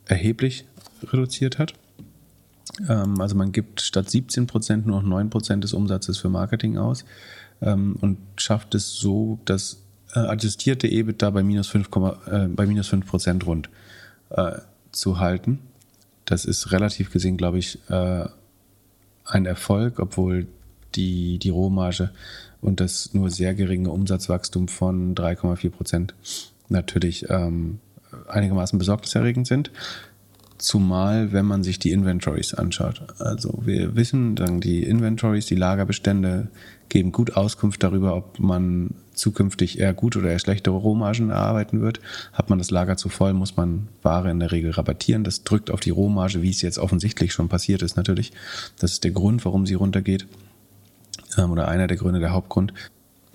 Speaker 2: erheblich reduziert hat. Ähm, also man gibt statt 17 Prozent nur noch 9 Prozent des Umsatzes für Marketing aus ähm, und schafft es so, dass äh, adjustierte EBITDA bei minus 5, äh, bei minus 5 Prozent rund äh, zu halten. Das ist relativ gesehen, glaube ich, ein Erfolg, obwohl die, die Rohmarge und das nur sehr geringe Umsatzwachstum von 3,4 Prozent natürlich ähm, einigermaßen besorgniserregend sind. Zumal, wenn man sich die Inventories anschaut. Also wir wissen, dann die Inventories, die Lagerbestände geben gut Auskunft darüber, ob man zukünftig eher gut oder eher schlechte Rohmargen erarbeiten wird. Hat man das Lager zu voll, muss man Ware in der Regel rabattieren. Das drückt auf die Rohmarge, wie es jetzt offensichtlich schon passiert ist natürlich. Das ist der Grund, warum sie runtergeht. Ähm, oder einer der Gründe, der Hauptgrund.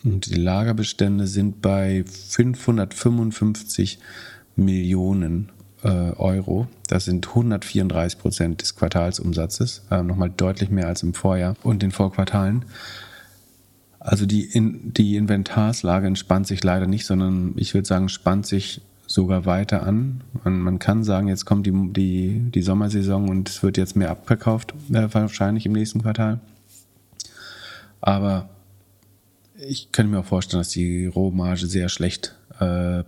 Speaker 2: Und die Lagerbestände sind bei 555 Millionen Euro. Das sind 134 Prozent des Quartalsumsatzes, äh, nochmal deutlich mehr als im Vorjahr und den Vorquartalen. Also die, in, die Inventarslage entspannt sich leider nicht, sondern ich würde sagen, spannt sich sogar weiter an. Man, man kann sagen, jetzt kommt die, die, die Sommersaison und es wird jetzt mehr abverkauft, äh, wahrscheinlich im nächsten Quartal. Aber ich könnte mir auch vorstellen, dass die Rohmarge sehr schlecht äh,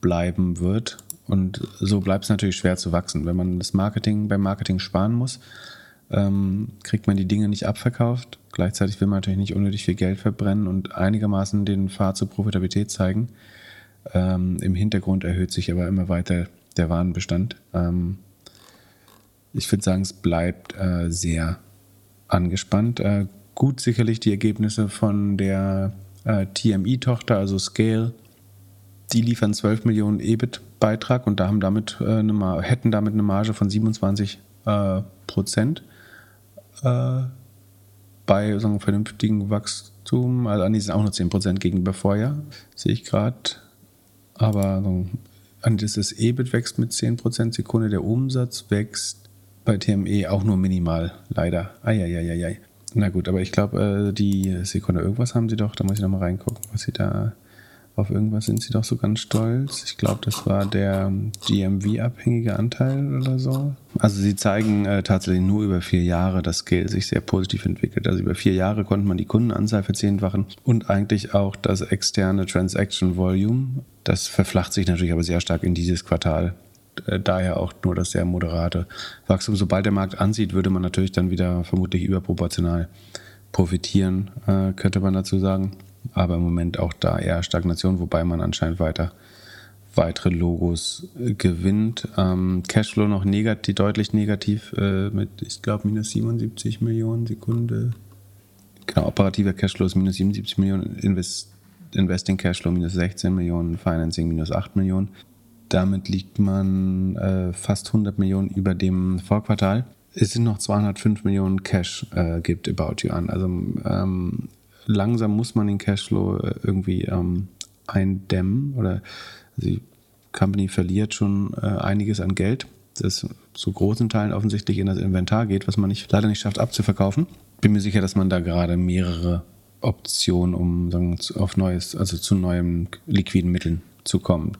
Speaker 2: bleiben wird. Und so bleibt es natürlich schwer zu wachsen. Wenn man das Marketing beim Marketing sparen muss, ähm, kriegt man die Dinge nicht abverkauft. Gleichzeitig will man natürlich nicht unnötig viel Geld verbrennen und einigermaßen den Pfad zur Profitabilität zeigen. Ähm, Im Hintergrund erhöht sich aber immer weiter der Warenbestand. Ähm, ich würde sagen, es bleibt äh, sehr angespannt. Äh, gut sicherlich die Ergebnisse von der äh, TMI-Tochter, also Scale. Die liefern 12 Millionen EBIT-Beitrag und da haben damit, äh, eine, hätten damit eine Marge von 27 äh, Prozent äh, bei so einem vernünftigen Wachstum. Also an die sind auch nur 10 Prozent gegenüber Vorjahr, sehe ich gerade. Aber so, an das EBIT wächst mit 10 Prozent Sekunde, der Umsatz wächst bei TME auch nur minimal, leider. Eieieiei. Na gut, aber ich glaube, äh, die Sekunde irgendwas haben sie doch, da muss ich nochmal reingucken, was sie da, auf irgendwas sind sie doch so ganz stolz. Ich glaube, das war der GMV-abhängige Anteil oder so. Also sie zeigen äh, tatsächlich nur über vier Jahre, dass Scale sich sehr positiv entwickelt. Also über vier Jahre konnte man die Kundenanzahl verzehnfachen und eigentlich auch das externe Transaction Volume. Das verflacht sich natürlich aber sehr stark in dieses Quartal. Äh, daher auch nur das sehr moderate Wachstum. Sobald der Markt ansieht, würde man natürlich dann wieder vermutlich überproportional profitieren, äh, könnte man dazu sagen. Aber im Moment auch da eher Stagnation, wobei man anscheinend weiter weitere Logos äh, gewinnt. Ähm, Cashflow noch negativ, deutlich negativ äh, mit, ich glaube, minus 77 Millionen Sekunde. Genau, operativer Cashflow ist minus 77 Millionen, Invest, Investing Cashflow minus 16 Millionen, Financing minus 8 Millionen. Damit liegt man äh, fast 100 Millionen über dem Vorquartal. Es sind noch 205 Millionen Cash, äh, gibt About You an. Also ähm, langsam muss man den Cashflow äh, irgendwie ähm, eindämmen oder die Company verliert schon äh, einiges an Geld, das zu großen Teilen offensichtlich in das Inventar geht, was man nicht, leider nicht schafft abzuverkaufen. Bin mir sicher, dass man da gerade mehrere Optionen, um sagen, auf neues, also zu neuen liquiden Mitteln zu kommen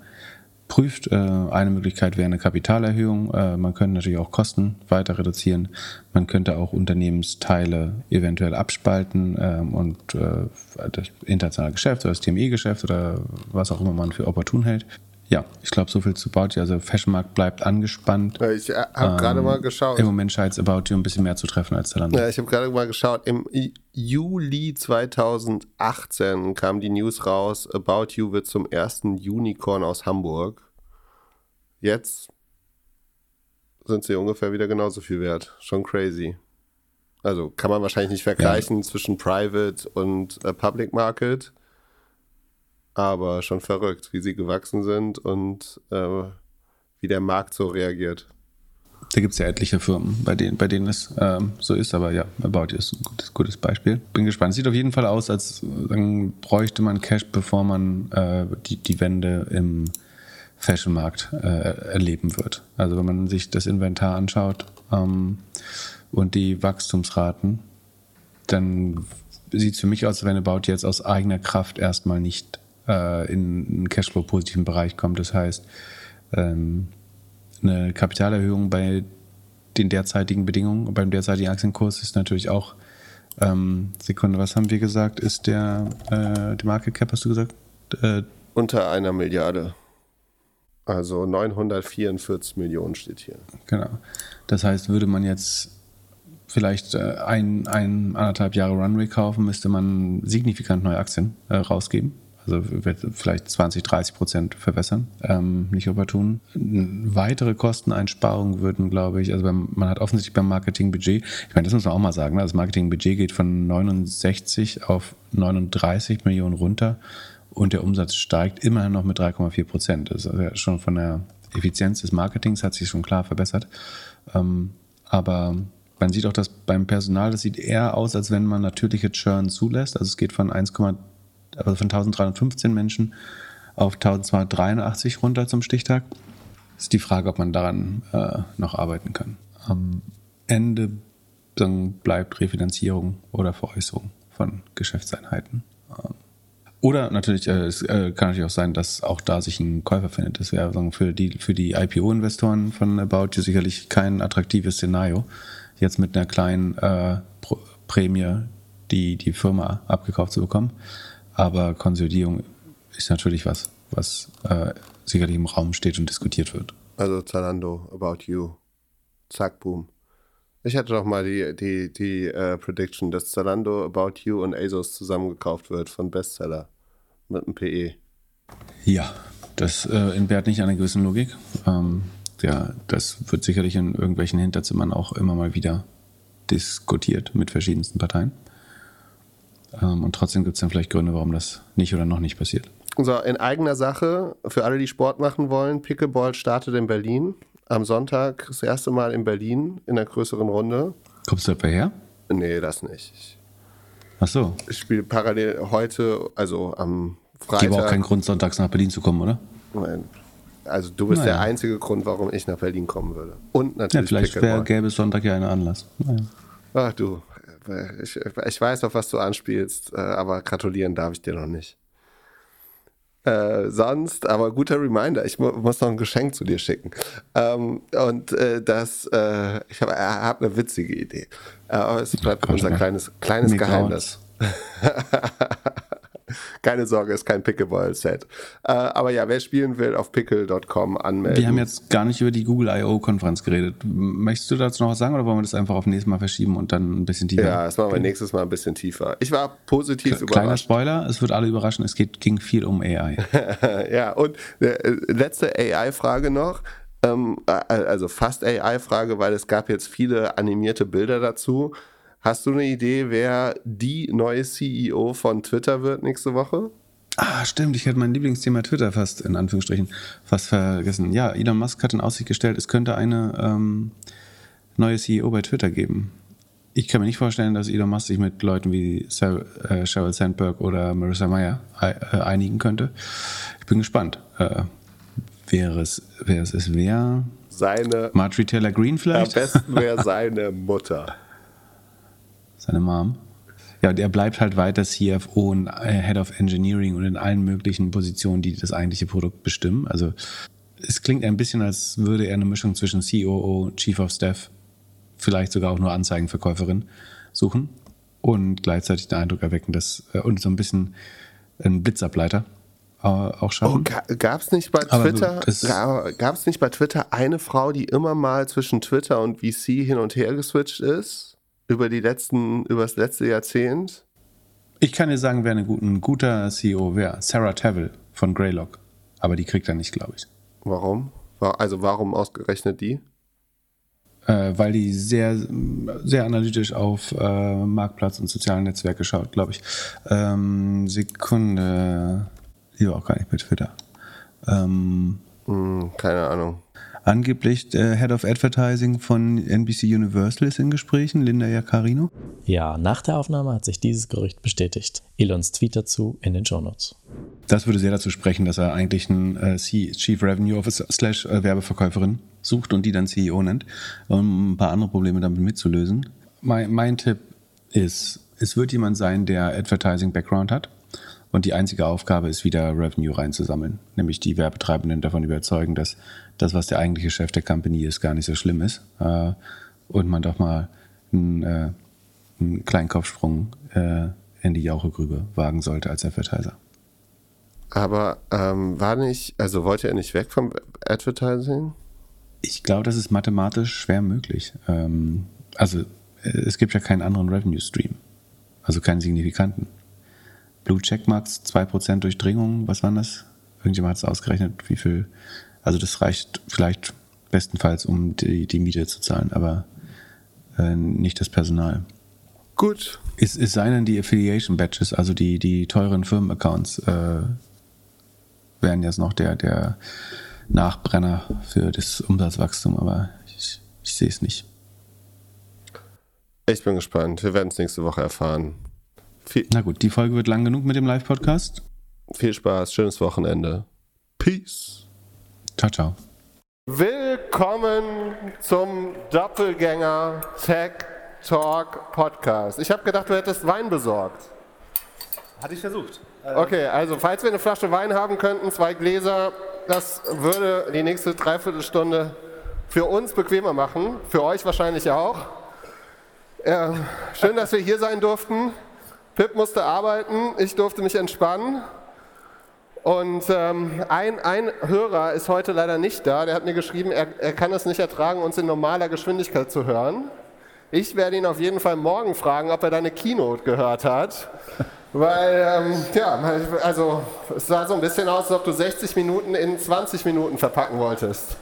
Speaker 2: prüft. Äh, eine Möglichkeit wäre eine Kapitalerhöhung. Äh, man könnte natürlich auch Kosten weiter reduzieren. Man könnte auch Unternehmensteile eventuell abspalten ähm, und äh, das internationale Geschäft oder das TME-Geschäft oder was auch immer man für opportun hält. Ja, ich glaube, so viel zu About You. Also Fashionmarkt bleibt angespannt.
Speaker 1: Ich habe ähm, gerade mal geschaut.
Speaker 2: Im Moment scheint es About You ein bisschen mehr zu treffen als Zalando.
Speaker 1: Ja, ich habe gerade mal geschaut. Im Juli 2018 kam die News raus, About You wird zum ersten Unicorn aus Hamburg. Jetzt sind sie ungefähr wieder genauso viel wert. Schon crazy. Also kann man wahrscheinlich nicht vergleichen ja. zwischen Private und äh, Public Market aber schon verrückt, wie sie gewachsen sind und äh, wie der Markt so reagiert.
Speaker 2: Da gibt es ja etliche Firmen, bei denen, bei denen es ähm, so ist, aber ja, About You ist ein gutes, gutes Beispiel. Bin gespannt. Sieht auf jeden Fall aus, als dann bräuchte man Cash, bevor man äh, die, die Wende im Fashionmarkt äh, erleben wird. Also wenn man sich das Inventar anschaut ähm, und die Wachstumsraten, dann sieht es für mich aus, als wenn About jetzt aus eigener Kraft erstmal nicht äh, in einen Cashflow-positiven Bereich kommt. Das heißt, ähm, eine Kapitalerhöhung bei den derzeitigen Bedingungen, beim derzeitigen Aktienkurs ist natürlich auch, ähm, Sekunde, was haben wir gesagt, ist der, äh, die Market Cap, hast du gesagt?
Speaker 1: Äh, Unter einer Milliarde. Also 944 Millionen steht hier.
Speaker 2: Genau. Das heißt, würde man jetzt vielleicht äh, ein, ein, anderthalb Jahre Runway kaufen, müsste man signifikant neue Aktien äh, rausgeben. Also wird vielleicht 20, 30 Prozent verwässern, ähm, nicht opportun. Weitere Kosteneinsparungen würden, glaube ich, also beim, man hat offensichtlich beim Marketingbudget, ich meine, das muss man auch mal sagen, ne? das Marketingbudget geht von 69 auf 39 Millionen runter und der Umsatz steigt immerhin noch mit 3,4 Prozent. Das ist also schon von der Effizienz des Marketings hat sich schon klar verbessert. Ähm, aber man sieht auch, dass beim Personal, das sieht eher aus, als wenn man natürliche Churn zulässt. Also es geht von 1,3 also von 1315 Menschen auf 1283 runter zum Stichtag. Ist die Frage, ob man daran äh, noch arbeiten kann. Am Ende bleibt Refinanzierung oder Veräußerung von Geschäftseinheiten. Ähm, oder natürlich, äh, es äh, kann natürlich auch sein, dass auch da sich ein Käufer findet. Das wäre für die, für die IPO-Investoren von About You sicherlich kein attraktives Szenario. Jetzt mit einer kleinen äh, Prämie die, die Firma abgekauft zu bekommen. Aber Konsolidierung ist natürlich was, was äh, sicherlich im Raum steht und diskutiert wird.
Speaker 1: Also Zalando, About You. Zack, boom. Ich hatte doch mal die, die, die äh, Prediction, dass Zalando, About You und ASOS zusammengekauft wird von Bestseller mit einem PE.
Speaker 2: Ja, das äh, entbehrt nicht einer gewissen Logik. Ähm, ja, das wird sicherlich in irgendwelchen Hinterzimmern auch immer mal wieder diskutiert mit verschiedensten Parteien. Ähm, und trotzdem gibt es dann vielleicht Gründe, warum das nicht oder noch nicht passiert.
Speaker 1: So, in eigener Sache, für alle, die Sport machen wollen, Pickleball startet in Berlin. Am Sonntag das erste Mal in Berlin in einer größeren Runde.
Speaker 2: Kommst du etwa her?
Speaker 1: Nee, das nicht.
Speaker 2: Ach so.
Speaker 1: Ich spiele parallel heute, also am Freitag.
Speaker 2: Gibt auch keinen Grund, sonntags nach Berlin zu kommen, oder?
Speaker 1: Nein. Also du bist
Speaker 2: Naja.
Speaker 1: der einzige Grund, warum ich nach Berlin kommen würde. Und
Speaker 2: Ja,
Speaker 1: natürlich
Speaker 2: vielleicht wär, gäbe es Sonntag ja einen Anlass. Naja.
Speaker 1: Ach du, ich, ich weiß, auf was du anspielst, äh, aber gratulieren darf ich dir noch nicht. Äh, sonst, aber guter Reminder, ich mu muss noch ein Geschenk zu dir schicken. Ähm, und äh, das, äh, ich habe hab eine witzige Idee. Äh, aber es bleibt unser kleines, kleines Geheimnis. <laughs> <laughs> Keine Sorge, ist kein Pickleball-Set. Äh, aber ja, wer spielen will, auf pickle.com anmelden.
Speaker 2: Wir haben jetzt gar nicht über die Google I.O.-Konferenz geredet. Möchtest du dazu noch was sagen oder wollen wir das einfach auf nächstes Mal verschieben und dann ein bisschen tiefer?
Speaker 1: ja, das machen wir nächstes Mal ein bisschen tiefer. Ich war positiv
Speaker 2: Kleiner
Speaker 1: überrascht.
Speaker 2: Spoiler, es wird alle überraschen, es geht, ging viel um AI. <laughs>
Speaker 1: Ja, und äh, letzte AI-Frage noch. Ähm, äh, also fast AI-Frage, weil es gab jetzt viele animierte Bilder dazu. Hast du eine Idee, wer die neue CEO von Twitter wird nächste Woche?
Speaker 2: Ah, stimmt, ich hätte mein Lieblingsthema Twitter fast, in Anführungsstrichen, fast vergessen. Ja, Elon Musk hat in Aussicht gestellt, es könnte eine ähm, neue CEO bei Twitter geben. Ich kann mir nicht vorstellen, dass Elon Musk sich mit Leuten wie Sar äh, Sheryl Sandberg oder Marissa Mayer ei- äh, einigen könnte. Ich bin gespannt. Äh, wer es, wer es ist, wer?
Speaker 1: Seine,
Speaker 2: Marjorie Taylor Greene
Speaker 1: am
Speaker 2: vielleicht?
Speaker 1: besten wäre seine Mutter. <laughs>
Speaker 2: Seine Mom. Ja, und er bleibt halt weiter CFO und äh, Head of Engineering und in allen möglichen Positionen, die das eigentliche Produkt bestimmen. Also es klingt ein bisschen, als würde er eine Mischung zwischen COO, Chief of Staff, vielleicht sogar auch nur Anzeigenverkäuferin suchen und gleichzeitig den Eindruck erwecken, dass äh, und so ein bisschen ein Blitzableiter äh, auch
Speaker 1: Oh,
Speaker 2: schaffen.
Speaker 1: gab es nicht bei Twitter, gab es nicht bei Twitter eine Frau, die immer mal zwischen Twitter und VC hin und her geswitcht ist? Über die letzten, über das letzte Jahrzehnt?
Speaker 2: Ich kann dir sagen, wer ein guter CEO wäre. Sarah Tavel von Greylock. Aber die kriegt er nicht, glaube ich.
Speaker 1: Warum? Wa- Also warum ausgerechnet die?
Speaker 2: äh, weil die sehr, sehr analytisch auf äh, Marktplatz und soziale Netzwerke schaut, glaube ich. Ähm, Sekunde. Die war auch gar nicht bei Twitter. Ähm,
Speaker 1: Hm, keine Ahnung.
Speaker 2: Angeblich der Head of Advertising von NBC Universal ist in Gesprächen, Linda Jacarino.
Speaker 3: Ja, nach der Aufnahme hat sich dieses Gerücht bestätigt. Elons Tweet dazu in den Shownotes.
Speaker 2: Das würde sehr dazu sprechen, dass er eigentlich einen äh, Chief Revenue Officer slash äh, Werbeverkäuferin sucht und die dann CEO nennt, um ein paar andere Probleme damit mitzulösen. Mein, mein Tipp ist, es wird jemand sein, der Advertising-Background hat und die einzige Aufgabe ist, wieder Revenue reinzusammeln. Nämlich die Werbetreibenden davon überzeugen, dass das, was der eigentliche Chef der Company ist, gar nicht so schlimm ist äh, und man doch mal einen, äh, einen kleinen Kopfsprung äh, in die Jauchegrübe wagen sollte als Advertiser.
Speaker 1: Aber ähm, war nicht, also wollte er nicht weg vom Advertising?
Speaker 2: Ich glaube, das ist mathematisch schwer möglich. Ähm, also es gibt ja keinen anderen Revenue Stream. Also keinen signifikanten. Blue Checkmarks, 2% Durchdringung, was waren das? Irgendjemand hat es ausgerechnet, wie viel. Also das reicht vielleicht bestenfalls, um die, die Miete zu zahlen, aber äh, nicht das Personal.
Speaker 1: Gut.
Speaker 2: Es, es seien denn die Affiliation Badges, also die, die teuren Firmenaccounts, äh, wären jetzt noch der, der Nachbrenner für das Umsatzwachstum, aber ich, ich sehe es nicht.
Speaker 1: Ich bin gespannt. Wir werden es nächste Woche erfahren. Viel,
Speaker 2: Na gut, die Folge wird lang genug mit dem Live-Podcast.
Speaker 1: viel Spaß, schönes Wochenende. Peace.
Speaker 2: Ciao, ciao.
Speaker 1: Willkommen zum Doppelgänger Tech Talk Podcast. Ich habe gedacht, du hättest Wein besorgt.
Speaker 4: Hatte ich versucht.
Speaker 1: Okay, also falls wir eine Flasche Wein haben könnten, zwei Gläser, das würde die nächste Dreiviertelstunde für uns bequemer machen, für euch wahrscheinlich auch. Ja, schön, dass wir hier sein durften. Pip musste arbeiten, ich durfte mich entspannen. Und ähm, ein, ein Hörer ist heute leider nicht da. Der hat mir geschrieben, er, er kann es nicht ertragen, uns in normaler Geschwindigkeit zu hören. Ich werde ihn auf jeden Fall morgen fragen, ob er deine Keynote gehört hat. Weil, ähm, ja, also es sah so ein bisschen aus, als ob du 60 Minuten in 20 Minuten verpacken wolltest.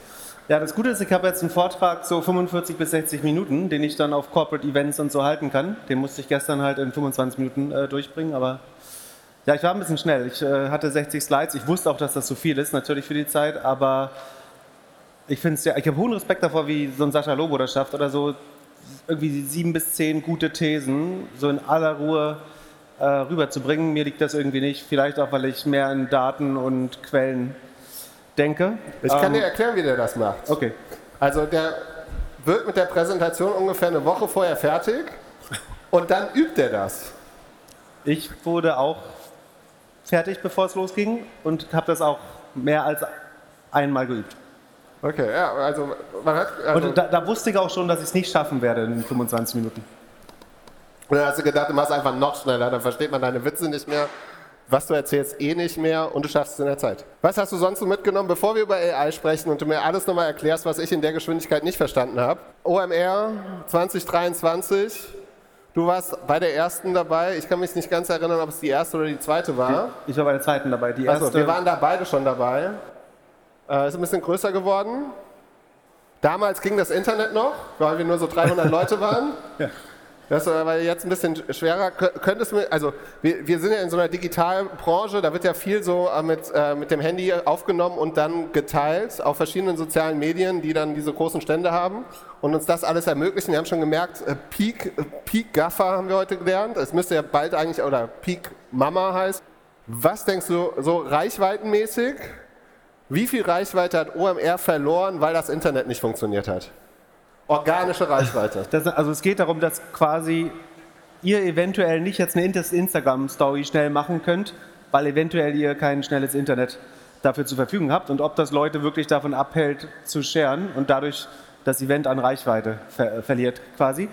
Speaker 4: Ja, das Gute ist, ich habe jetzt einen Vortrag so 45 bis 60 Minuten, den ich dann auf Corporate Events und so halten kann. Den musste ich gestern halt in 25 Minuten äh, durchbringen, aber ja, ich war ein bisschen schnell. Ich äh, hatte 60 Slides. Ich wusste auch, dass das zu viel ist, natürlich für die Zeit, aber ich finde es ja, ich habe hohen Respekt davor, wie so ein Sascha Lobo das schafft oder so irgendwie sieben bis zehn gute Thesen so in aller Ruhe äh, rüberzubringen. Mir liegt das irgendwie nicht. Vielleicht auch, weil ich mehr an Daten und Quellen denke.
Speaker 1: Ich kann ähm, dir erklären, wie der das macht.
Speaker 4: Okay.
Speaker 1: Also der wird mit der Präsentation ungefähr eine Woche vorher fertig und dann übt er das.
Speaker 4: Ich wurde auch fertig, bevor es losging und habe das auch mehr als einmal geübt.
Speaker 1: Okay, ja, also man hat. Also
Speaker 4: und da, da, wusste ich auch schon, dass ich es nicht schaffen werde in 25 Minuten.
Speaker 1: Und dann hast du gedacht, du machst einfach noch schneller, dann versteht man deine Witze nicht mehr, was du erzählst eh nicht mehr und du schaffst es in der Zeit. Was hast du sonst so mitgenommen, bevor wir über AI sprechen und du mir alles nochmal erklärst, was ich in der Geschwindigkeit nicht verstanden habe? OMR 2023, du warst bei der ersten dabei. Ich kann mich nicht ganz erinnern, ob es die erste oder die zweite war.
Speaker 4: Ich war bei der zweiten dabei. Die erste.
Speaker 1: Also, wir waren da beide schon dabei. Äh, ist ein bisschen größer geworden. Damals ging das Internet noch, weil wir nur so 300 <laughs> Leute waren. Ja. Das war jetzt ein bisschen schwerer. Könntest du, also wir, wir, sind ja in so einer Digitalbranche, da wird ja viel so äh, mit, äh, mit dem Handy aufgenommen und dann geteilt auf verschiedenen sozialen Medien, die dann diese großen Stände haben und uns das alles ermöglichen. Wir haben schon gemerkt, äh, Peak, äh, Peak Gaffer haben wir heute gelernt. Es müsste ja bald eigentlich, oder Peak Mama heißt. Was denkst du, so reichweitenmäßig, wie viel Reichweite hat OMR verloren, weil das Internet nicht funktioniert hat? Organische Reichweite.
Speaker 4: Das, also es geht darum, dass quasi ihr eventuell nicht jetzt eine Instagram-Story schnell machen könnt, weil eventuell ihr kein schnelles Internet dafür zur Verfügung habt und ob das Leute wirklich davon abhält zu sharen und dadurch das Event an Reichweite ver verliert quasi.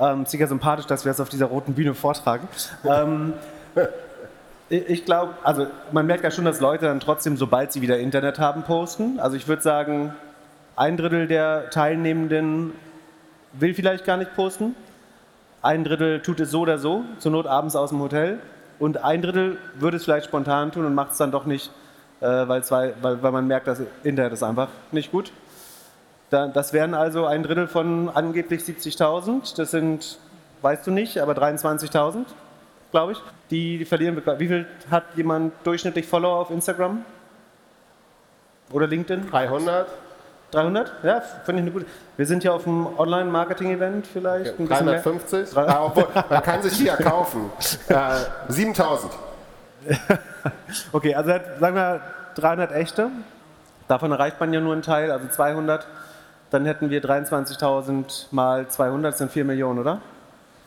Speaker 4: Ähm, sicher sympathisch, dass wir das auf dieser roten Bühne vortragen. ähm, <laughs> ich glaube, also man merkt ja schon, dass Leute dann trotzdem, sobald sie wieder Internet haben, posten. Also ich würde sagen, ein Drittel der Teilnehmenden will vielleicht gar nicht posten. Ein Drittel tut es so oder so, zur Not abends aus dem Hotel. Und ein Drittel würde es vielleicht spontan tun und macht es dann doch nicht, äh, weil, zwei, weil, weil man merkt, das Internet ist einfach nicht gut. das wären also ein Drittel von angeblich 70.000. Das sind, weißt du nicht, aber 23.000, glaube ich. Die, die verlieren. Wie viel hat jemand durchschnittlich Follower auf Instagram? Oder LinkedIn?
Speaker 1: 300.
Speaker 4: 300? Ja, finde ich eine gute. Wir sind ja auf einem Online-Marketing-Event vielleicht.
Speaker 1: Okay, 350? Ah, obwohl, man kann sich hier kaufen. <laughs> Äh, 7000. <laughs>
Speaker 4: okay, also sagen wir 300 echte. Davon erreicht man ja nur einen Teil, also 200. Dann hätten wir 23.000 mal 200, das sind 4 Millionen, oder?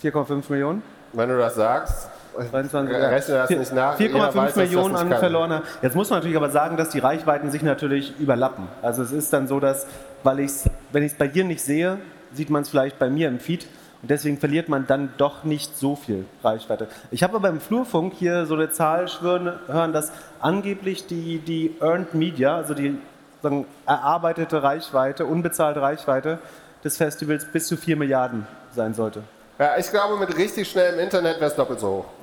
Speaker 4: 4,5 Millionen.
Speaker 1: Wenn du das sagst.
Speaker 4: 23, Rechne das nicht nach. 4,5 Millionen an verlorener. Jetzt muss man natürlich aber sagen, dass die Reichweiten sich natürlich überlappen. Also es ist dann so, dass, weil ich's, wenn ich es bei dir nicht sehe, sieht man es vielleicht bei mir im Feed. Und deswegen verliert man dann doch nicht so viel Reichweite. Ich habe aber im Flurfunk hier so eine Zahl schwören hören, dass angeblich die, die Earned Media, also die sagen, erarbeitete Reichweite, unbezahlte Reichweite des Festivals bis zu 4 Milliarden sein sollte.
Speaker 1: Ja, ich glaube, mit richtig schnellem Internet wäre es doppelt so hoch.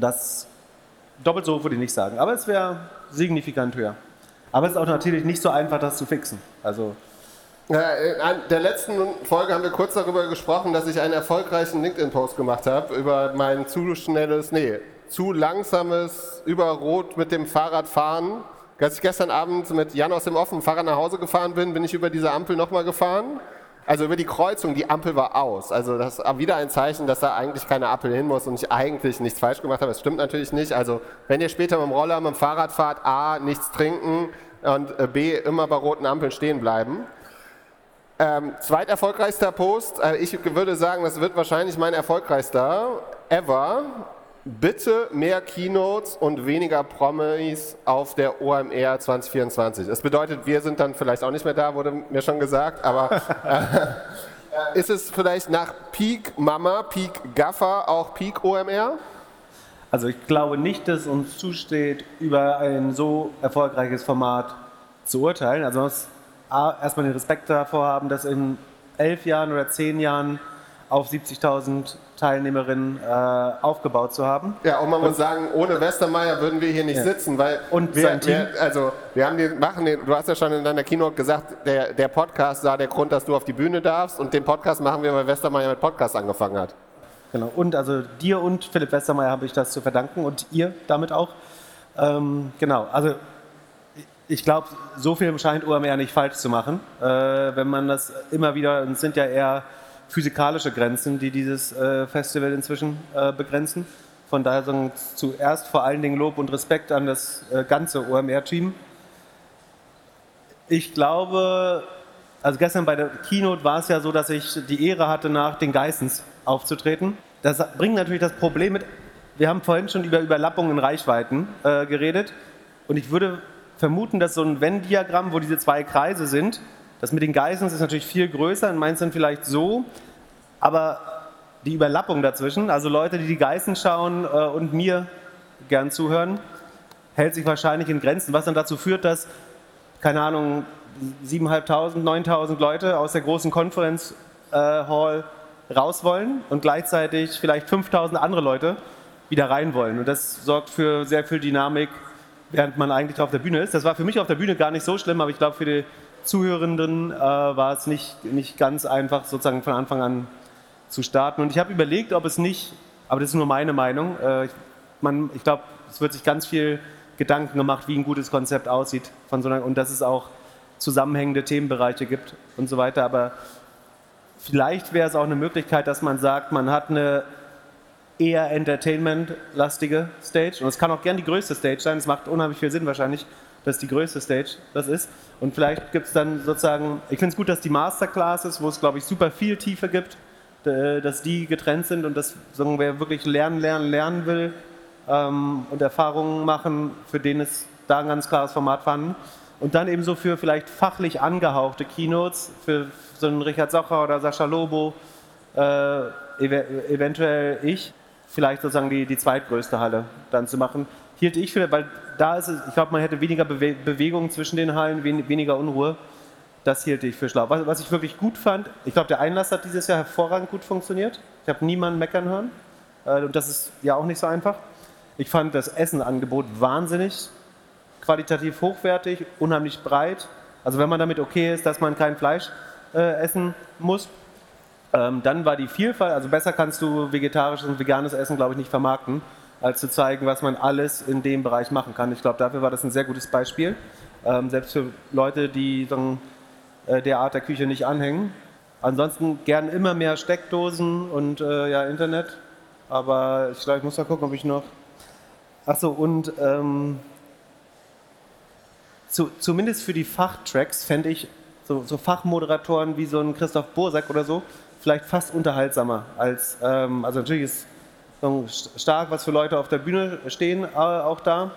Speaker 4: Das doppelt so hoch würde ich nicht sagen, aber es wäre signifikant höher. Aber es ist auch natürlich nicht so einfach, das zu fixen. Also
Speaker 1: in der letzten Folge haben wir kurz darüber gesprochen, dass ich einen erfolgreichen LinkedIn-Post gemacht habe über mein zu schnelles, nee, zu langsames über Rot mit dem Fahrrad fahren. Als ich gestern Abend mit Jan aus dem offenen Fahrrad nach Hause gefahren bin, bin ich über diese Ampel nochmal gefahren also über die Kreuzung, die Ampel war aus. Also das ist wieder ein Zeichen, dass da eigentlich keine Ampel hin muss und ich eigentlich nichts falsch gemacht habe. Das stimmt natürlich nicht. Also wenn ihr später mit dem Roller, mit dem Fahrrad fahrt, A, nichts trinken und äh, B, immer bei roten Ampeln stehen bleiben. Ähm, zweiterfolgreichster Post, äh, ich würde sagen, das wird wahrscheinlich mein erfolgreichster ever bitte mehr Keynotes und weniger Promis auf der OMR 2024. Das bedeutet, wir sind dann vielleicht auch nicht mehr da, wurde mir schon gesagt, aber, äh, <laughs> ist es vielleicht nach Peak Mama, Peak Gaffer auch Peak OMR?
Speaker 4: Also ich glaube nicht, dass es uns zusteht, über ein so erfolgreiches Format zu urteilen. Also man muss erstmal den Respekt davor haben, dass in elf Jahren oder zehn Jahren auf 70.000 Teilnehmerinnen äh, aufgebaut zu haben.
Speaker 1: Ja, und man muss sagen, ohne Westermeier würden wir hier nicht
Speaker 4: Ja.
Speaker 1: sitzen, weil
Speaker 4: Und
Speaker 1: wir,
Speaker 4: sein Team.
Speaker 1: wir, also wir haben den, machen den, du hast ja schon in deiner Keynote gesagt, der, der Podcast war der Grund, dass du auf die Bühne darfst und den Podcast machen wir, weil Westermeier mit Podcast angefangen hat.
Speaker 4: Genau. Und also dir und Philipp Westermeier habe ich das zu verdanken und ihr damit auch. Ähm, genau. Also ich glaube, so viel scheint OMR nicht falsch zu machen, äh, wenn man das immer wieder, und es sind ja eher physikalische Grenzen, die dieses äh, Festival inzwischen äh, begrenzen. Von daher sagen zuerst vor allen Dingen Lob und Respekt an das äh, ganze OMR-Team. Ich glaube, also gestern bei der Keynote war es ja so, dass ich die Ehre hatte, nach den Geissens aufzutreten. Das bringt natürlich das Problem mit, wir haben vorhin schon über Überlappungen in Reichweiten äh, geredet und ich würde vermuten, dass so ein Venn-Diagramm, wo diese zwei Kreise sind, das mit den Geissens ist natürlich viel größer, in meins sind vielleicht so, aber die Überlappung dazwischen, also Leute, die die Geißen schauen äh, und mir gern zuhören, hält sich wahrscheinlich in Grenzen, was dann dazu führt, dass keine Ahnung, 7.500, 9.000 Leute aus der großen Konferenz äh, Hall raus wollen und gleichzeitig vielleicht 5.000 andere Leute wieder rein wollen. Und das sorgt für sehr viel Dynamik, während man eigentlich auf der Bühne ist. Das war für mich auf der Bühne gar nicht so schlimm, aber ich glaube, für die Zuhörenden äh, war es nicht, nicht ganz einfach, sozusagen von Anfang an zu starten. Und ich habe überlegt, ob es nicht, aber das ist nur meine Meinung, äh, ich, man- ich glaube, es wird sich ganz viel Gedanken gemacht, wie ein gutes Konzept aussieht von so einer, und dass es auch zusammenhängende Themenbereiche gibt und so weiter. Aber vielleicht wäre es auch eine Möglichkeit, dass man sagt, man hat eine eher Entertainment-lastige Stage. Und es kann auch gern die größte Stage sein. Es macht unheimlich viel Sinn wahrscheinlich, dass die größte Stage das ist. Und vielleicht gibt es dann sozusagen, ich finde es gut, dass die Masterclasses, wo es glaube ich super viel Tiefe gibt, d- dass die getrennt sind und dass sagen, wer wirklich lernen, lernen, lernen will ähm, und Erfahrungen machen, für den ist da ein ganz klares Format vorhanden. Und dann eben so für vielleicht fachlich angehauchte Keynotes, für so einen Richard Socher oder Sascha Lobo, äh, ev eventuell ich, vielleicht sozusagen die, die zweitgrößte Halle dann zu machen. Hielt ich für, weil da ist es, ich glaube, man hätte weniger Bewe Bewegung zwischen den Hallen, wen weniger Unruhe. Das hielt ich für schlau. Was, was ich wirklich gut fand, ich glaube, der Einlass hat dieses Jahr hervorragend gut funktioniert. Ich habe niemanden meckern hören. Äh, und das ist ja auch nicht so einfach. Ich fand das Essenangebot wahnsinnig qualitativ hochwertig, unheimlich breit. Also wenn man damit okay ist, dass man kein Fleisch äh, essen muss, ähm, dann war die Vielfalt, also besser kannst du vegetarisches und veganes Essen, glaube ich, nicht vermarkten, als zu zeigen, was man alles in dem Bereich machen kann. Ich glaube, dafür war das ein sehr gutes Beispiel. Ähm, selbst für Leute, die sagen, äh, der Art der Küche nicht anhängen. Ansonsten gern immer mehr Steckdosen und äh, ja, Internet. Aber ich glaube, ich muss mal gucken, ob ich noch. Achso, und ähm, zu, zumindest für die Fachtracks fände ich so, so Fachmoderatoren wie so ein Christoph Bursack oder so vielleicht fast unterhaltsamer als, ähm, also natürlich ist stark, was für Leute auf der Bühne stehen, äh, auch da,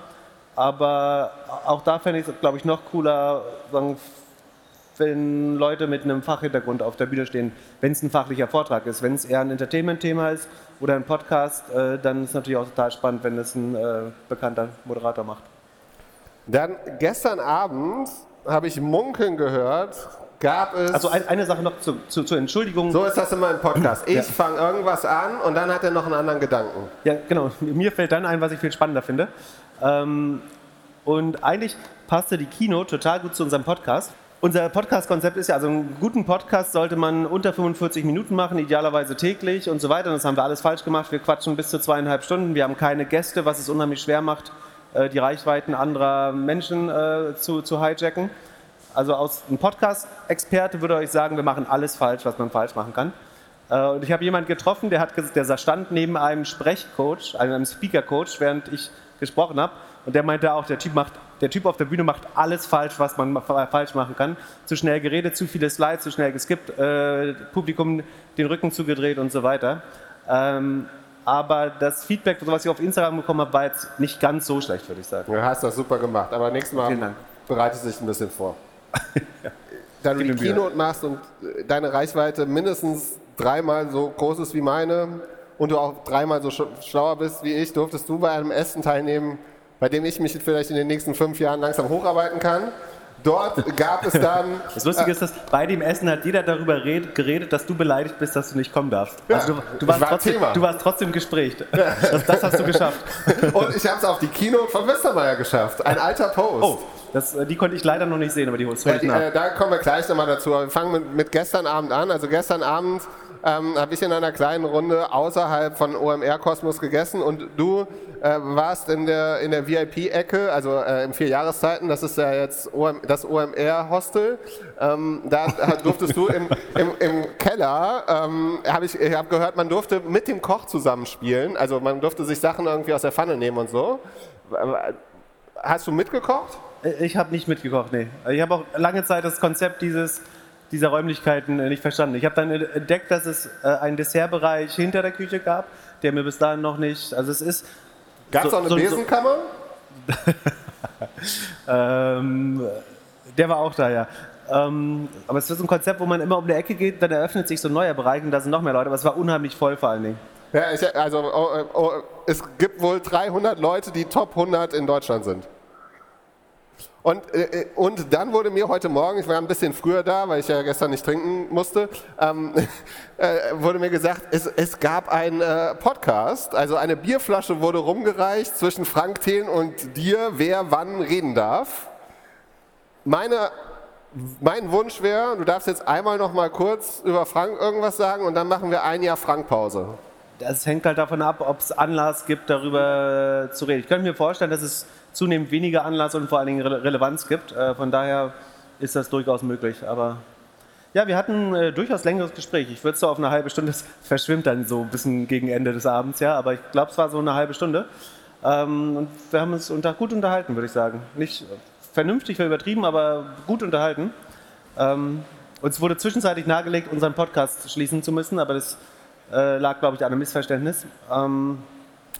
Speaker 4: aber auch da fände ich es, glaube ich, noch cooler, wenn Leute mit einem Fachhintergrund auf der Bühne stehen, wenn es ein fachlicher Vortrag ist. Wenn es eher ein Entertainment-Thema ist oder ein Podcast, äh, dann ist es natürlich auch total spannend, wenn es ein äh, bekannter Moderator macht.
Speaker 1: Dann gestern Abend habe ich munkeln gehört, gab es.
Speaker 4: Also ein, eine Sache noch zu, zu, zur Entschuldigung.
Speaker 1: so ist das immer im Podcast. Ich fange irgendwas an und dann hat er noch einen anderen Gedanken.
Speaker 4: Ja, genau. Mir fällt dann ein, was ich viel spannender finde. Ähm, und eigentlich passte die Kino total gut zu unserem Podcast. Unser Podcast-Konzept ist ja, also einen guten Podcast sollte man unter 45 Minuten machen, idealerweise täglich und so weiter. Und das haben wir alles falsch gemacht. Wir quatschen bis zu zweieinhalb Stunden. Wir haben keine Gäste, was es unheimlich schwer macht, äh, die Reichweiten anderer Menschen äh, zu, zu hijacken. Also aus ein Podcast-Experte würde euch sagen, wir machen alles falsch, was man falsch machen kann. Äh, Und ich habe jemanden getroffen, der, hat, der stand neben einem Sprechcoach, einem Speaker-Coach, während ich gesprochen habe. Und der meinte auch, der typ, macht, der typ auf der Bühne macht alles falsch, was man ma- fa- falsch machen kann. Zu schnell geredet, zu viele Slides, zu schnell geskippt, äh, Publikum den Rücken zugedreht und so weiter. Ähm, aber das Feedback, was ich auf Instagram bekommen habe, war jetzt nicht ganz so schlecht, würde ich sagen.
Speaker 1: Du hast das super gemacht, aber nächstes Mal du dich ein bisschen vor. <laughs> da du die. Keynote machst und äh, deine Reichweite mindestens dreimal so groß ist wie meine und du auch dreimal so sch schlauer bist wie ich, durftest du bei einem Essen teilnehmen, bei dem ich mich vielleicht in den nächsten fünf Jahren langsam hocharbeiten kann. Dort gab es dann <laughs>
Speaker 4: Das Lustige ist, dass bei dem Essen hat jeder darüber red, geredet, dass du beleidigt bist, dass du nicht kommen darfst. Also du, du, warst
Speaker 1: war
Speaker 4: trotzdem,
Speaker 1: Thema.
Speaker 4: du warst trotzdem im Gespräch. <laughs> Das, das hast du geschafft.
Speaker 1: und ich habe es auf die Keynote von Westermeier geschafft. Ein alter Post.
Speaker 4: Oh, das, äh, die konnte ich leider noch nicht sehen, aber die holst du
Speaker 1: Ja,
Speaker 4: heute nach.
Speaker 1: äh, da kommen wir gleich nochmal dazu. Wir fangen mit, mit gestern Abend an. Also gestern Abend ähm, habe ich in einer kleinen Runde außerhalb von OMR Kosmos gegessen und du äh, warst in der, in der VIP-Ecke, also äh, in vier Jahreszeiten. Das ist ja jetzt OM, das OMR-Hostel. Ähm, da durftest du im, im, im Keller, ähm, habe ich, ich habe gehört, man durfte mit dem Koch zusammenspielen. Also man durfte sich Sachen irgendwie aus der Pfanne nehmen und so. Hast du mitgekocht?
Speaker 4: Äh, Ich habe nicht mitgekocht, nee. Ich habe auch lange Zeit das Konzept dieses, dieser Räumlichkeiten äh, nicht verstanden. Ich habe dann entdeckt, dass es äh, einen Dessertbereich hinter der Küche gab, der mir bis dahin noch nicht. Also es ist.
Speaker 1: Gab es
Speaker 4: So-
Speaker 1: auch eine
Speaker 4: so-
Speaker 1: Besenkammer? <laughs>
Speaker 4: Ähm, der war auch da, ja. Ähm, aber es ist ein Konzept, wo man immer um die Ecke geht, dann eröffnet sich so ein neuer Bereich und da sind noch mehr Leute. Aber es war unheimlich voll vor allen Dingen.
Speaker 1: Ja, ich, also oh, oh, es gibt wohl 300 Leute, die Top 100 in Deutschland sind. Und, äh, und dann wurde mir heute Morgen, ich war ein bisschen früher da, weil ich ja gestern nicht trinken musste, ähm, <laughs> äh, wurde mir gesagt, es, es gab einen äh, Podcast, also eine Bierflasche wurde rumgereicht zwischen Frank Thelen und dir, wer wann reden darf. Meine, mein Wunsch wäre, du darfst jetzt einmal noch mal kurz über Frank irgendwas sagen und dann machen wir ein Jahr Frank-Pause.
Speaker 4: Das hängt halt davon ab, ob es Anlass gibt, darüber zu reden. Ich könnte mir vorstellen, dass es zunehmend weniger Anlass und vor allen Dingen Rele Relevanz gibt. Äh, von daher ist das durchaus möglich. Aber ja, wir hatten äh, durchaus längeres Gespräch. Ich würde so auf eine halbe Stunde, <laughs> das verschwimmt dann so ein bisschen gegen Ende des Abends, ja. Aber ich glaube, es war so eine halbe Stunde. Ähm, und wir haben uns unter, gut unterhalten, würde ich sagen. Nicht vernünftig, wäre übertrieben, aber gut unterhalten. Ähm, uns wurde zwischenzeitlich nahegelegt, unseren Podcast schließen zu müssen, aber das äh, lag, glaube ich, an einem Missverständnis. Ähm,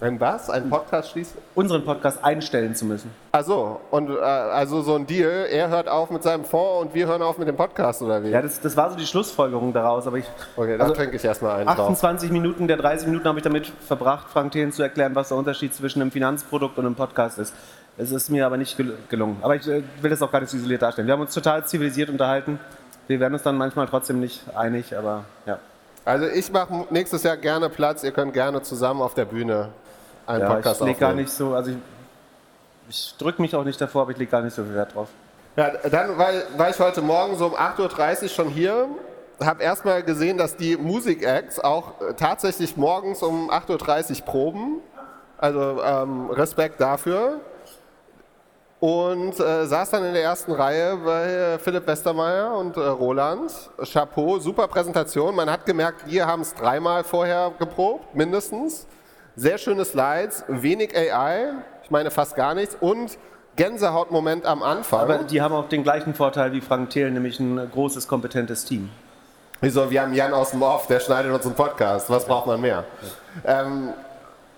Speaker 1: Ein was? Ein Podcast schließt?
Speaker 4: unseren Podcast einstellen zu müssen.
Speaker 1: Ach so, und äh, also so ein Deal, er hört auf mit seinem Fonds und wir hören auf mit dem Podcast oder wie?
Speaker 4: Ja, das, das war so die Schlussfolgerung daraus, aber ich.
Speaker 1: okay, da
Speaker 4: also
Speaker 1: trinke ich erstmal einen drauf.
Speaker 4: 28 Minuten der 30 Minuten habe ich damit verbracht, Frank Thelen zu erklären, was der Unterschied zwischen einem Finanzprodukt und einem Podcast ist. Es ist mir aber nicht gel gelungen. Aber ich äh, will das auch gar nicht so isoliert darstellen. Wir haben uns total zivilisiert unterhalten. Wir werden uns dann manchmal trotzdem nicht einig, aber ja.
Speaker 1: Also ich mache nächstes Jahr gerne Platz, ihr könnt gerne zusammen auf der Bühne einen
Speaker 4: ja
Speaker 1: Podcast
Speaker 4: ich lege gar nicht so, also ich, ich drücke mich auch nicht davor, aber ich lege gar nicht so viel Wert drauf.
Speaker 1: Ja, dann war, war ich heute Morgen so um 8.30 Uhr schon hier, habe erstmal gesehen, dass die Musik-Acts auch äh, tatsächlich morgens um 8.30 Uhr proben. Also ähm, Respekt dafür. Und äh, saß dann in der ersten Reihe bei äh, Philipp Westermeier und äh, Roland. Chapeau, super Präsentation. Man hat gemerkt, wir haben es dreimal vorher geprobt, mindestens. Sehr schöne Slides, wenig AI, ich meine fast gar nichts. Und Gänsehautmoment am Anfang.
Speaker 4: Aber die haben auch den gleichen Vorteil wie Frank Thelen, nämlich ein großes, kompetentes Team.
Speaker 1: Wieso, wir haben Jan aus dem Off, der schneidet uns einen Podcast. Was braucht man mehr? Ähm,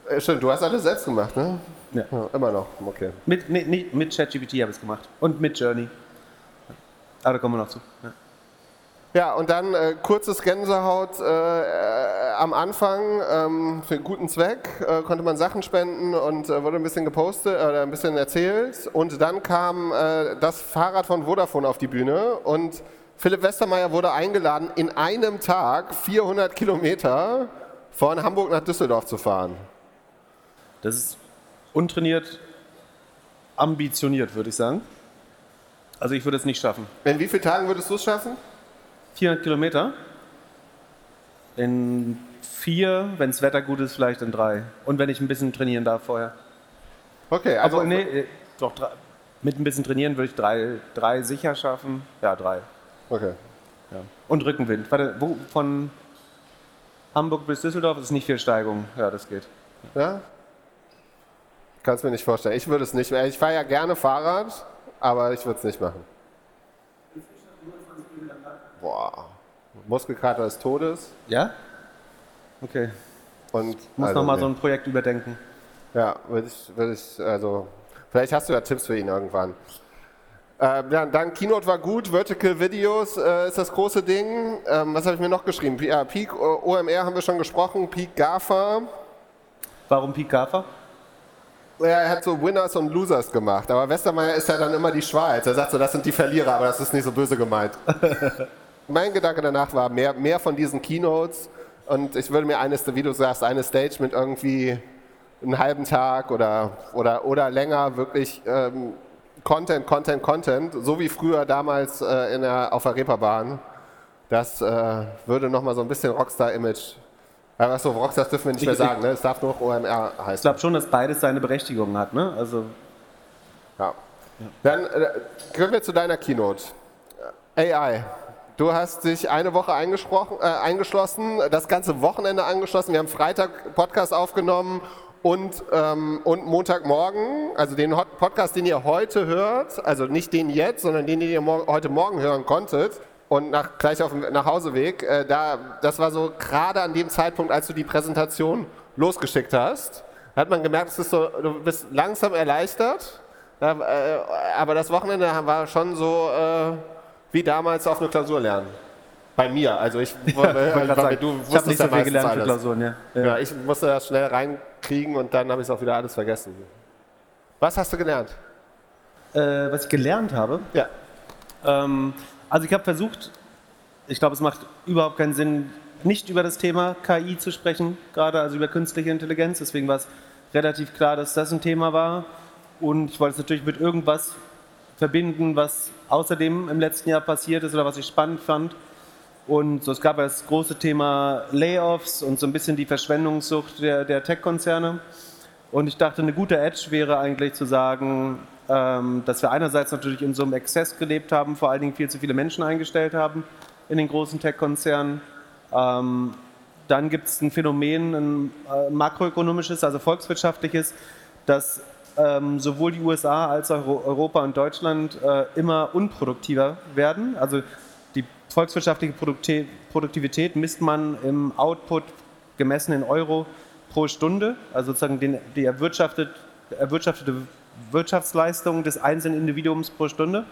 Speaker 1: äh, stimmt, du hast alles selbst gemacht, ne?
Speaker 4: Ja.
Speaker 1: immer noch, okay.
Speaker 4: Mit, nee, mit ChatGPT habe ich es gemacht. Und mit Journey. Aber da kommen wir noch zu. Ja.
Speaker 1: Ja, und dann äh, kurzes Gänsehaut äh, äh, am Anfang ähm, für einen guten Zweck. Äh, konnte man Sachen spenden und äh, wurde ein bisschen gepostet oder ein bisschen erzählt. Und dann kam äh, das Fahrrad von Vodafone auf die Bühne und Philipp Westermeier wurde eingeladen, in einem Tag 400 Kilometer von Hamburg nach Düsseldorf zu fahren.
Speaker 4: Das ist untrainiert, ambitioniert, würde ich sagen. Also ich würde es nicht schaffen.
Speaker 1: In wie vielen Tagen würdest du es schaffen?
Speaker 4: 400 Kilometer. In vier, wenn das Wetter gut ist, vielleicht in drei. Und wenn ich ein bisschen trainieren darf vorher.
Speaker 1: Okay, also
Speaker 4: Aber nee, doch, drei, mit ein bisschen trainieren würde ich drei, drei sicher schaffen. Ja, drei.
Speaker 1: Okay.
Speaker 4: Ja. Und Rückenwind. Warte, wo, von Hamburg bis Düsseldorf ist nicht viel Steigung. Ja, das geht.
Speaker 1: Ja? Kannst mir nicht vorstellen. Ich würde es nicht mehr. Ich fahre ja gerne Fahrrad, aber ich würde es nicht machen. Boah. Muskelkater des Todes.
Speaker 4: Ja? Okay.
Speaker 1: Und
Speaker 4: Muss
Speaker 1: also,
Speaker 4: nochmal
Speaker 1: nee.
Speaker 4: so ein Projekt überdenken.
Speaker 1: Ja, würde ich, würde ich, also, vielleicht hast du ja Tipps für ihn irgendwann. Äh, dann, dann Keynote war gut, Vertical Videos äh, ist das große Ding. Ähm, was habe ich mir noch geschrieben? P äh, Peak OMR haben wir schon gesprochen, Peak GAFA.
Speaker 4: Warum Peak GAFA?
Speaker 1: er hat so Winners und Losers gemacht, aber Westermeier ist ja dann immer die Schweiz. Er sagt so, das sind die Verlierer, aber das ist nicht so böse gemeint. <laughs> mein Gedanke danach war, mehr, mehr von diesen Keynotes und ich würde mir eines, wie du sagst, eine Stage mit irgendwie einen halben Tag oder, oder, oder länger wirklich ähm, Content, Content, Content, so wie früher damals äh, in der, auf der Reeperbahn. Das äh, würde nochmal so ein bisschen Rockstar-Image aber so, Rockstars dürfen wir nicht mehr sagen, ne? es darf nur OMR heißen.
Speaker 4: Ich glaube schon, dass beides seine Berechtigung hat. Ne? Also
Speaker 1: ja. Dann äh, kommen wir zu deiner Keynote. AI. Du hast dich eine Woche äh, eingeschlossen, das ganze Wochenende angeschlossen. Wir haben Freitag Podcast aufgenommen und, ähm, und Montagmorgen, also den Podcast, den ihr heute hört, also nicht den jetzt, sondern den, den ihr mor heute Morgen hören konntet, und nach, gleich auf dem Nachhauseweg, äh, da, das war so gerade an dem Zeitpunkt, als du die Präsentation losgeschickt hast, hat man gemerkt, so, du bist langsam erleichtert, äh, aber das Wochenende war schon so äh, wie damals auf eine Klausur lernen. Bei mir, also ich, <laughs>
Speaker 4: sagen, du ich habe nicht so viel gelernt alles. für Klausuren, ja.
Speaker 1: ja. ja. ich musste das schnell reinkriegen und dann habe ich es auch wieder alles vergessen. Was hast du gelernt?
Speaker 4: Äh, was ich gelernt habe?
Speaker 1: Ja.
Speaker 4: Ähm, also ich habe versucht, ich glaube, es macht überhaupt keinen Sinn, nicht über das Thema KI zu sprechen, gerade also über künstliche Intelligenz. Deswegen war es relativ klar, dass das ein Thema war. Und ich wollte es natürlich mit irgendwas verbinden, was außerdem im letzten Jahr passiert ist oder was ich spannend fand. Und so, es gab das große Thema Layoffs und so ein bisschen die Verschwendungssucht der, der Tech-Konzerne. Und ich dachte, eine gute Edge wäre eigentlich zu sagen, ähm, dass wir einerseits natürlich in so einem Exzess gelebt haben, vor allen Dingen viel zu viele Menschen eingestellt haben in den großen Tech-Konzernen. Ähm, dann gibt es ein Phänomen, ein äh, makroökonomisches, also volkswirtschaftliches, dass ähm, sowohl die USA als auch Europa und Deutschland äh, immer unproduktiver werden. Also die volkswirtschaftliche Produktivität misst man im Output gemessen in Euro pro Stunde, also sozusagen den, die erwirtschaftet, erwirtschaftete Wirtschaftsleistung des einzelnen Individuums pro Stunde.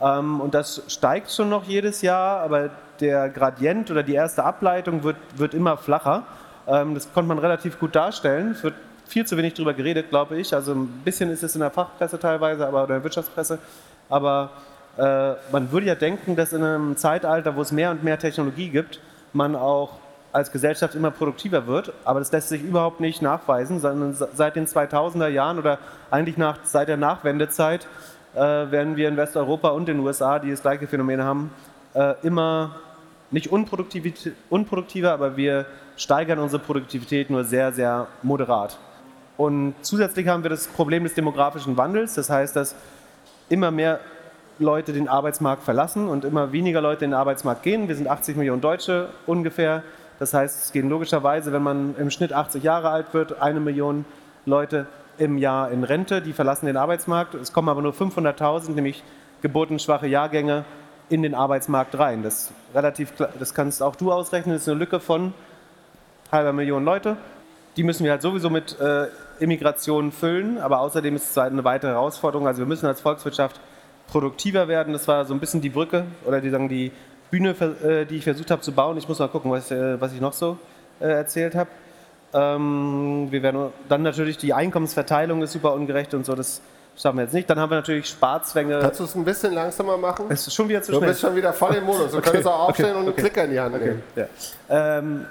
Speaker 4: Ähm, und das steigt schon noch jedes Jahr, aber der Gradient oder die erste Ableitung wird, wird immer flacher. Ähm, das konnte man relativ gut darstellen. Es wird viel zu wenig darüber geredet, glaube ich. Also ein bisschen ist es in der Fachpresse teilweise, aber oder in der Wirtschaftspresse. Aber äh, man würde ja denken, dass in einem Zeitalter, wo es mehr und mehr Technologie gibt, man auch als Gesellschaft immer produktiver wird, aber das lässt sich überhaupt nicht nachweisen, sondern seit den 2000er Jahren oder eigentlich nach, seit der Nachwendezeit äh, werden wir in Westeuropa und den USA, die das gleiche Phänomen haben, äh, immer nicht unproduktiver, aber wir steigern unsere Produktivität nur sehr, sehr moderat. Und zusätzlich haben wir das Problem des demografischen Wandels, das heißt, dass immer mehr Leute den Arbeitsmarkt verlassen und immer weniger Leute in den Arbeitsmarkt gehen. Wir sind 80 Millionen Deutsche ungefähr. Das heißt, es gehen logischerweise, wenn man im Schnitt 80 Jahre alt wird, eine Million Leute im Jahr in Rente, die verlassen den Arbeitsmarkt. Es kommen aber nur 500.000, nämlich geburtenschwache Jahrgänge, in den Arbeitsmarkt rein. Das, relativ, das kannst auch du ausrechnen, das ist eine Lücke von halber Million Leute. Die müssen wir halt sowieso mit äh, Immigration füllen, aber außerdem ist es halt eine weitere Herausforderung. Also wir müssen als Volkswirtschaft produktiver werden. Das war so ein bisschen die Brücke oder die, sagen, die, Bühne, äh, die ich versucht habe zu bauen. Ich muss mal gucken, was, äh, was ich noch so äh, erzählt habe. Ähm, wir werden dann natürlich die Einkommensverteilung ist super ungerecht und so. Das schaffen wir jetzt nicht. Dann haben wir natürlich Sparzwänge.
Speaker 1: Kannst du es ein bisschen langsamer machen?
Speaker 4: Es ist schon wieder zu
Speaker 1: du
Speaker 4: schnell.
Speaker 1: Du bist schon wieder voll im Modus. Du <laughs> okay. könntest auch aufstehen okay. und einen okay. Klicker in die Hand nehmen.
Speaker 4: Ja. Ähm,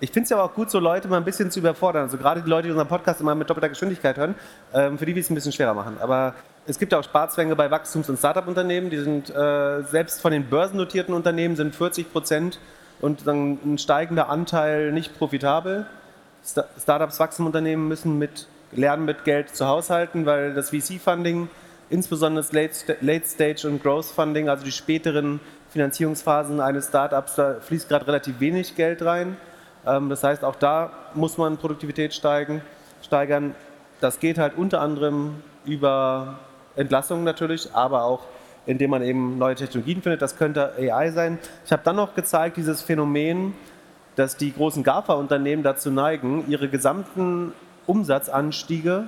Speaker 4: ich finde es ja auch gut, so Leute mal ein bisschen zu überfordern. Also gerade die Leute, die unseren Podcast immer mit doppelter Geschwindigkeit hören, ähm, für die will es ein bisschen schwerer machen. Aber es gibt auch Sparzwänge bei Wachstums- und Startup-Unternehmen. Die sind äh, selbst von den börsennotierten Unternehmen sind 40 Prozent und dann ein steigender Anteil nicht profitabel. Sta Startups, Wachstumsunternehmen müssen mit, lernen, mit Geld zu haushalten, weil das VC-Funding, insbesondere das Late-Stage- und Growth-Funding, also die späteren Finanzierungsphasen eines Startups, da fließt gerade relativ wenig Geld rein. Ähm, das heißt, auch da muss man Produktivität steigen, steigern. Das geht halt unter anderem über Entlassungen natürlich, aber auch indem man eben neue Technologien findet. Das könnte AI sein. Ich habe dann noch gezeigt, dieses Phänomen, dass die großen GAFA-Unternehmen dazu neigen, ihre gesamten Umsatzanstiege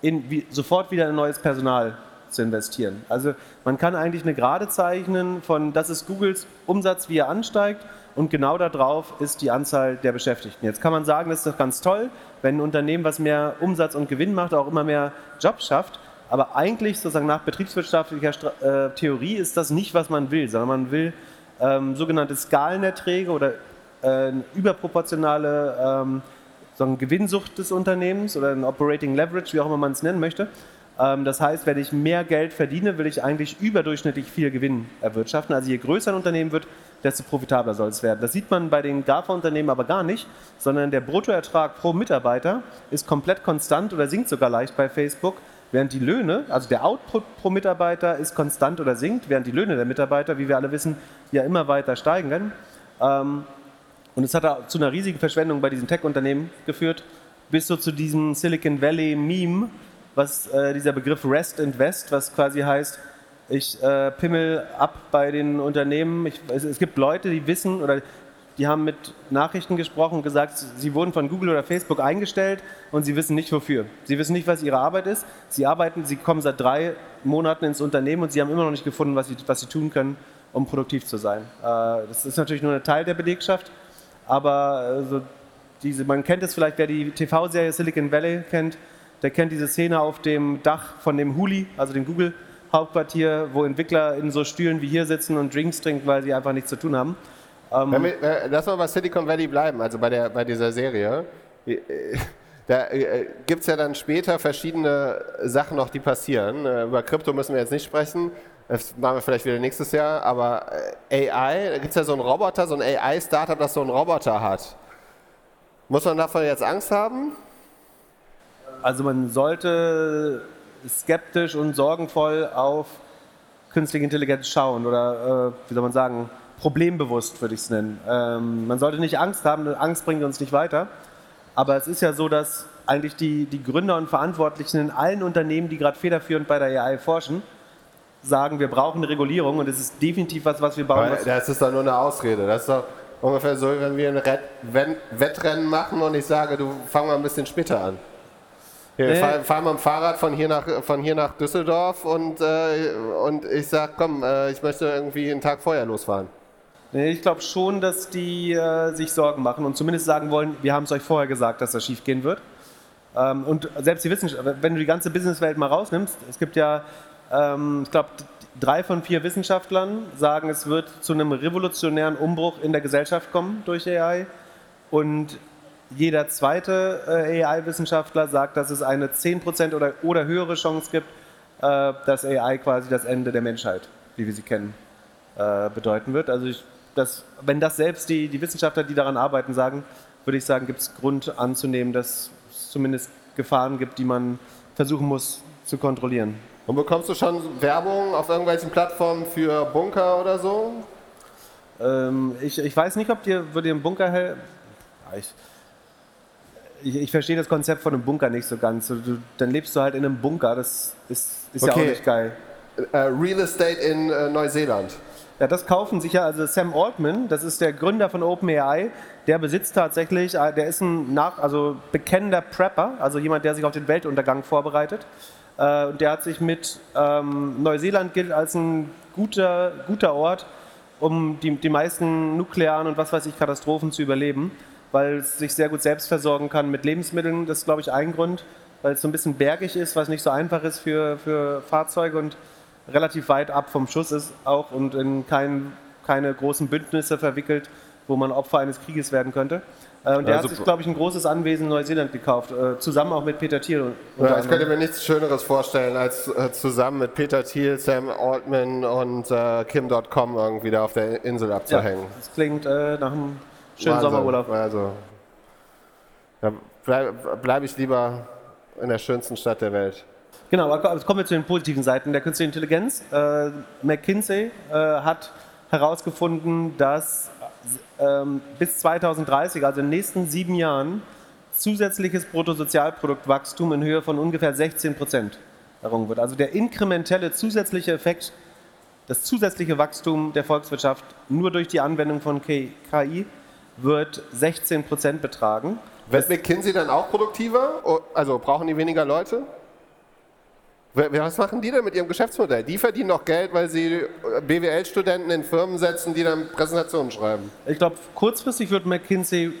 Speaker 4: in, wie, sofort wieder in neues Personal zu investieren. Also man kann eigentlich eine Gerade zeichnen von, das ist Googles Umsatz, wie er ansteigt und genau darauf ist die Anzahl der Beschäftigten. Jetzt kann man sagen, das ist doch ganz toll, wenn ein Unternehmen, was mehr Umsatz und Gewinn macht, auch immer mehr Jobs schafft. Aber eigentlich sozusagen nach betriebswirtschaftlicher äh, Theorie ist das nicht, was man will, sondern man will ähm, sogenannte Skalenerträge oder äh, überproportionale ähm, sagen, Gewinnsucht des Unternehmens oder ein Operating Leverage, wie auch immer man es nennen möchte. Ähm, das heißt, wenn ich mehr Geld verdiene, will ich eigentlich überdurchschnittlich viel Gewinn erwirtschaften. Also je größer ein Unternehmen wird, desto profitabler soll es werden. Das sieht man bei den GAFA-Unternehmen aber gar nicht, sondern der Bruttoertrag pro Mitarbeiter ist komplett konstant oder sinkt sogar leicht bei Facebook, während die Löhne, also der Output pro Mitarbeiter ist konstant oder sinkt, während die Löhne der Mitarbeiter, wie wir alle wissen, ja immer weiter steigen. Ähm, und es hat zu einer riesigen Verschwendung bei diesen Tech-Unternehmen geführt, bis so zu diesem Silicon Valley-Meme, was äh, dieser Begriff Rest and West, was quasi heißt, ich äh, pimmel ab bei den Unternehmen. Ich, es, es, gibt Leute, die wissen oder die haben mit Nachrichten gesprochen und gesagt, sie wurden von Google oder Facebook eingestellt und sie wissen nicht wofür. Sie wissen nicht, was ihre Arbeit ist. Sie arbeiten, sie kommen seit drei Monaten ins Unternehmen und sie haben immer noch nicht gefunden, was sie, was sie tun können, um produktiv zu sein. Äh, das ist natürlich nur ein Teil der Belegschaft, aber äh, diese, man kennt es vielleicht, wer die TV-Serie Silicon Valley kennt, der kennt diese Szene auf dem Dach von dem Huli, also dem Google Hauptquartier, wo Entwickler in so Stühlen wie hier sitzen und Drinks trinken, weil sie einfach nichts zu tun haben.
Speaker 1: Ähm, wir, äh, lass mal bei Silicon Valley bleiben, also bei, der, bei dieser Serie. Äh, da äh, gibt es ja dann später verschiedene Sachen noch, die passieren. Über Krypto müssen wir jetzt nicht sprechen. Das machen wir vielleicht wieder nächstes Jahr. Aber AI, da gibt es ja so einen Roboter, so ein AI-Startup, das so einen Roboter hat. Muss man davon jetzt Angst haben?
Speaker 4: Also man sollte skeptisch und sorgenvoll auf künstliche Intelligenz schauen oder, äh, wie soll man sagen, problembewusst würde ich es nennen. Ähm, man sollte nicht Angst haben, Angst bringt uns nicht weiter. Aber es ist ja so, dass eigentlich die, die Gründer und Verantwortlichen in allen Unternehmen, die gerade federführend bei der AI forschen, sagen, wir brauchen eine Regulierung und es ist definitiv was, was wir bauen.
Speaker 1: müssen. das ist doch nur eine Ausrede. Das ist doch ungefähr so, wenn wir ein Wettrennen machen und ich sage, du fang mal ein bisschen später an. Wir nee. fahren fahr mit dem Fahrrad von hier nach, von hier nach Düsseldorf und, äh, und ich sage, komm, äh, ich möchte irgendwie einen Tag vorher losfahren.
Speaker 4: Nee, ich glaube schon, dass die äh, sich Sorgen machen und zumindest sagen wollen, wir haben es euch vorher gesagt, dass das schief gehen wird. Ähm, und selbst die Wissenschaft, wenn du die ganze Businesswelt mal rausnimmst, es gibt ja, ähm, ich glaube, drei von vier Wissenschaftlern sagen, es wird zu einem revolutionären Umbruch in der Gesellschaft kommen durch AI. Und jeder zweite äh, AI-Wissenschaftler sagt, dass es eine 10% oder, oder höhere Chance gibt, äh, dass AI quasi das Ende der Menschheit, wie wir sie kennen, äh, bedeuten wird. Also ich, das, wenn das selbst die, die Wissenschaftler, die daran arbeiten, sagen, würde ich sagen, gibt es Grund anzunehmen, dass es zumindest Gefahren gibt, die man versuchen muss zu kontrollieren.
Speaker 1: Und bekommst du schon Werbung auf irgendwelchen Plattformen für Bunker oder so?
Speaker 4: Ähm, ich, ich weiß nicht, ob dir würde im Bunker helfen. Ich, ich, ich, verstehe das Konzept von einem Bunker nicht so ganz. Du, dann lebst du halt in einem Bunker, das ist, ist okay. ja auch nicht geil.
Speaker 1: Uh, Real Estate in uh, Neuseeland.
Speaker 4: Ja, das kaufen sich ja, also Sam Altman, das ist der Gründer von OpenAI, der besitzt tatsächlich, der ist ein nach, also bekennender Prepper, also jemand, der sich auf den Weltuntergang vorbereitet. Und der hat sich mit ähm, Neuseeland gilt als ein guter, guter Ort, um die, die meisten nuklearen und was weiß ich Katastrophen zu überleben weil es sich sehr gut selbst versorgen kann mit Lebensmitteln. Das ist, glaube ich, ein Grund, weil es so ein bisschen bergig ist, was nicht so einfach ist für, für Fahrzeuge und relativ weit ab vom Schuss ist auch und in kein, keine großen Bündnisse verwickelt, wo man Opfer eines Krieges werden könnte. Äh, und der also, hat sich, glaube ich, ein großes Anwesen in Neuseeland gekauft, äh, zusammen auch mit Peter Thiel.
Speaker 1: Ja, ich könnte mir nichts Schöneres vorstellen, als äh, zusammen mit Peter Thiel, Sam Altman und äh, Kim.com irgendwie da auf der Insel abzuhängen. Ja,
Speaker 4: das klingt äh, nach einem Schönen Wahnsinn. Sommerurlaub.
Speaker 1: Also, da bleibe bleib ich lieber in der schönsten Stadt der Welt.
Speaker 4: Genau, aber kommen wir zu den positiven Seiten der künstlichen Intelligenz. Äh, McKinsey äh, hat herausgefunden, dass ähm, bis 2030, also in den nächsten sieben Jahren, zusätzliches Bruttosozialproduktwachstum in Höhe von ungefähr 16 Prozent errungen wird. Also der inkrementelle zusätzliche Effekt, das zusätzliche Wachstum der Volkswirtschaft nur durch die Anwendung von KI wird 16 Prozent betragen.
Speaker 1: Wird McKinsey dann auch produktiver? Also brauchen die weniger Leute? Was machen die denn mit ihrem Geschäftsmodell? Die verdienen doch Geld, weil sie äh, BWL-Studenten in Firmen setzen, die dann Präsentationen schreiben.
Speaker 4: Ich glaube, kurzfristig wird McKinsey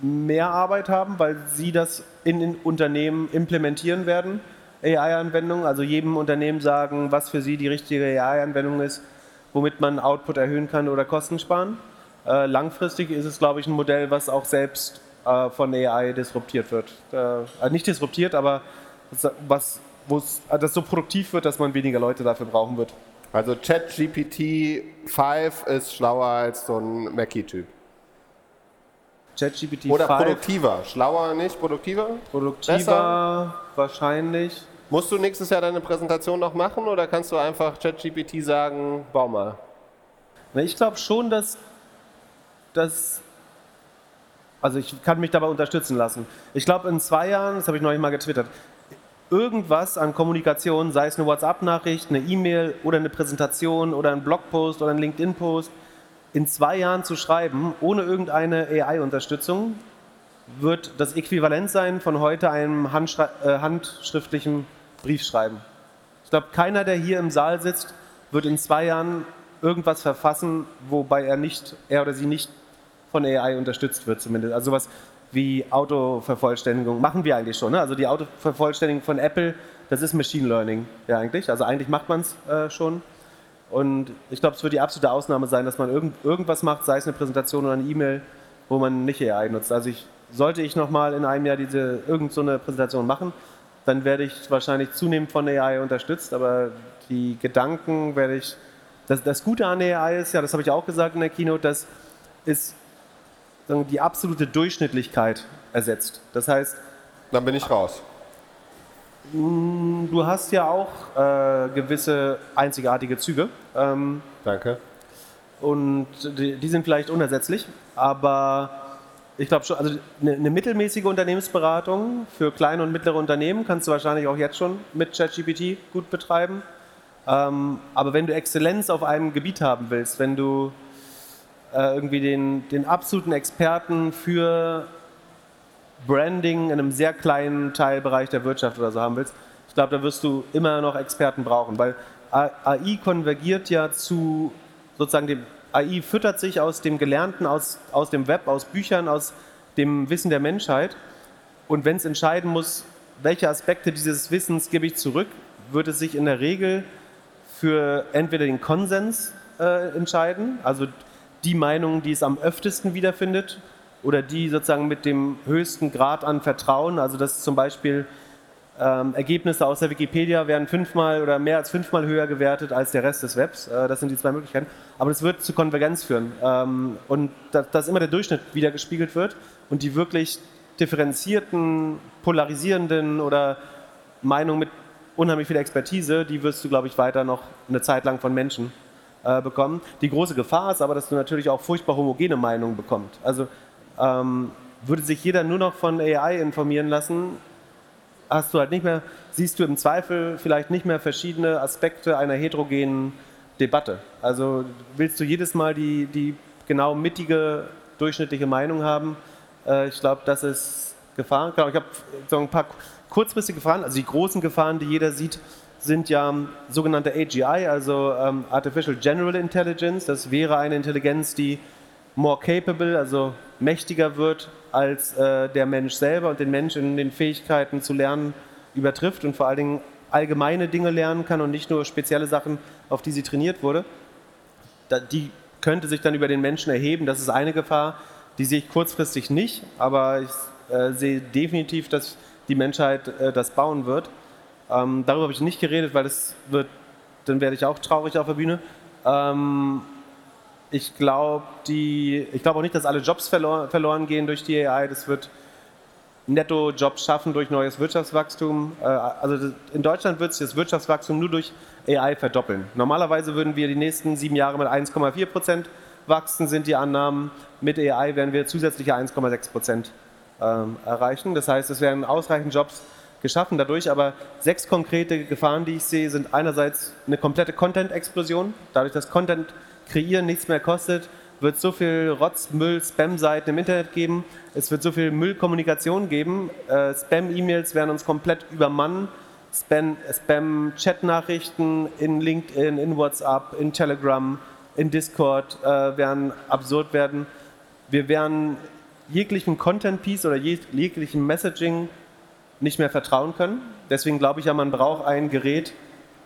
Speaker 4: mehr Arbeit haben, weil sie das in den Unternehmen implementieren werden, AI-Anwendungen, also jedem Unternehmen sagen, was für sie die richtige AI-Anwendung ist, womit man Output erhöhen kann oder Kosten sparen. Äh, langfristig ist es, glaube ich, ein Modell, was auch selbst äh, von AI disruptiert wird. Äh, nicht disruptiert, aber was äh, das so produktiv wird, dass man weniger Leute dafür brauchen wird.
Speaker 1: Also ChatGPT 5 ist schlauer als so ein Mackie-Typ.
Speaker 4: ChatGPT
Speaker 1: Oder 5, produktiver. Schlauer nicht, produktiver?
Speaker 4: Produktiver Besser? wahrscheinlich.
Speaker 1: Musst du nächstes Jahr deine Präsentation noch machen oder kannst du einfach ChatGPT sagen, bau mal?
Speaker 4: Ich glaube schon, dass, dass also ich kann mich dabei unterstützen lassen. Ich glaube in zwei Jahren, das habe ich neulich mal getwittert, irgendwas an Kommunikation, sei es eine WhatsApp-Nachricht, eine E-Mail oder eine Präsentation oder ein Blogpost oder ein LinkedIn-Post, in zwei Jahren zu schreiben, ohne irgendeine AI-Unterstützung, wird das Äquivalent sein von heute einem äh, handschriftlichen Briefschreiben. Ich glaube, keiner, der hier im Saal sitzt, wird in zwei Jahren irgendwas verfassen, wobei er nicht, er oder sie nicht von AI unterstützt wird, zumindest. Also was wie Autovervollständigung machen wir eigentlich schon. Ne? Also die Autovervollständigung von Apple, das ist Machine Learning ja eigentlich. Also eigentlich macht man es äh, schon. Und ich glaube, es wird die absolute Ausnahme sein, dass man irgend, irgendwas macht, sei es eine Präsentation oder eine E-Mail, wo man nicht AI nutzt. Also ich, sollte ich nochmal in einem Jahr diese irgend so eine Präsentation machen, dann werde ich wahrscheinlich zunehmend von AI unterstützt, aber die Gedanken werde ich. Das, das Gute an AI ist ja, das habe ich auch gesagt in der Keynote, das ist die absolute Durchschnittlichkeit ersetzt. Das heißt.
Speaker 1: Dann bin ich raus.
Speaker 4: Du hast ja auch äh, gewisse einzigartige Züge.
Speaker 1: Ähm, Danke.
Speaker 4: Und die, die, sind vielleicht unersetzlich, aber ich glaube schon, also eine, eine, mittelmäßige Unternehmensberatung für kleine und mittlere Unternehmen kannst du wahrscheinlich auch jetzt schon mit ChatGPT gut betreiben. Ähm, aber wenn du Exzellenz auf einem Gebiet haben willst, wenn du äh, irgendwie den, den absoluten Experten für Branding in einem sehr kleinen Teilbereich der Wirtschaft oder so haben willst, ich glaube, da wirst du immer noch Experten brauchen, weil AI konvergiert ja zu sozusagen dem AI füttert sich aus dem Gelernten, aus, aus dem Web, aus Büchern, aus dem Wissen der Menschheit. Und wenn es entscheiden muss, welche Aspekte dieses Wissens gebe ich zurück, wird es sich in der Regel für entweder den Konsens äh, entscheiden, also die Meinung, die es am öftesten wiederfindet oder die sozusagen mit dem höchsten Grad an Vertrauen, also dass zum Beispiel ähm, Ergebnisse aus der Wikipedia werden fünfmal oder mehr als fünfmal höher gewertet als der Rest des Webs. Äh, das sind die zwei Möglichkeiten. Aber das wird zu Konvergenz führen. Ähm, und dass, dass immer der Durchschnitt wieder gespiegelt wird und die wirklich differenzierten, polarisierenden oder Meinungen mit unheimlich viel Expertise, die wirst du, glaube ich, weiter noch eine Zeit lang von Menschen äh, bekommen. Die große Gefahr ist aber, dass du natürlich auch furchtbar homogene Meinungen bekommst. Also ähm, würde sich jeder nur noch von AI informieren lassen, hast du halt nicht mehr, siehst du im Zweifel vielleicht nicht mehr verschiedene Aspekte einer heterogenen Debatte. Also willst du jedes Mal die, die genau mittige, durchschnittliche Meinung haben? Äh, ich glaube, das ist Gefahr. Ich habe so ein paar kurzfristige Gefahren, also die großen Gefahren, die jeder sieht, sind ja sogenannte AGI, also ähm, Artificial General Intelligence. Das wäre eine Intelligenz, die more capable, also mächtiger wird als äh, der Mensch selber und den Mensch in den Fähigkeiten zu lernen übertrifft und vor allen Dingen allgemeine Dinge lernen kann und nicht nur spezielle Sachen, auf die sie trainiert wurde. Da, die könnte sich dann über den Menschen erheben. Das ist eine Gefahr, die sehe ich kurzfristig nicht, aber ich äh, sehe definitiv, dass die Menschheit äh, das bauen wird. Ähm, darüber habe ich nicht geredet, weil das wird, dann werde ich auch traurig auf der Bühne. Ähm, ich glaube glaub auch nicht, dass alle Jobs verlor, verloren gehen durch die AI. Das wird netto Jobs schaffen durch neues Wirtschaftswachstum. Äh, also in Deutschland wird sich das Wirtschaftswachstum nur durch AI verdoppeln. Normalerweise würden wir die nächsten sieben Jahre mit 1,4 Prozent wachsen, sind die Annahmen. Mit AI werden wir zusätzliche 1,6 Prozent ähm, erreichen. Das heißt, es werden ausreichend Jobs geschaffen dadurch, aber sechs konkrete Gefahren, die ich sehe, sind einerseits eine komplette Content-Explosion. Dadurch, dass Content kreieren nichts mehr kostet, wird so viel Rotz, Müll, Spam-Seiten im Internet geben. Es wird so viel Müllkommunikation geben. Äh, Spam-E-Mails werden uns komplett übermannen. Spam-Chat-Nachrichten in LinkedIn, in WhatsApp, in Telegram, in Discord äh, werden absurd werden. Wir werden jeglichen Content-Piece oder jeglichen Messaging nicht mehr vertrauen können. Deswegen glaube ich ja, man braucht ein Gerät,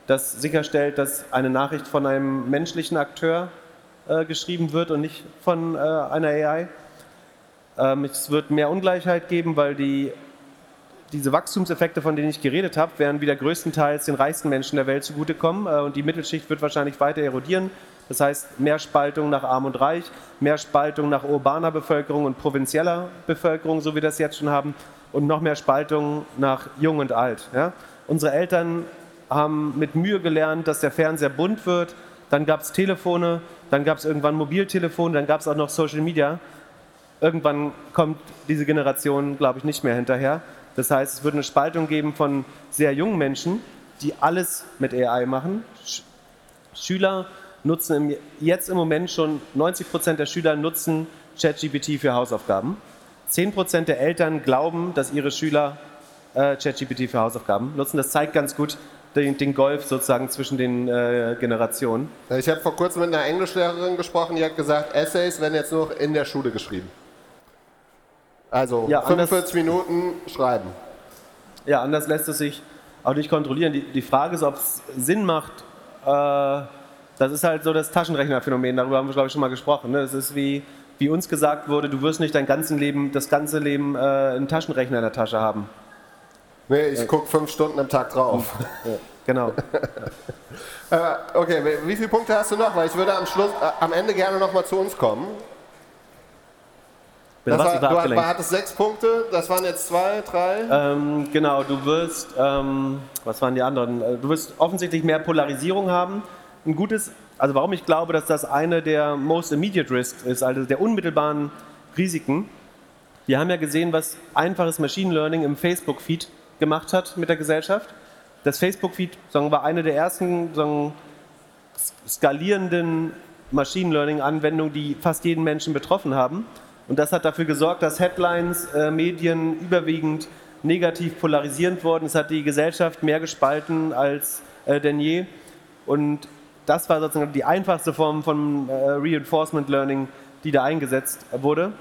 Speaker 4: das sicherstellt, dass eine Nachricht von einem menschlichen Akteur äh, geschrieben wird und nicht von äh, einer AI. Ähm, es wird mehr Ungleichheit geben, weil die, diese Wachstumseffekte, von denen ich geredet habe, werden wieder größtenteils den reichsten Menschen der Welt zugutekommen äh, und die Mittelschicht wird wahrscheinlich weiter erodieren. Das heißt, mehr Spaltung nach Arm und Reich, mehr Spaltung nach urbaner Bevölkerung und provinzieller Bevölkerung, so wie wir das jetzt schon haben, und noch mehr Spaltung nach Jung und Alt. Ja? Unsere Eltern haben mit Mühe gelernt, dass der Fernseher bunt wird. Dann gab es Telefone, dann gab es irgendwann Mobiltelefon, dann gab es auch noch Social Media. Irgendwann kommt diese Generation, glaube ich, nicht mehr hinterher. Das heißt, es wird eine Spaltung geben von sehr jungen Menschen, die alles mit AI machen. Schüler nutzen im, jetzt im Moment schon 90 Prozent der Schüler nutzen ChatGPT für Hausaufgaben. 10 Prozent der Eltern glauben, dass ihre Schüler äh, ChatGPT für Hausaufgaben nutzen. Das zeigt ganz gut den, den Golf sozusagen zwischen den äh, Generationen.
Speaker 1: Ich habe vor kurzem mit einer Englischlehrerin gesprochen, die hat gesagt, Essays werden jetzt nur in der Schule geschrieben. Also ja, 45 Minuten schreiben.
Speaker 4: Ja, anders lässt es sich auch nicht kontrollieren. Die, die Frage ist, ob es Sinn macht, äh, das ist halt so das Taschenrechnerphänomen, darüber haben wir, glaube ich, schon mal gesprochen. Ne? Das ist wie, wie uns gesagt wurde, du wirst nicht dein ganzes Leben, das ganze Leben äh, einen Taschenrechner in der Tasche haben.
Speaker 1: Nee, ich gucke fünf Stunden am Tag drauf. <laughs>
Speaker 4: Ja, genau. <laughs>
Speaker 1: äh, okay, wie viele Punkte hast du noch? Weil ich würde am Schluss, äh, am Ende gerne nochmal zu uns kommen. Das war, du hattest sechs Punkte, das waren jetzt zwei, drei.
Speaker 4: Ähm, genau, du wirst, ähm, was waren die anderen? Äh, du wirst offensichtlich mehr Polarisierung haben ein gutes, also warum ich glaube, dass das eine der most immediate risks ist, also der unmittelbaren Risiken. Wir haben ja gesehen, was einfaches Machine Learning im Facebook-Feed gemacht hat mit der Gesellschaft. Das Facebook-Feed war eine der ersten sagen, skalierenden Machine Learning-Anwendungen, die fast jeden Menschen betroffen haben. Und das hat dafür gesorgt, dass Headlines, äh, Medien überwiegend negativ polarisierend wurden. Es hat die Gesellschaft mehr gespalten als äh, denn je. Und das war sozusagen die einfachste Form von äh, Reinforcement Learning, die da eingesetzt wurde.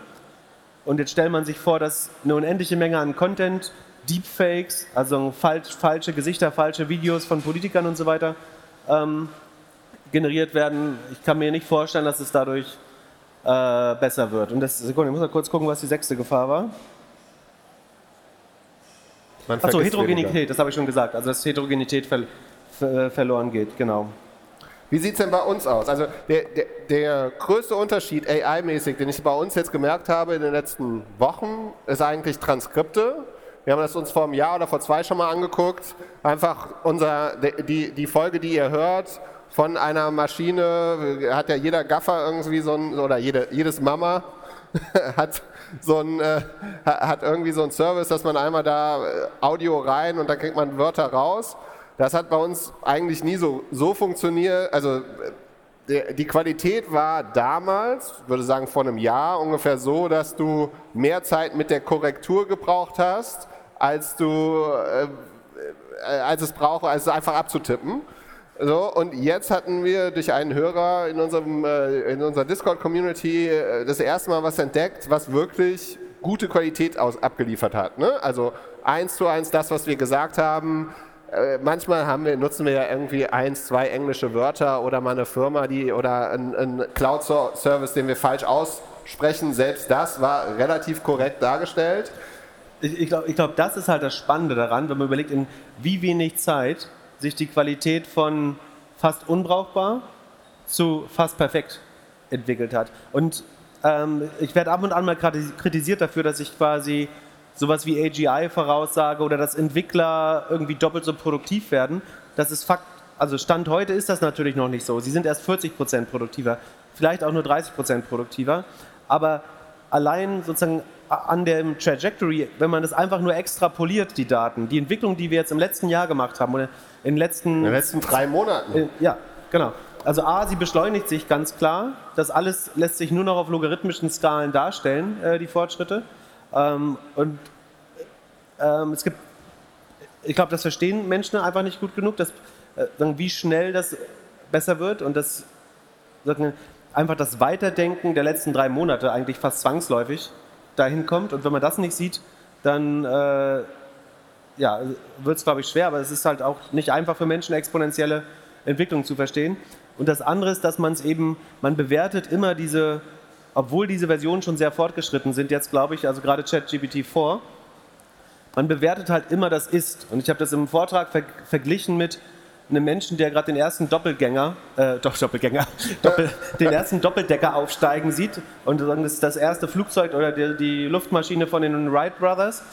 Speaker 4: Und jetzt stellt man sich vor, dass eine unendliche Menge an Content, Deepfakes, also falsch, falsche Gesichter, falsche Videos von Politikern und so weiter ähm, generiert werden. Ich kann mir nicht vorstellen, dass es dadurch äh, besser wird. Und das, Sekunde, ich muss mal kurz gucken, was die sechste Gefahr war. Achso, Heterogenität, weniger. das habe ich schon gesagt. Also dass Heterogenität ver ver verloren geht, genau.
Speaker 1: Wie sieht es denn bei uns aus? Also der, der, der größte Unterschied AI-mäßig, den ich bei uns jetzt gemerkt habe in den letzten Wochen, ist eigentlich Transkripte. Wir haben das uns vor einem Jahr oder vor zwei schon mal angeguckt. Einfach unser, die, die Folge, die ihr hört, von einer Maschine, hat ja jeder Gaffer irgendwie so ein, oder jede, jedes Mama <laughs> hat so ein, äh, hat irgendwie so ein Service, dass man einmal da äh, Audio rein und dann kriegt man Wörter raus. Das hat bei uns eigentlich nie so, so funktioniert. Also die Qualität war damals, würde sagen vor einem Jahr ungefähr so, dass du mehr Zeit mit der Korrektur gebraucht hast, als du äh, als es braucht, als es einfach abzutippen. So, und jetzt hatten wir durch einen Hörer in, unserem, äh, in unserer Discord-Community äh, das erste Mal was entdeckt, was wirklich gute Qualität aus, abgeliefert hat. Ne? Also eins zu eins das, was wir gesagt haben, äh, manchmal haben wir, nutzen wir ja irgendwie eins, zwei englische Wörter oder mal eine Firma, die oder ein, ein Cloud-Service, den wir falsch aussprechen. Selbst das war relativ korrekt dargestellt.
Speaker 4: Ich, ich glaube, glaub, das ist halt das Spannende daran, wenn man überlegt, in wie wenig Zeit sich die Qualität von fast unbrauchbar zu fast perfekt entwickelt hat. Und ähm, ich werde ab und an mal kritisiert dafür, dass ich quasi sowas wie AGI-Voraussage oder dass Entwickler irgendwie doppelt so produktiv werden. Das ist Fakt. Also Stand heute ist das natürlich noch nicht so. Sie sind erst 40 Prozent produktiver, vielleicht auch nur 30 Prozent produktiver. Aber allein sozusagen an der Trajectory, wenn man das einfach nur extrapoliert, die Daten, die Entwicklung, die wir jetzt im letzten Jahr gemacht haben oder in den letzten, in
Speaker 1: den letzten drei Monaten.
Speaker 4: Äh, ja, genau. Also A, sie beschleunigt sich ganz klar. Das alles lässt sich nur noch auf logarithmischen Skalen darstellen, äh, die Fortschritte. Ähm, und ähm, es gibt, ich glaube, das verstehen Menschen einfach nicht gut genug, dass, äh, wie schnell das besser wird und das sagen, einfach das Weiterdenken der letzten drei Monate eigentlich fast zwangsläufig dahin kommt. Und wenn man das nicht sieht, dann äh, ja, wird es, glaube ich, schwer. Aber es ist halt auch nicht einfach für Menschen, exponentielle Entwicklung zu verstehen. Und das andere ist, dass man es eben, man bewertet immer diese, obwohl diese Versionen schon sehr fortgeschritten sind, jetzt glaube ich, also gerade ChatGPT 4, man bewertet halt immer das Ist. Und ich habe das im Vortrag ver verglichen mit einem Menschen, der gerade den ersten Doppelgänger, äh, doch Doppelgänger, <laughs> Doppel, den ersten Doppeldecker aufsteigen sieht und das ist das erste Flugzeug oder die, die Luftmaschine von den Wright Brothers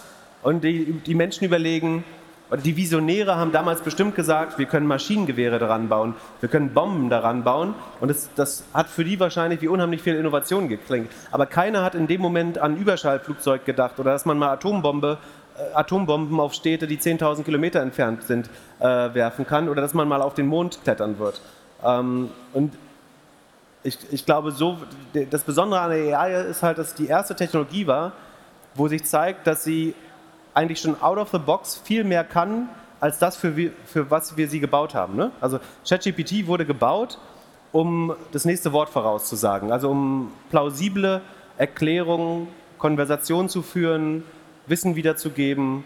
Speaker 4: und die, die Menschen überlegen, die Visionäre haben damals bestimmt gesagt, wir können Maschinengewehre daran bauen, wir können Bomben daran bauen. Und das, das hat für die wahrscheinlich wie unheimlich viel Innovation geklingt. Aber keiner hat in dem Moment an Überschallflugzeug gedacht oder dass man mal Atombombe, äh, Atombomben auf Städte, die 10.000 Kilometer entfernt sind, äh, werfen kann oder dass man mal auf den Mond klettern wird. Ähm, und ich, ich glaube, so, das Besondere an der AI ist halt, dass die erste Technologie war, wo sich zeigt, dass sie eigentlich schon out of the box viel mehr kann, als das, für, für was wir sie gebaut haben. Ne? Also ChatGPT wurde gebaut, um das nächste Wort vorauszusagen, also um plausible Erklärungen, Konversationen zu führen, Wissen wiederzugeben,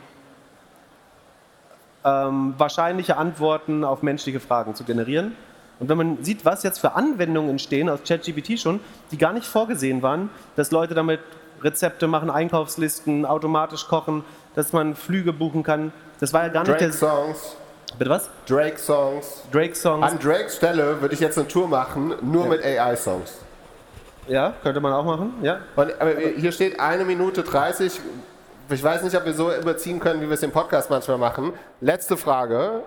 Speaker 4: ähm, wahrscheinliche Antworten auf menschliche Fragen zu generieren. Und wenn man sieht, was jetzt für Anwendungen entstehen aus ChatGPT schon, die gar nicht vorgesehen waren, dass Leute damit Rezepte machen, Einkaufslisten, automatisch kochen, dass man Flüge buchen kann. Das war ja gar nicht
Speaker 1: Drake
Speaker 4: der.
Speaker 1: Songs.
Speaker 4: Bitte was?
Speaker 1: Drake Songs.
Speaker 4: Drake Songs.
Speaker 1: An Drakes Stelle würde ich jetzt eine Tour machen, nur mit AI-Songs.
Speaker 4: Ja, könnte man auch machen. Ja.
Speaker 1: Und, aber hier steht eine Minute 30. Ich weiß nicht, ob wir so überziehen können, wie wir es im Podcast manchmal machen. Letzte Frage.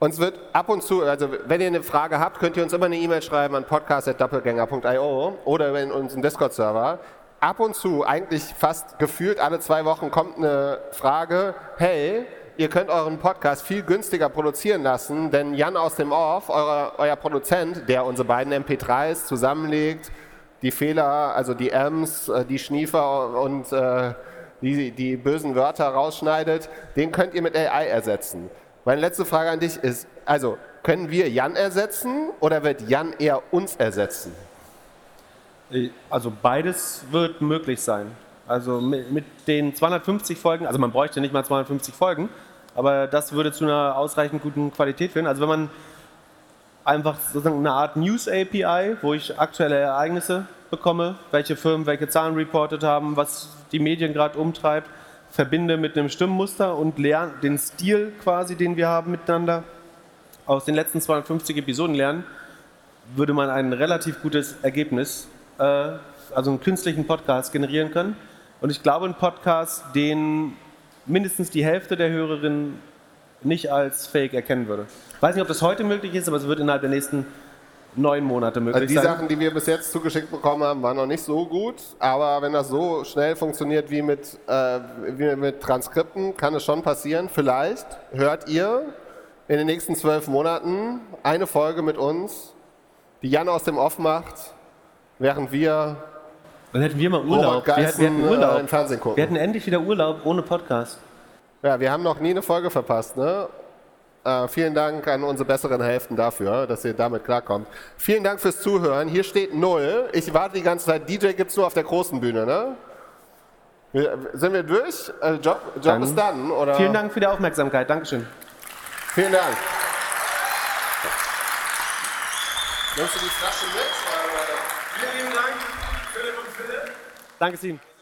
Speaker 1: Uns wird ab und zu, also wenn ihr eine Frage habt, könnt ihr uns immer eine E-Mail schreiben an podcast.doppelgänger.io oder in unseren Discord-Server ab und zu, eigentlich fast gefühlt alle zwei Wochen, kommt eine Frage, hey, ihr könnt euren Podcast viel günstiger produzieren lassen, denn Jan aus dem Off, euer, euer Produzent, der unsere beiden MP3s zusammenlegt, die Fehler, also die Ms, äh, die Schniefer und äh, die, die bösen Wörter rausschneidet, den könnt ihr mit AI ersetzen. Meine letzte Frage an dich ist, also können wir Jan ersetzen oder wird Jan eher uns ersetzen?
Speaker 4: Also beides wird möglich sein. Also mit, den 250 Folgen, also man bräuchte nicht mal 250 Folgen, aber das würde zu einer ausreichend guten Qualität führen. Also wenn man einfach sozusagen eine Art News API, wo ich aktuelle Ereignisse bekomme, welche Firmen welche Zahlen reportet haben, was die Medien gerade umtreibt, verbinde mit einem Stimmmuster und lerne den Stil quasi, den wir haben miteinander, aus den letzten 250 Episoden lernen, würde man ein relativ gutes Ergebnis also einen künstlichen Podcast generieren können. Und ich glaube, ein Podcast, den mindestens die Hälfte der Hörerinnen nicht als Fake erkennen würde. Ich weiß nicht, ob das heute möglich ist, aber es wird innerhalb der nächsten neun Monate möglich
Speaker 1: also die sein. Sachen, die wir bis jetzt zugeschickt bekommen haben, waren noch nicht so gut. Aber wenn das so schnell funktioniert wie mit, äh, wie mit Transkripten, kann es schon passieren. Vielleicht hört ihr in den nächsten zwölf Monaten eine Folge mit uns, die Jan aus dem Off macht, während wir.
Speaker 4: Dann hätten wir mal Urlaub. Wir, hätten, wir hätten Urlaub.
Speaker 1: Äh, im Fernsehen gucken.
Speaker 4: Wir hätten endlich wieder Urlaub ohne Podcast.
Speaker 1: Ja, wir haben noch nie eine Folge verpasst, ne? Äh, vielen Dank an unsere besseren Hälften dafür, dass ihr damit klarkommt. Vielen Dank fürs Zuhören. Hier steht null. Ich warte die ganze Zeit. DJ gibt es nur auf der großen Bühne, ne? Sind wir durch? Äh, Job, Job ist dann, oder?
Speaker 4: Vielen Dank für die Aufmerksamkeit. Dankeschön.
Speaker 1: Vielen Dank. Nimmst du die Flasche mit?
Speaker 4: Danke, Steven.